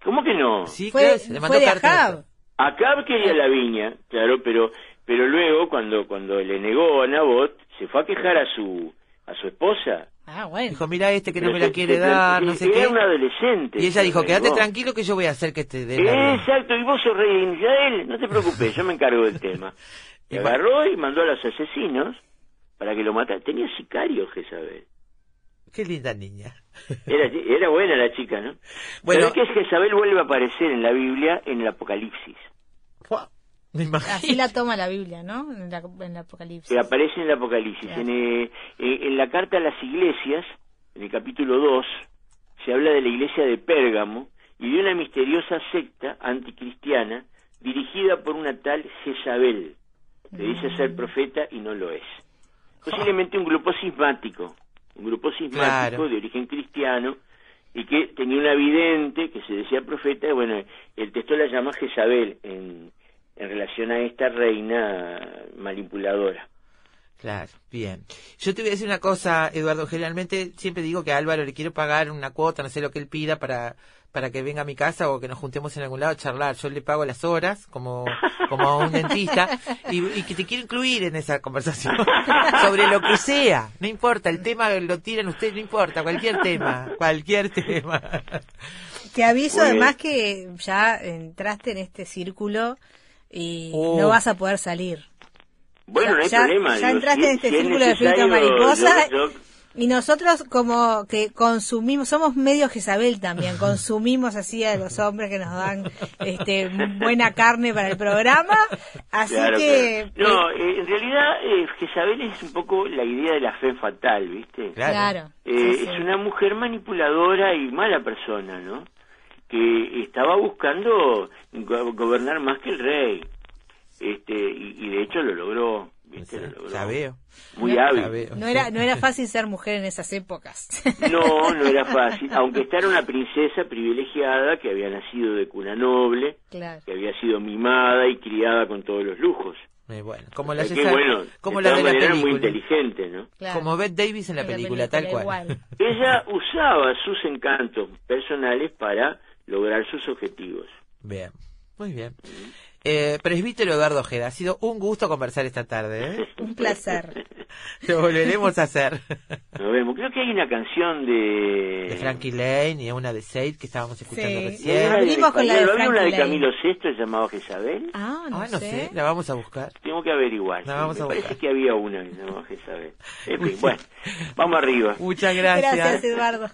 [SPEAKER 10] ¿Cómo que no?
[SPEAKER 1] Sí,
[SPEAKER 2] Fue,
[SPEAKER 1] se le mandó
[SPEAKER 2] fue de
[SPEAKER 1] cartas.
[SPEAKER 2] Ahab.
[SPEAKER 10] Acab quería la viña, claro, pero pero luego cuando cuando le negó a Nabot, se fue a quejar a su a su esposa.
[SPEAKER 2] Ah, bueno.
[SPEAKER 1] Dijo, mira este que no
[SPEAKER 10] Pero
[SPEAKER 1] me la quiere dar, no sé
[SPEAKER 10] era
[SPEAKER 1] qué.
[SPEAKER 10] un adolescente.
[SPEAKER 1] Y ella dijo, quédate tranquilo que yo voy a hacer que te la viña".
[SPEAKER 10] Exacto, y vos sos rey de Israel, no te preocupes, yo me encargo del tema. [LAUGHS] Y
[SPEAKER 1] Y
[SPEAKER 10] agarró y mandó a los asesinos para que lo mataran. Tenía sicarios, Jezabel.
[SPEAKER 1] Qué linda niña. [LAUGHS]
[SPEAKER 10] Era, era buena la chica, ¿no?
[SPEAKER 1] Bueno.
[SPEAKER 10] Bueno, que Jezabel vuelve a aparecer en la Biblia en el Apocalipsis.
[SPEAKER 1] Fua, Me imagino.
[SPEAKER 2] Así la toma la Biblia, ¿no? En, la, en el Apocalipsis.
[SPEAKER 10] que aparece en el Apocalipsis.
[SPEAKER 2] Claro.
[SPEAKER 10] En, eh, eh, en la carta a las iglesias, en el capítulo 2, se habla de la iglesia de Pérgamo y de una misteriosa secta anticristiana dirigida por una tal Jezabel, que dice
[SPEAKER 2] Mm.
[SPEAKER 10] ser profeta y no lo es. Posiblemente un grupo sismático, un grupo sismático
[SPEAKER 1] Claro.
[SPEAKER 10] de origen cristiano y que tenía una vidente que se decía profeta, y bueno, el texto la llama Jezabel en, en relación a esta reina manipuladora.
[SPEAKER 1] Claro, bien. Yo te voy a decir una cosa, Eduardo. Generalmente siempre digo que a Álvaro le quiero pagar una cuota, no sé lo que él pida para para que venga a mi casa o que nos juntemos en algún lado a charlar. Yo le pago las horas como como a un dentista y, y que te quiero incluir en esa conversación [LAUGHS] sobre lo que sea. No importa, el tema lo tiran ustedes, no importa, cualquier tema, cualquier tema.
[SPEAKER 2] Te aviso además que ya entraste en este círculo y
[SPEAKER 1] Oh.
[SPEAKER 2] no vas a poder salir.
[SPEAKER 10] Bueno,
[SPEAKER 2] Ya-
[SPEAKER 10] no hay
[SPEAKER 2] ya-
[SPEAKER 10] problema.
[SPEAKER 2] ya
[SPEAKER 10] digo,
[SPEAKER 2] entraste
[SPEAKER 10] si-
[SPEAKER 2] en este
[SPEAKER 10] si es
[SPEAKER 2] círculo de filtro
[SPEAKER 10] necesario,
[SPEAKER 2] mariposa.
[SPEAKER 10] yo- yo-
[SPEAKER 2] Y nosotros como que consumimos, somos medio Jezabel también, [LAUGHS] consumimos así a los hombres que nos dan este, buena carne para el programa, así
[SPEAKER 10] claro,
[SPEAKER 2] que...
[SPEAKER 10] claro. No, eh, en realidad eh, Jezabel es un poco la idea de la fe fatal, ¿viste?
[SPEAKER 1] Claro.
[SPEAKER 2] Claro.
[SPEAKER 10] Eh,
[SPEAKER 2] sí, sí.
[SPEAKER 10] Es una mujer manipuladora y mala persona, ¿no? Que estaba buscando go- gobernar más que el rey. Este, y, y de hecho lo logró, ¿viste? Lo logró.
[SPEAKER 1] Ya veo.
[SPEAKER 10] Muy hábil.
[SPEAKER 1] veo.
[SPEAKER 2] No era, no era fácil ser mujer en esas épocas.
[SPEAKER 10] No, no era fácil, aunque esta era una princesa privilegiada que había nacido de cuna noble,
[SPEAKER 2] claro.
[SPEAKER 10] que había sido mimada y criada con todos los lujos.
[SPEAKER 1] Eh, bueno, como la
[SPEAKER 10] que,
[SPEAKER 1] César-
[SPEAKER 10] bueno,
[SPEAKER 1] como
[SPEAKER 10] de
[SPEAKER 1] la de la
[SPEAKER 10] muy inteligente, ¿no?
[SPEAKER 2] claro.
[SPEAKER 1] Como Bette Davis en la
[SPEAKER 2] En
[SPEAKER 1] película, tal cual.
[SPEAKER 2] igual.
[SPEAKER 10] Ella usaba sus encantos personales para lograr sus objetivos.
[SPEAKER 1] Bien, muy bien. Eh, presbítero Eduardo Ojeda, ha sido un gusto conversar esta tarde. ¿eh? [LAUGHS]
[SPEAKER 2] Un placer. [LAUGHS]
[SPEAKER 1] Lo volveremos a hacer. [LAUGHS]
[SPEAKER 10] Nos vemos. Creo que hay una canción de...
[SPEAKER 1] De Frankie Lane y una de Said que estábamos escuchando
[SPEAKER 2] Sí.
[SPEAKER 10] ¿No
[SPEAKER 1] recién.
[SPEAKER 2] Abrimos con la de
[SPEAKER 10] había una de
[SPEAKER 2] Frankie.
[SPEAKER 10] Camilo VI llamado Jezabel?
[SPEAKER 2] Ah, no,
[SPEAKER 1] ah, no
[SPEAKER 2] sé.
[SPEAKER 1] sé, la vamos a buscar.
[SPEAKER 10] Tengo que averiguar.
[SPEAKER 1] La
[SPEAKER 10] sí,
[SPEAKER 1] vamos
[SPEAKER 10] me
[SPEAKER 1] a
[SPEAKER 10] parece que había una que se llamaba Jezabel. En fin, bueno, vamos arriba.
[SPEAKER 1] Muchas gracias.
[SPEAKER 2] Gracias, Eduardo.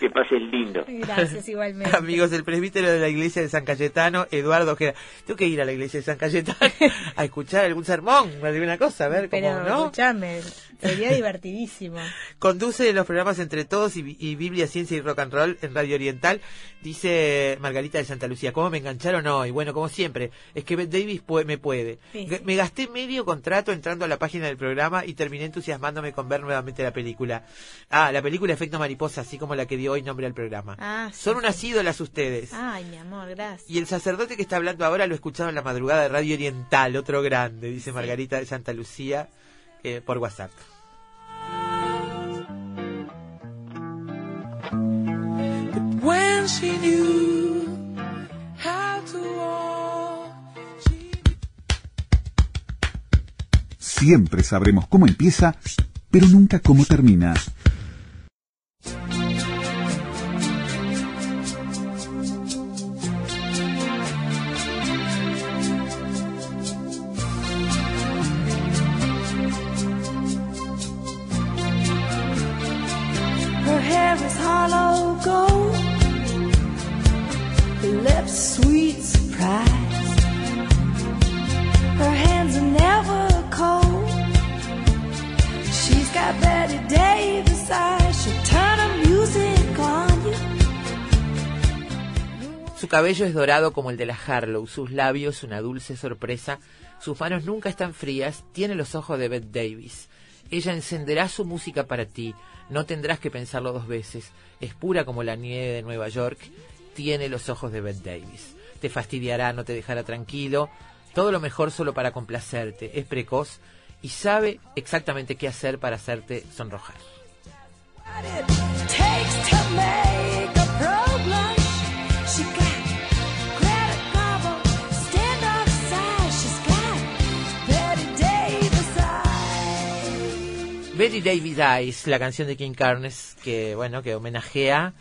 [SPEAKER 10] Que pases lindo.
[SPEAKER 2] Gracias, igualmente.
[SPEAKER 1] Amigos, el presbítero de la iglesia de San Cayetano, Eduardo Ojeda. Tengo que ir a la iglesia de San Cayetano [LAUGHS] a escuchar algún sermón, alguna cosa, a ver cómo,
[SPEAKER 2] Pero
[SPEAKER 1] ¿no?
[SPEAKER 2] escuchame, sería divertidísimo. [LAUGHS]
[SPEAKER 1] Conduce los programas Entre Todos y, y Biblia, Ciencia y Rock and Roll en Radio Oriental. Dice Margarita de Santa Lucía, ¿cómo me engancharon hoy? Bueno, como siempre, es que Bette Davis pue- me puede.
[SPEAKER 2] Sí,
[SPEAKER 1] G-
[SPEAKER 2] sí.
[SPEAKER 1] Me gasté medio contrato entrando a la página del programa y terminé entusiasmándome con ver nuevamente la película. Ah, la película Efecto Mariposa, así como la que dio hoy nombre al programa.
[SPEAKER 2] Ah, sí,
[SPEAKER 1] Son unas ídolas ustedes.
[SPEAKER 2] Ay, mi amor, gracias.
[SPEAKER 1] Y el sacerdote que está hablando ahora lo he escuchado en la madrugada de Radio Oriental, otro grande, dice Margarita de Santa Lucía por WhatsApp.
[SPEAKER 3] Siempre sabremos cómo empieza, pero nunca cómo termina.
[SPEAKER 1] Su cabello es dorado como el de la Harlow, sus labios una dulce sorpresa, sus manos nunca están frías, tiene los ojos de Bette Davis. Ella encenderá su música para ti, no tendrás que pensarlo dos veces, es pura como la nieve de Nueva York, tiene los ojos de Bette Davis. Te fastidiará, no te dejará tranquilo, todo lo mejor solo para complacerte, es precoz y sabe exactamente qué hacer para hacerte sonrojar.
[SPEAKER 7] Betty Davis Eyes,
[SPEAKER 1] la canción de King Carnes, que bueno, que homenajea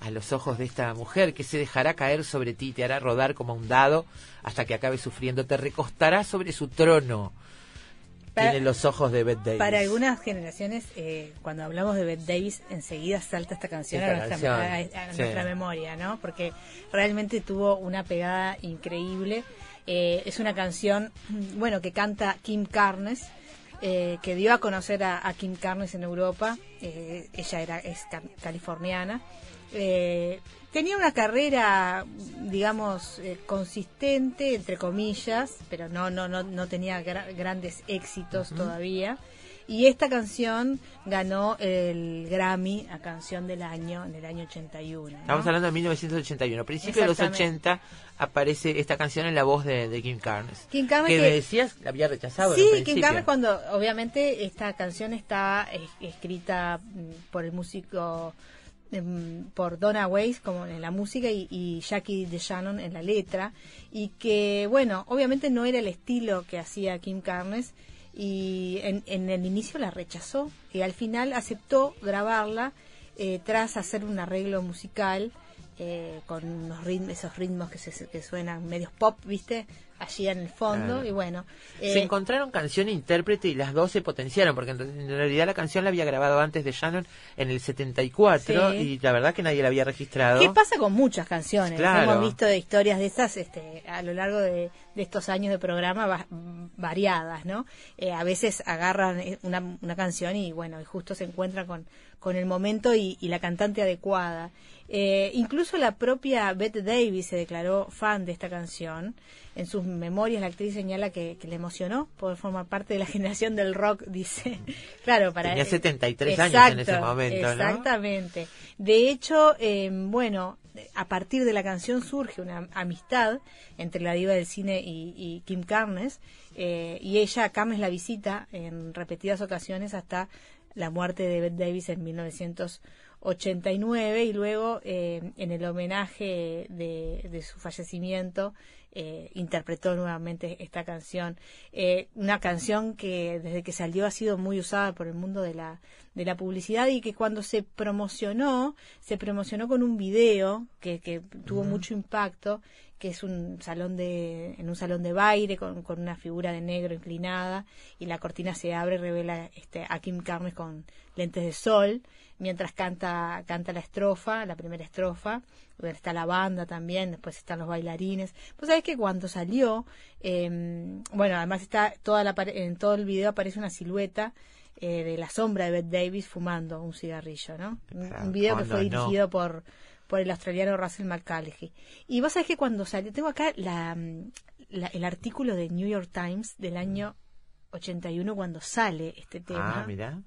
[SPEAKER 1] a los ojos de esta mujer que se dejará caer sobre ti, te hará rodar como un dado hasta que acabe sufriendo, te recostará sobre su trono.
[SPEAKER 2] Para-
[SPEAKER 1] Tiene los ojos de Bette Davis.
[SPEAKER 2] Para algunas generaciones, eh, cuando hablamos de Bette Davis, enseguida salta esta canción,
[SPEAKER 1] Esta
[SPEAKER 2] a, nuestra,
[SPEAKER 1] canción,
[SPEAKER 2] a- a
[SPEAKER 1] sí.
[SPEAKER 2] nuestra memoria, ¿no? Porque realmente tuvo una pegada increíble. Eh, es una canción, bueno, que canta Kim Carnes, eh, que dio a conocer a, a Kim Carnes en Europa. Eh, ella era es ca- californiana. Eh, tenía una carrera, digamos, eh, consistente, entre comillas, pero no, no, no, no tenía gra- grandes éxitos todavía. Y esta canción ganó el Grammy a canción del año en el año 81. ¿no?
[SPEAKER 1] Estamos hablando de 1981. A principios de los
[SPEAKER 2] Exactamente.
[SPEAKER 1] 80 aparece esta canción en la voz de, de Kim Carnes.
[SPEAKER 2] Kim Carnes
[SPEAKER 1] que, decías la había rechazado
[SPEAKER 2] Sí, Kim. Carnes cuando obviamente esta canción está escrita mm, por el músico em, por Donna Weiss como en la música y, y Jackie DeShannon en la letra y que bueno obviamente no era el estilo que hacía Kim Carnes y en, en el inicio la rechazó y al final aceptó grabarla eh, tras hacer un arreglo musical eh, con unos ritmos, esos ritmos que, se, que suenan medios pop, ¿viste? Allí en el fondo
[SPEAKER 1] Claro.
[SPEAKER 2] y bueno.
[SPEAKER 1] Se
[SPEAKER 2] eh,
[SPEAKER 1] encontraron canción e intérprete y las dos se potenciaron, porque en, en realidad la canción la había grabado antes de Shannon en el 74
[SPEAKER 2] Sí.
[SPEAKER 1] y la verdad que nadie la había registrado.
[SPEAKER 2] ¿Qué pasa con muchas canciones?
[SPEAKER 1] Claro.
[SPEAKER 2] Hemos visto de historias de esas este, a lo largo de, de estos años de programa va- variadas, ¿no? Eh, a veces agarran eh, una, una canción y bueno, y justo se encuentran con, con el momento y, y la cantante adecuada. Eh, incluso la propia Bette Davis se declaró fan de esta canción. En sus memorias la actriz señala que, que le emocionó poder formar parte de la [LAUGHS] generación del rock, dice. [LAUGHS] claro, para
[SPEAKER 1] Tenía
[SPEAKER 2] eh,
[SPEAKER 1] 73 años en ese momento, ¿no?
[SPEAKER 2] Exactamente. De hecho, eh, bueno, a partir de la canción surge una amistad entre la diva del cine y, y Kim Carnes, eh, y ella, Carnes la visita en repetidas ocasiones hasta la muerte de Bette Davis en 1989 y luego eh, en el homenaje de, de su fallecimiento eh, interpretó nuevamente esta canción. Eh, una canción que desde que salió ha sido muy usada por el mundo de la, de la publicidad y que cuando se promocionó, se promocionó con un video que, que tuvo mucho impacto, que es un salón de, en un salón de baile con, con una figura de negro inclinada y la cortina se abre y revela este, a Kim Carnes con lentes de sol mientras canta, canta la estrofa, la primera estrofa, donde está la banda también, después están los bailarines. Pues sabes que cuando salió, eh, bueno, además está toda la en todo el video aparece una silueta eh, de la sombra de Bette Davis fumando un cigarrillo, ¿no? Un- video que fue
[SPEAKER 1] no.
[SPEAKER 2] dirigido por por el australiano Russell McCallaghy. Y vos sabés que cuando salió, tengo acá la, la- el artículo de New York Times del año 81 cuando sale este tema.
[SPEAKER 1] Ah, mira.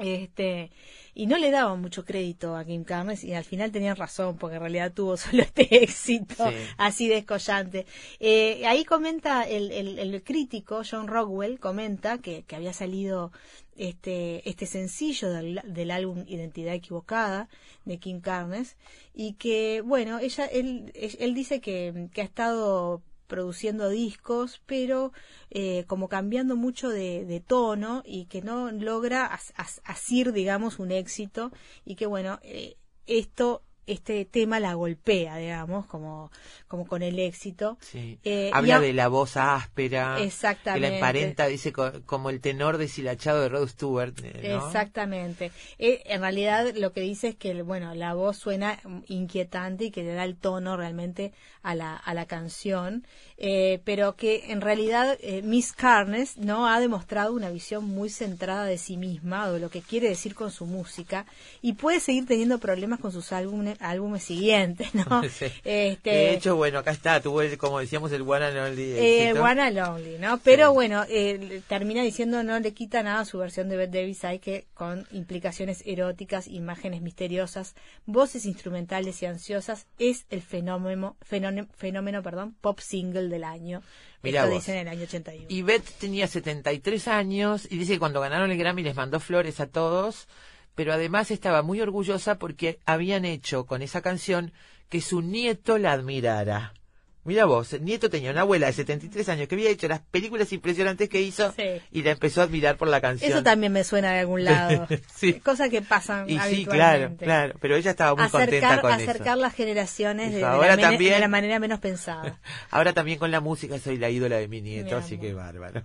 [SPEAKER 2] Este, y no le daban mucho crédito a Kim Carnes y al final tenían razón porque en realidad tuvo [LAUGHS] solo este éxito
[SPEAKER 1] Sí.
[SPEAKER 2] así descollante. Eh, ahí comenta el, el- el crítico John Rockwell, comenta que, que había salido este, este sencillo del, del álbum Identidad Equivocada de Kim Carnes y que, bueno, ella, él, él dice que, que ha estado produciendo discos, pero eh, como cambiando mucho de, de tono y que no logra as- as- asir, digamos, un éxito y que bueno, eh, esto este tema la golpea, digamos, como, como con el éxito.
[SPEAKER 1] Sí.
[SPEAKER 2] Eh,
[SPEAKER 1] Habla
[SPEAKER 2] a-
[SPEAKER 1] de la voz áspera. Que
[SPEAKER 2] Exactamente.
[SPEAKER 1] la emparenta, dice, co- como el tenor deshilachado de Rod Stewart. eh, ¿no?
[SPEAKER 2] Exactamente. Eh, en realidad lo que dice es que bueno, la voz suena inquietante y que le da el tono realmente a la, a la canción, eh, pero que en realidad Miss Carnes no ha demostrado una visión muy centrada de sí misma o de lo que quiere decir con su música y puede seguir teniendo problemas con sus álbumes, álbumes siguientes, ¿no? [LAUGHS]
[SPEAKER 1] Sí.
[SPEAKER 2] Este,
[SPEAKER 1] De hecho, bueno, acá está, tuvo, el, como decíamos, el One and Only.
[SPEAKER 2] eh,
[SPEAKER 1] éxito.
[SPEAKER 2] One and Only, ¿no? Pero bueno, eh, termina diciendo no le quita nada a su versión de Bette Davis, hay que con implicaciones eróticas, imágenes misteriosas, voces instrumentales y ansiosas, es el fenómeno, fenómeno, fenómeno perdón, pop single del año.
[SPEAKER 1] Mirá
[SPEAKER 2] Esto
[SPEAKER 1] vos.
[SPEAKER 2] dice en el año 81.
[SPEAKER 1] Y Beth tenía 73 años y dice que cuando ganaron el Grammy les mandó flores a todos, pero además estaba muy orgullosa porque habían hecho con esa canción que su nieto la admirara. Mira vos, el nieto tenía una abuela de 73 años que había hecho las películas impresionantes que hizo
[SPEAKER 2] Sí.
[SPEAKER 1] y la empezó a admirar por la canción.
[SPEAKER 2] Eso también me suena de algún lado. [LAUGHS]
[SPEAKER 1] Sí.
[SPEAKER 2] Cosas que pasan
[SPEAKER 1] Y sí, claro, claro, pero ella estaba muy contenta
[SPEAKER 2] acercar,
[SPEAKER 1] con
[SPEAKER 2] acercar
[SPEAKER 1] eso.
[SPEAKER 2] las generaciones de,
[SPEAKER 1] Dijo,
[SPEAKER 2] de
[SPEAKER 1] "Ahora
[SPEAKER 2] la,
[SPEAKER 1] también".
[SPEAKER 2] de la manera menos pensada. [LAUGHS]
[SPEAKER 1] Ahora también con la música soy la ídola de mi nieto,
[SPEAKER 2] Mi
[SPEAKER 1] así que bárbaro.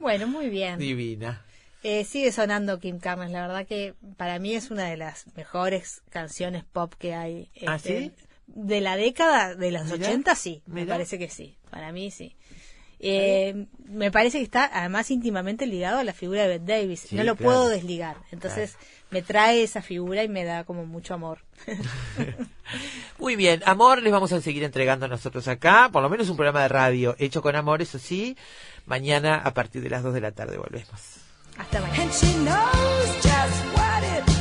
[SPEAKER 2] Bueno, muy bien. [LAUGHS]
[SPEAKER 1] Divina.
[SPEAKER 2] Eh, sigue sonando Kim Carnes, la verdad que para mí es una de las mejores canciones pop que hay.
[SPEAKER 1] ¿Ah,
[SPEAKER 2] este,
[SPEAKER 1] sí?
[SPEAKER 2] De la década de los
[SPEAKER 1] Mirá,
[SPEAKER 2] 80, sí, me parece que sí, para mí sí. Eh, me parece que está además íntimamente ligado a la figura de Bette Davis,
[SPEAKER 1] Sí,
[SPEAKER 2] no lo
[SPEAKER 1] claro.
[SPEAKER 2] puedo desligar, entonces me trae esa figura y me da como mucho amor. [LAUGHS]
[SPEAKER 1] Muy bien, amor les vamos a seguir entregando nosotros acá, por lo menos un programa de radio hecho con amor, eso sí. Mañana a partir de las 2 de la tarde volvemos.
[SPEAKER 7] And she knows just what it